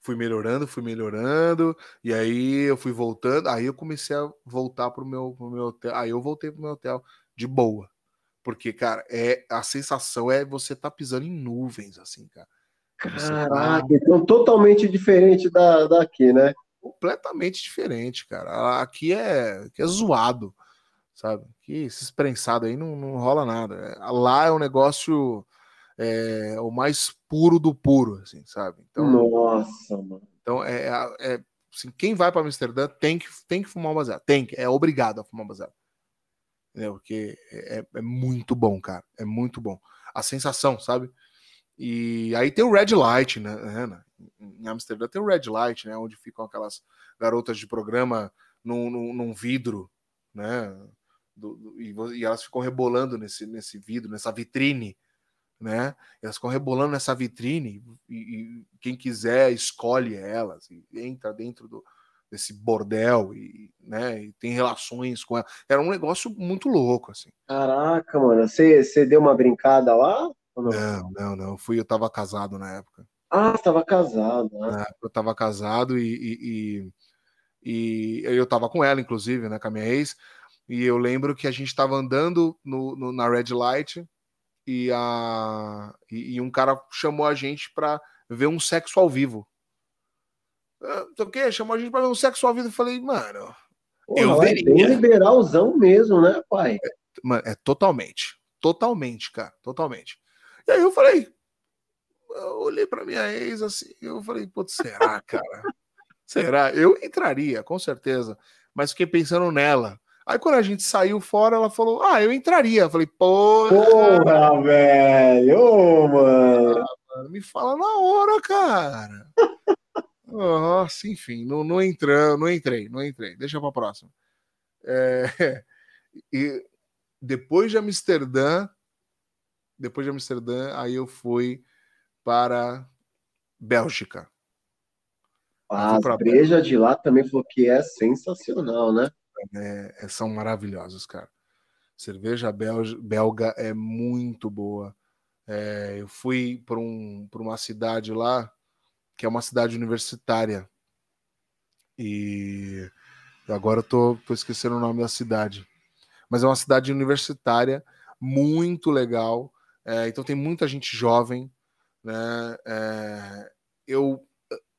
Fui melhorando, fui melhorando, e aí eu fui voltando, aí eu comecei a voltar pro meu, pro meu hotel, aí eu voltei pro meu hotel de boa. Porque, cara, é a sensação é você tá pisando em nuvens, assim, cara. Tá Caraca, então totalmente diferente da, daqui, né? completamente diferente, cara. Aqui é, aqui é zoado, sabe? Aqui, esses prensados aí não, não rola nada. Lá é um negócio é, o mais puro do puro, assim, sabe? Então, Nossa, mano. então é, é assim, quem vai para Amsterdã tem que, tem que fumar um baseado. Tem que, é obrigado a fumar um baseado. Entendeu? Porque é, é muito bom, cara. É muito bom. A sensação, sabe? E aí tem o Red Light, né? né? Em Amsterdã tem o Red Light, né? Onde ficam aquelas garotas de programa num, num, num vidro, né? Do, do, e, e, elas ficam rebolando nesse, nesse vidro, nessa vitrine, né? Elas ficam rebolando nessa vitrine e, e quem quiser escolhe elas e entra dentro do, desse bordel e, né, e tem relações com ela. Era um negócio muito louco, assim. Caraca, mano. Você, você deu uma brincada lá? não? Não, não, não. Fui, eu tava casado na época. Ah, você tava casado, né? Eu tava casado e, e, e, e eu tava com ela, inclusive, né, com a minha ex. E eu lembro que a gente tava andando no, no- na Red Light e, a, e, e um cara chamou a gente pra ver um sexo ao vivo. Ah, o quê, chamou a gente pra ver um sexo ao vivo. Eu falei, mano, Porra, Eu é bem liberalzão mesmo, né, pai? Mano, é totalmente. Totalmente, cara. Totalmente. E aí eu falei. Eu olhei pra minha ex assim. Eu falei, putz, será, cara? será? Eu entraria, com certeza. Mas fiquei pensando nela. Aí quando a gente saiu fora, ela falou, ah, eu entraria. Eu falei, pô, Porra, velho! Ô, mano! me fala na hora, cara. Nossa, enfim, não, não, entra, não entrei, não entrei. Deixa pra próxima. É, e depois de Amsterdã, depois de Amsterdã, aí eu fui para Bélgica. As pra- brejas de lá também falou que é sensacional, né? É, são maravilhosos, cara. Cerveja belga, é muito boa. É, eu fui para um, uma cidade lá, que é uma cidade universitária. E agora eu tô, tô esquecendo o nome da cidade. Mas é uma cidade universitária muito legal. É, então tem muita gente jovem. Né? É, eu,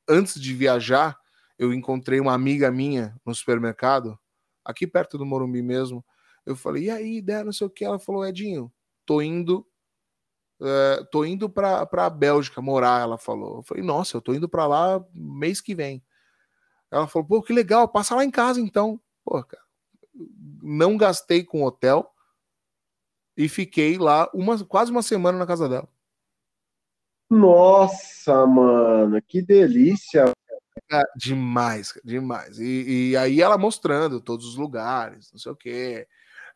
antes de viajar, eu encontrei uma amiga minha no supermercado aqui perto do Morumbi mesmo. Eu falei, e aí, ideia, não sei o que. Ela falou, Edinho, tô indo. é, tô indo pra, pra Bélgica morar, ela falou. Eu falei, nossa, eu tô indo pra lá mês que vem. Ela falou, pô, que legal, passa lá em casa então. Pô, cara, não gastei com hotel e fiquei lá uma, quase uma semana na casa dela. Nossa, mano, que delícia! Ah, demais, cara, demais. E, e aí ela mostrando todos os lugares, não sei o quê.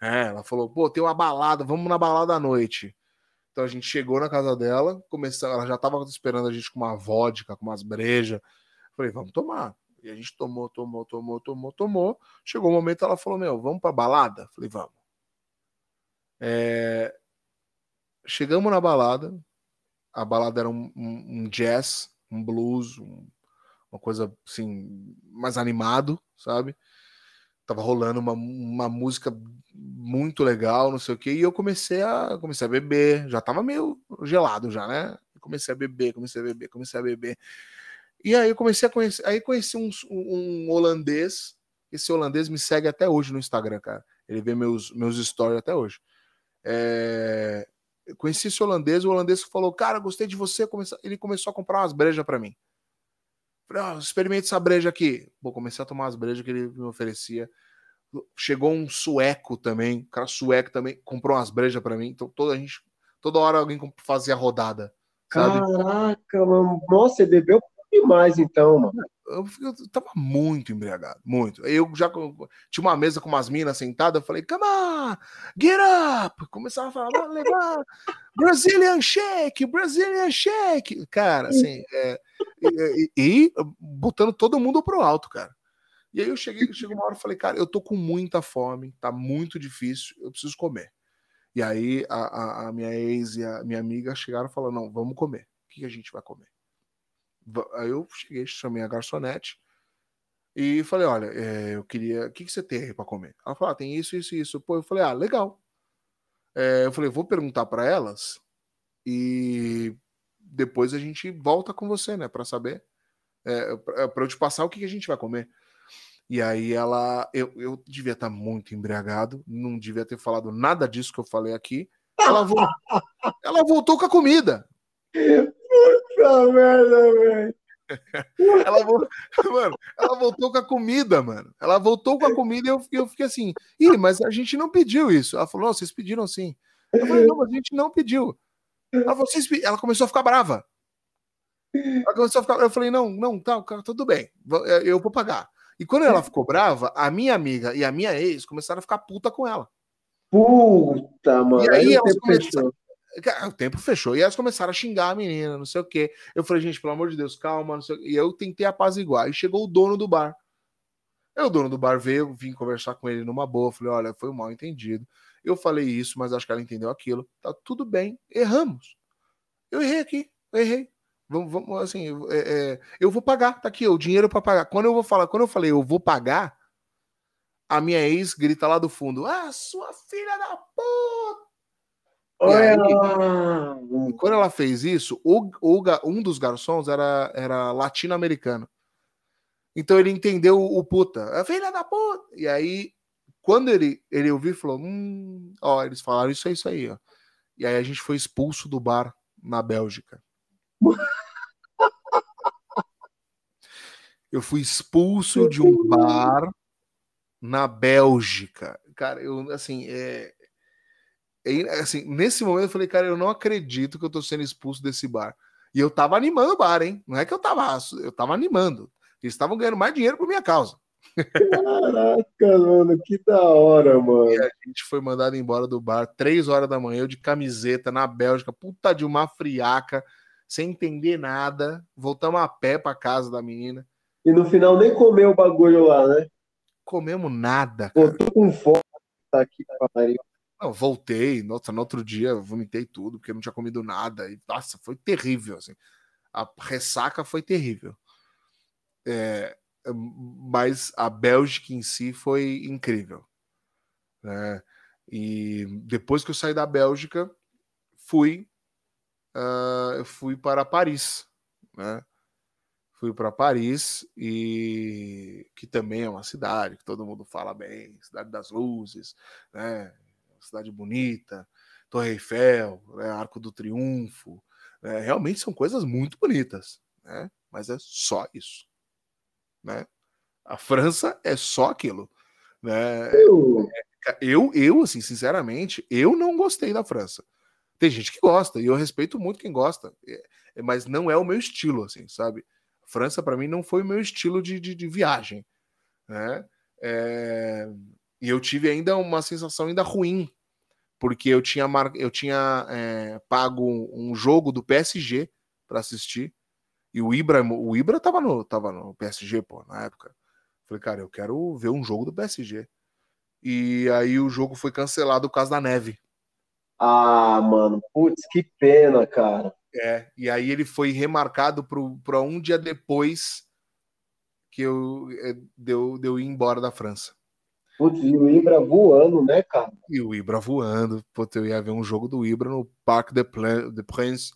É, ela falou, pô, tem uma balada, vamos na balada à noite. Então a gente chegou na casa dela, começou, ela já tava esperando a gente com uma vodka, com umas brejas. Falei, vamos tomar. E a gente tomou, tomou, tomou, tomou, tomou. Chegou o momento, ela falou, meu, vamos pra balada? Falei, vamos. É, Chegamos na balada. A balada era um, um- um jazz, um blues, um- uma coisa assim, mais animado, sabe? Tava rolando uma, uma música muito legal, não sei o quê, e eu comecei a comecei a beber, já tava meio gelado já, né? Comecei a beber, comecei a beber, comecei a beber. E aí eu comecei a conhecer, aí conheci um, um holandês, esse holandês me segue até hoje no Instagram, cara. Ele vê meus meus stories até hoje. É, eu conheci esse holandês, o holandês falou, cara, gostei de você, ele começou a comprar umas brejas para mim. Falei, ó, experimente essa breja aqui. Pô, comecei a tomar as brejas que ele me oferecia. Chegou um sueco também, um cara sueco também, comprou umas brejas para mim. Então toda a gente, toda hora alguém fazia rodada, sabe? Caraca, mano. Nossa, você bebeu demais então, mano. Eu, eu tava muito embriagado, muito. Eu já tinha uma mesa com umas minas sentadas, eu falei, come on, get up! Começava a falar, "Vamos levar Brazilian Shake, Brazilian Shake. Cara, assim, é, e, e- e botando todo mundo pro alto, cara. E aí eu cheguei, chegou uma hora e falei, cara, eu tô com muita fome, tá muito difícil, eu preciso comer. E aí a, a, a minha ex e a minha amiga chegaram e falaram, não, vamos comer. O que a gente vai comer? Aí eu cheguei, chamei a garçonete e falei, olha, é, eu queria, o que, que você tem aí para comer? Ela falou, ah, tem isso, isso, isso. Pô, eu falei, ah, legal. É, eu falei, vou perguntar para elas e depois a gente volta com você, né, para saber, é, para eu te passar o que, que a gente vai comer. E aí ela, eu, eu devia estar muito embriagado, não devia ter falado nada disso que eu falei aqui. Ela, voltou, ela voltou com a comida. Puta merda, velho. Ela, mano, ela voltou com a comida, mano. Ela voltou com a comida e eu, eu fiquei assim, ih, mas a gente não pediu isso. Ela falou, vocês pediram sim. Eu falei, não, mas a gente não pediu. Ela, falou, vocês ela começou a ficar brava. Ela começou a ficar, eu falei, não, não, tá, tudo bem, eu vou pagar. E quando ela ficou brava, a minha amiga e a minha ex começaram a ficar puta com ela. Puta, mano. E aí, elas começaram, o tempo fechou. E elas começaram a xingar a menina, não sei o quê. Eu falei, gente, pelo amor de Deus, calma. E eu tentei apaziguar. E chegou o dono do bar. Aí o dono do bar veio, vim conversar com ele numa boa. Falei, olha, foi um mal entendido. Eu falei isso, mas acho que ela entendeu aquilo. Tá tudo bem, erramos. Eu errei aqui, eu errei. Vamos, vamos assim, é, é, eu vou pagar, tá aqui, o dinheiro para pagar. Quando eu vou falar, quando eu falei eu vou pagar, a minha ex grita lá do fundo: Ah, sua filha da puta! Aí, quando ela fez isso, o, o, um dos garçons era, era latino-americano. Então ele entendeu o, o puta, a filha da puta. E aí, quando ele, ele ouviu, falou: Hum, ó, eles falaram isso é isso aí, ó. E aí a gente foi expulso do bar na Bélgica. Eu fui expulso de um bar na Bélgica. Cara, eu, assim, é, assim, nesse momento eu falei, cara, eu não acredito que eu tô sendo expulso desse bar. E eu tava animando o bar, hein? Não é que eu tava, eu tava animando. Eles estavam ganhando mais dinheiro por minha causa. Caraca, mano, que da hora, mano. E a gente foi mandado embora do bar, três horas da manhã, eu de camiseta na Bélgica, puta de uma friaca, sem entender nada. Voltamos a pé pra casa da menina. E no final nem comeu o bagulho lá, né? Comemos nada. Cara. Pô, tô com fome. Tá aqui, pariu. Não, voltei, nossa, no outro dia vomitei tudo, porque não tinha comido nada. E, nossa, foi terrível, assim. A ressaca foi terrível. É, mas a Bélgica em si foi incrível. Né? E depois que eu saí da Bélgica, fui, uh, fui para Paris. Né? Fui para Paris, e que também é uma cidade que todo mundo fala bem, cidade das luzes, né? Cidade bonita, Torre Eiffel, né, Arco do Triunfo. Né, realmente são coisas muito bonitas, né? mas é só isso. Né? A França é só aquilo. Né? Eu... eu, eu, assim, sinceramente, eu não gostei da França. Tem gente que gosta, e eu respeito muito quem gosta, é, é, mas não é o meu estilo, assim, sabe? França, para mim, não foi o meu estilo de, de, de viagem. Né? É... E eu tive ainda uma sensação ainda ruim, porque eu tinha, mar... eu tinha é, pago um jogo do PSG para assistir, e o Ibra, o Ibra tava no, tava no PSG, pô, na época. Falei, cara, eu quero ver um jogo do PSG. E aí o jogo foi cancelado por causa da neve. Ah, mano, putz, que pena, cara. É, e aí ele foi remarcado para um dia depois que eu é, deu, deu ir embora da França. Putz, e o Ibra voando, né, cara? E o Ibra voando. Putz, eu ia ver um jogo do Ibra no Parque de, de Prince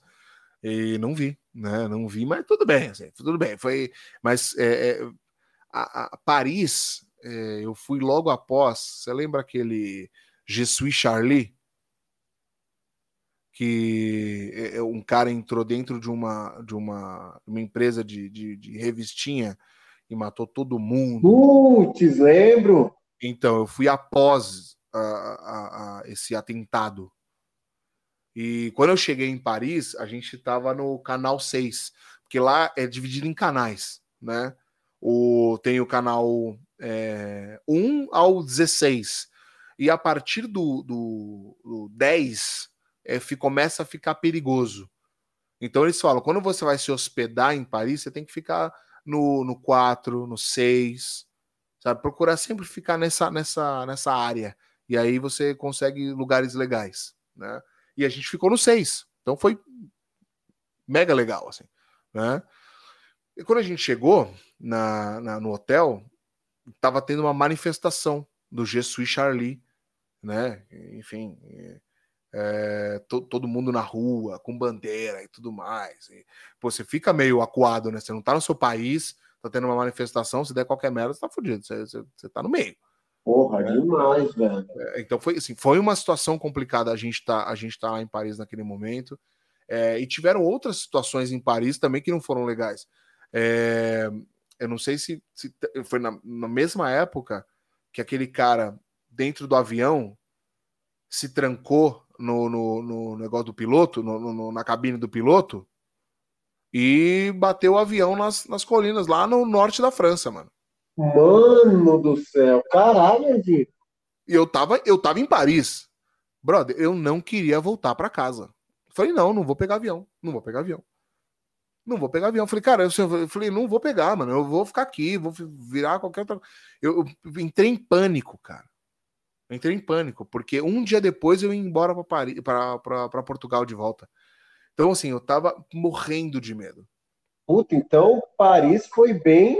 e não vi, né? Não vi, mas tudo bem, assim, tudo bem. Foi, mas é, é, a, a Paris, é, eu fui logo após. Você lembra aquele Je suis Charlie? que é, é, um cara entrou dentro de uma de uma, uma empresa de, de, de revistinha e matou todo mundo. Putz, lembro. Então, eu fui após a, a, a esse atentado. E quando eu cheguei em Paris, a gente estava no canal 6, porque lá é dividido em canais, né? O, tem o canal é, 1 ao 16. E a partir do, do, do 10 é, começa a ficar perigoso. Então eles falam: quando você vai se hospedar em Paris, você tem que ficar no, no 4, no 6, sabe? Procurar sempre ficar nessa, nessa, nessa área. E aí você consegue lugares legais, né? E a gente ficou no seis. Então foi mega legal, assim, né? E quando a gente chegou na, na no hotel, tava tendo uma manifestação do Jesus Charlie, né? Enfim, é, to, todo mundo na rua, com bandeira e tudo mais. E, pô, você fica meio acuado, né? Você não tá no seu país, tá tendo uma manifestação, se der qualquer merda, você tá fudido, você, você, você tá no meio. Porra, é. demais, velho. É, então foi assim, foi uma situação complicada a gente tá, a gente tá lá em Paris naquele momento. É, e tiveram outras situações em Paris também que não foram legais. É, eu não sei se, se foi na, na, mesma época que aquele cara dentro do avião se trancou no, no, no negócio do piloto, no, na cabine do piloto, e bateu o avião nas, nas colinas, lá no norte da França, mano. Mano do céu, caralho, Edito. E eu tava, eu tava em Paris. Brother, eu não queria voltar para casa. Falei, não, não vou pegar avião. Não vou pegar avião. Não vou pegar avião. Falei, cara, eu, falei, não vou pegar, mano. Eu vou ficar aqui, vou virar qualquer outra. Eu, eu entrei em pânico, cara. Eu entrei em pânico, porque um dia depois eu ia embora para Paris, para Portugal de volta. Então, assim, eu tava morrendo de medo. Puta, então Paris foi bem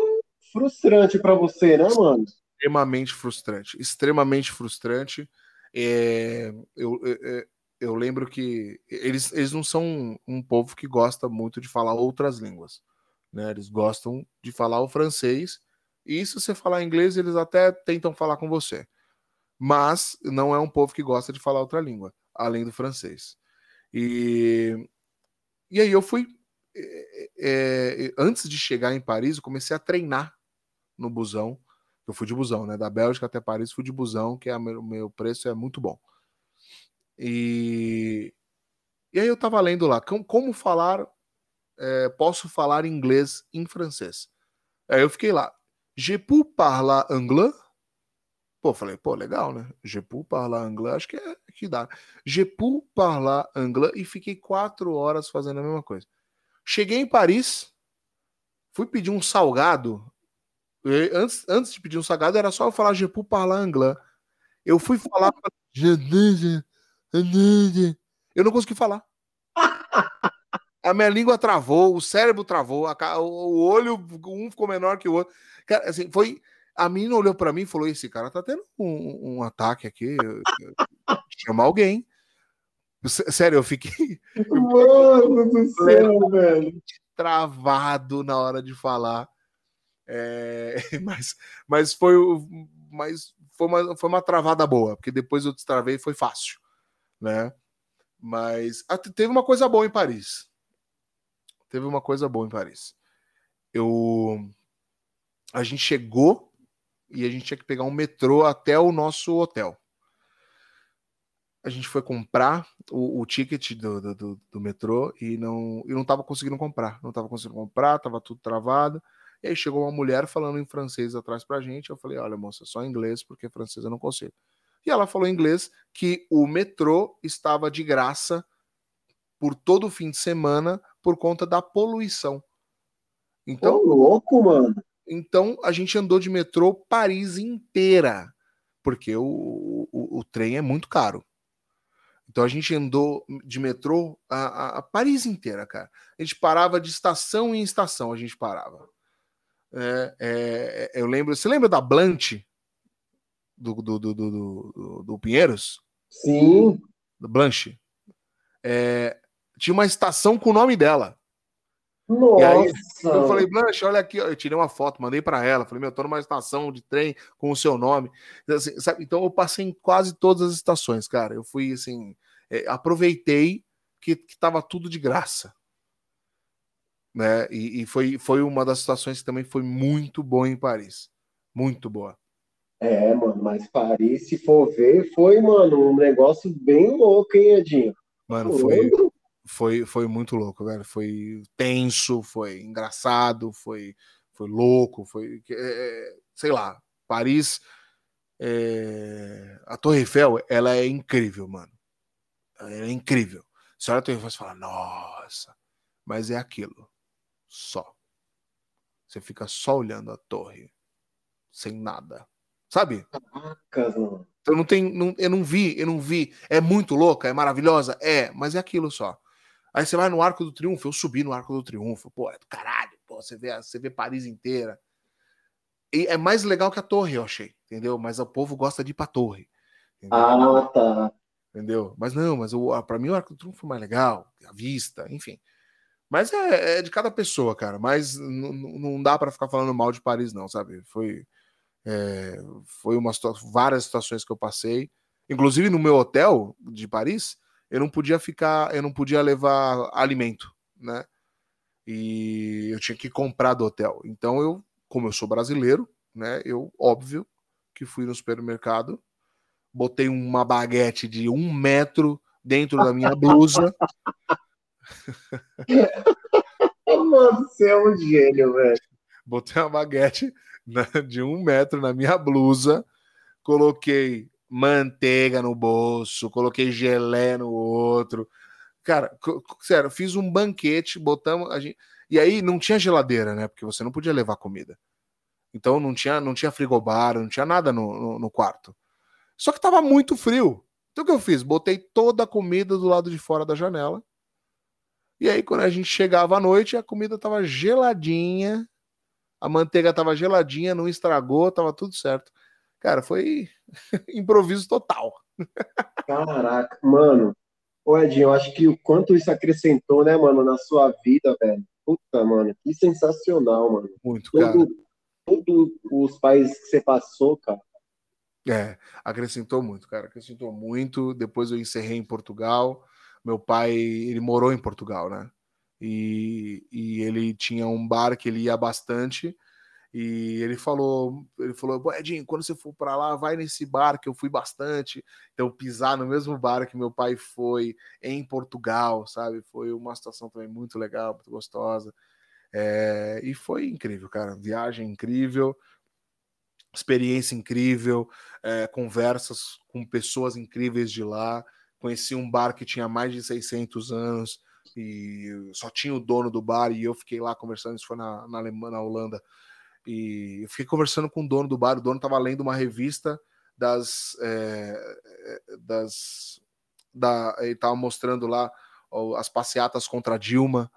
frustrante para você, né, mano? Extremamente frustrante. Extremamente frustrante. É, eu, eu, eu lembro que eles, eles não são um povo que gosta muito de falar outras línguas. Né? Eles gostam de falar o francês. E se você falar inglês, eles até tentam falar com você. Mas não é um povo que gosta de falar outra língua, além do francês. E, e aí eu fui. É, é, antes de chegar em Paris, eu comecei a treinar no busão. Eu fui de busão, né? Da Bélgica até Paris, fui de busão, que é, o meu preço é muito bom. E, e aí eu tava lendo lá, como, como falar, é, posso falar inglês em francês. Aí eu fiquei lá, je peux parler anglais? Pô, falei, pô, legal, né? Je peux parler anglais, acho que é que dá. Je peux parler anglais e fiquei quatro horas fazendo a mesma coisa. Cheguei em Paris, fui pedir um salgado. Antes, antes de pedir um salgado, era só eu falar je peux parler anglais. Eu fui falar. Eu não consegui falar. A minha língua travou, o cérebro travou, a, o olho, um ficou menor que o outro. Cara, assim, foi. A menina olhou para mim e falou: Esse cara tá tendo um, um ataque aqui. Chamar alguém. Sério, eu fiquei. Mano do céu, velho. Travado na hora de falar. É, mas, mas foi, mas foi, uma, foi uma travada boa, porque depois eu destravei e foi fácil né? Mas ah, teve uma coisa boa em Paris. Teve uma coisa boa em Paris. Eu a gente chegou e a gente tinha que pegar um metrô até o nosso hotel. A gente foi comprar o, o ticket do, do, do, metrô e não, e não tava conseguindo comprar. Não tava conseguindo comprar, tava tudo travado. E aí chegou uma mulher falando em francês atrás pra gente. Eu falei: Olha, moça, só inglês, porque francês eu não consigo. E ela falou em inglês que o metrô estava de graça por todo o fim de semana por conta da poluição. Então, Ô, louco, mano. Então a gente andou de metrô Paris inteira, porque o, o, o trem é muito caro. Então a gente andou de metrô a, a, a, Paris inteira, cara. A gente parava de estação em estação, a gente parava. É, é, eu lembro, você lembra da Blanche? do, do, do, do, do Pinheiros? Sim. Do Blanche. É, tinha uma estação com o nome dela. Nossa. E aí, eu falei, Blanche, olha aqui, eu tirei uma foto, mandei para ela, falei, meu, eu tô numa estação de trem com o seu nome. Assim, então eu passei em quase todas as estações, cara. Eu fui assim, é, aproveitei que, que tava tudo de graça. Né? E, e, foi, foi uma das situações que também foi muito boa em Paris. Muito boa. É, mano, mas Paris, se for ver, foi, mano, um negócio bem louco, hein, Edinho? Mano, foi, foi, foi muito louco, velho. Foi tenso, foi engraçado, foi, foi louco, foi. É, é, sei lá, Paris. É, a Torre Eiffel, ela é incrível, mano. Ela é incrível. Você olha a Torre Eiffel e fala, nossa, mas é aquilo. Só. Você fica só olhando a torre sem nada. Sabe? Caracas, mano. Eu não tenho, não- eu não vi, eu não vi. É muito louca, é maravilhosa, é, mas é aquilo só. Aí você vai no Arco do Triunfo, eu subi no Arco do Triunfo, pô, é do caralho, pô, você vê, você vê Paris inteira. E é mais legal que a torre, eu achei, entendeu? Mas o povo gosta de ir pra torre. Entendeu? Ah, tá. entendeu? Mas não, mas o, para mim o Arco do Triunfo foi mais legal, a vista, enfim. Mas é, é de cada pessoa, cara. Mas não dá pra ficar falando mal de Paris, não, sabe? Foi, é, foi uma várias situações que eu passei. Inclusive no meu hotel de Paris, eu não podia ficar, eu não podia levar alimento, né? E eu tinha que comprar do hotel. Então eu, como eu sou brasileiro, né? Eu óbvio que fui no supermercado botei uma baguete de um metro dentro da minha blusa. Mano, você é um gênio, velho. botei uma baguete na- de um metro na minha blusa, coloquei manteiga no bolso, coloquei gelé no outro. Cara, sério, fiz um banquete, botamos a gente... e aí não tinha geladeira, né? Porque você não podia levar comida. Então não tinha, não tinha frigobar, não tinha nada no, no, no quarto. Só que tava muito frio. Então o que eu fiz? Botei toda a comida do lado de fora da janela. E aí, quando a gente chegava à noite, a comida tava geladinha, a manteiga tava geladinha, não estragou, tava tudo certo. Cara, foi improviso total. Caraca, mano. Ô, Edinho, eu acho que o quanto isso acrescentou, né, mano, na sua vida, velho. Puta, mano, que sensacional, mano. Muito, cara. Todo, todos os países que você passou, cara. É, acrescentou muito, cara. Acrescentou muito. Depois eu encerrei em Portugal. Meu pai, ele morou em Portugal, né? E, e ele tinha um bar que ele ia bastante. E ele falou, ele falou, "Pô, Edinho, quando você for para lá, vai nesse bar que eu fui bastante. Então pisar no mesmo bar que meu pai foi em Portugal, sabe? Foi uma situação também muito legal, muito gostosa. É, e foi incrível, cara. Viagem incrível, experiência incrível, é, conversas com pessoas incríveis de lá. Conheci um bar que tinha mais de 600 anos e só tinha o dono do bar e eu fiquei lá conversando. Isso foi na, na Alemanha, na Holanda. E eu fiquei conversando com o dono do bar. O dono estava lendo uma revista das. é, das da, ele estava mostrando lá ó, as passeatas contra a Dilma.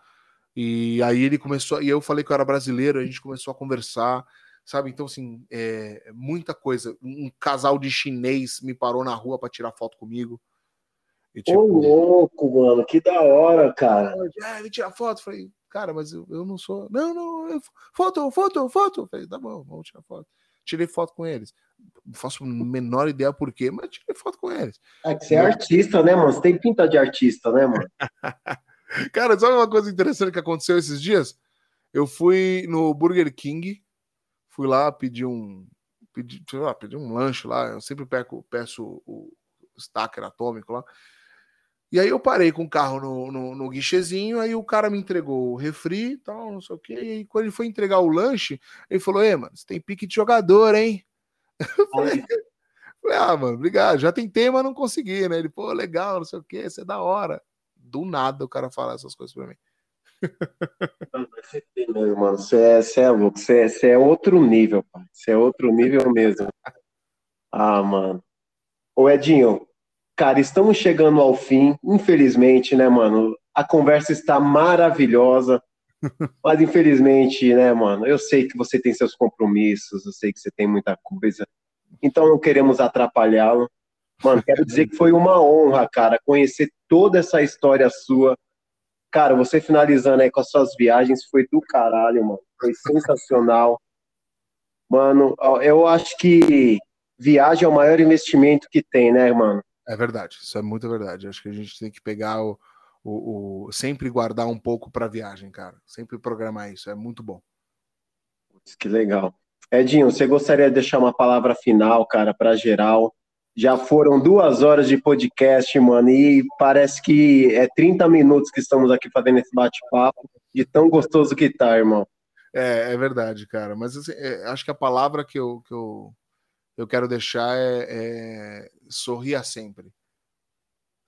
E aí ele começou. E eu falei que eu era brasileiro, a gente começou a conversar sabe? Então, assim, é, muita coisa. Um casal de chinês me parou na rua para tirar foto comigo. E, Ô, tipo, louco, mano, que da hora, cara. ah, ele tira foto. Falei, cara, mas eu, eu não sou. Não, não, eu- foto, foto, foto. Falei, tá bom, vamos tirar foto. Tirei foto com eles. Não faço a menor ideia por quê, mas tirei foto com eles. É que você é artista, né, mano? Você tem pinta de artista, né, mano? Cara, sabe uma coisa interessante que aconteceu esses dias? Eu fui no Burger King, fui lá pedir um, pedi, sei lá, pedi um lanche lá. Eu sempre peço, peço o stacker atômico lá. E aí eu parei com o carro no, no, no guichezinho, aí o cara me entregou o refri e tal, não sei o quê. E aí, quando ele foi entregar o lanche, ele falou: Ei, mano, você tem pique de jogador, hein? Eu falei, falei, ah, mano, obrigado. Já tentei, mas não consegui, né? Ele, pô, legal, não sei o quê, isso é da hora. Do nada o cara fala essas coisas pra mim. Meu irmão. Você é, é louco. Você é, é outro nível, pai. Você é outro nível mesmo. Ah, mano. Ô, Edinho, cara, estamos chegando ao fim, infelizmente, né, mano? A conversa está maravilhosa, mas infelizmente, né, mano? Eu sei que você tem seus compromissos, eu sei que você tem muita coisa, então não queremos atrapalhá-lo. Mano, quero dizer que foi uma honra, cara, conhecer toda essa história sua. Cara, você finalizando aí com as suas viagens foi do caralho, mano. Foi sensacional. Mano, eu acho que viagem é o maior investimento que tem, né, mano? É verdade, isso é muito verdade. Acho que a gente tem que pegar o. o, o sempre guardar um pouco pra viagem, cara. Sempre programar isso, é muito bom. Que legal. Edinho, você gostaria de deixar uma palavra final, cara, para geral? Já foram duas horas de podcast, mano, e parece que é 30 minutos que estamos aqui fazendo esse bate-papo, de tão gostoso que tá, irmão. É, é verdade, cara. Mas assim, é, acho que a palavra que eu, que eu, eu quero deixar é, é sorria sempre.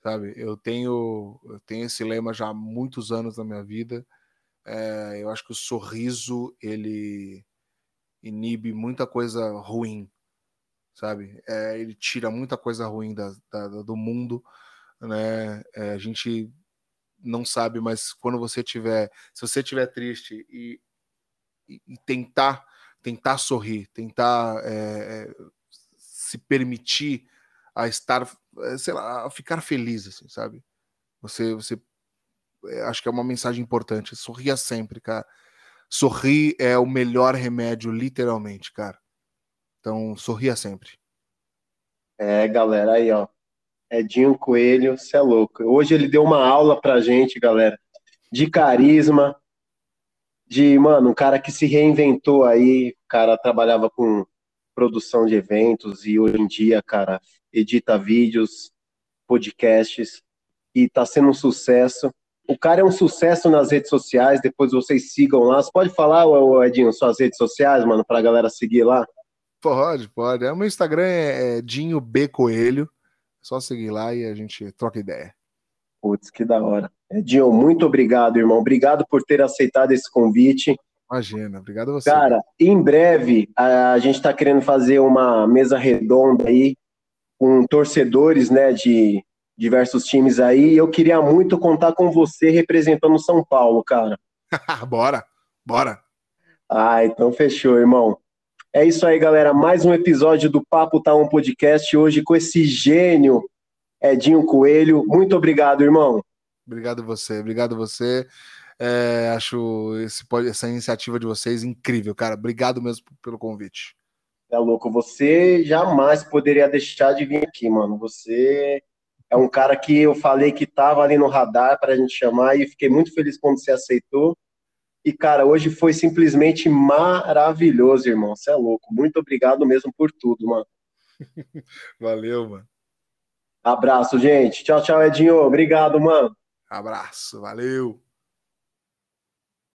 Sabe? Eu tenho, eu tenho esse lema já há muitos anos na minha vida. É, eu acho que o sorriso ele inibe muita coisa ruim, sabe? É, ele tira muita coisa ruim da, da do mundo, né? É, a gente não sabe, mas quando você tiver, se você tiver triste e, e, e tentar, tentar sorrir, tentar é, é se permitir a estar, é, sei lá, a ficar feliz, assim, sabe? Você, você, é, acho que é uma mensagem importante. Sorria sempre, cara. Sorrir é o melhor remédio, literalmente, cara. Então, sorria sempre. É, galera, aí, ó. Edinho Coelho, você é louco. Hoje ele deu uma aula pra gente, galera, de carisma, de, mano, um cara que se reinventou aí, o cara trabalhava com produção de eventos e hoje em dia, cara, edita vídeos, podcasts e tá sendo um sucesso. O cara é um sucesso nas redes sociais, depois vocês sigam lá. Você pode falar, Edinho, suas redes sociais, mano, pra galera seguir lá? Pode, pode. É, o meu Instagram é, é Dinho B Coelho. É só seguir lá e a gente troca ideia. Putz, que da hora. Edinho, muito obrigado, irmão. Obrigado por ter aceitado esse convite. Imagina, obrigado a você. Cara, em breve a, gente está querendo fazer uma mesa redonda aí com torcedores, né, de diversos times aí. Eu queria muito contar com você representando São Paulo, cara. bora, bora. Ah, então fechou, irmão. É isso aí, galera. Mais um episódio do Papo Tá Um Podcast hoje com esse gênio Edinho Coelho. Muito obrigado, irmão. Obrigado você, obrigado você. É, acho esse, essa iniciativa de vocês incrível, cara. Obrigado mesmo pelo convite. É louco, você jamais poderia deixar de vir aqui, mano. Você é um cara que eu falei que tava ali no radar para a gente chamar e fiquei muito feliz quando você aceitou. E, cara, hoje foi simplesmente maravilhoso, irmão. Você é louco. Muito obrigado mesmo por tudo, mano. Valeu, mano. Abraço, gente. Tchau, tchau, Edinho. Obrigado, mano. Abraço, valeu.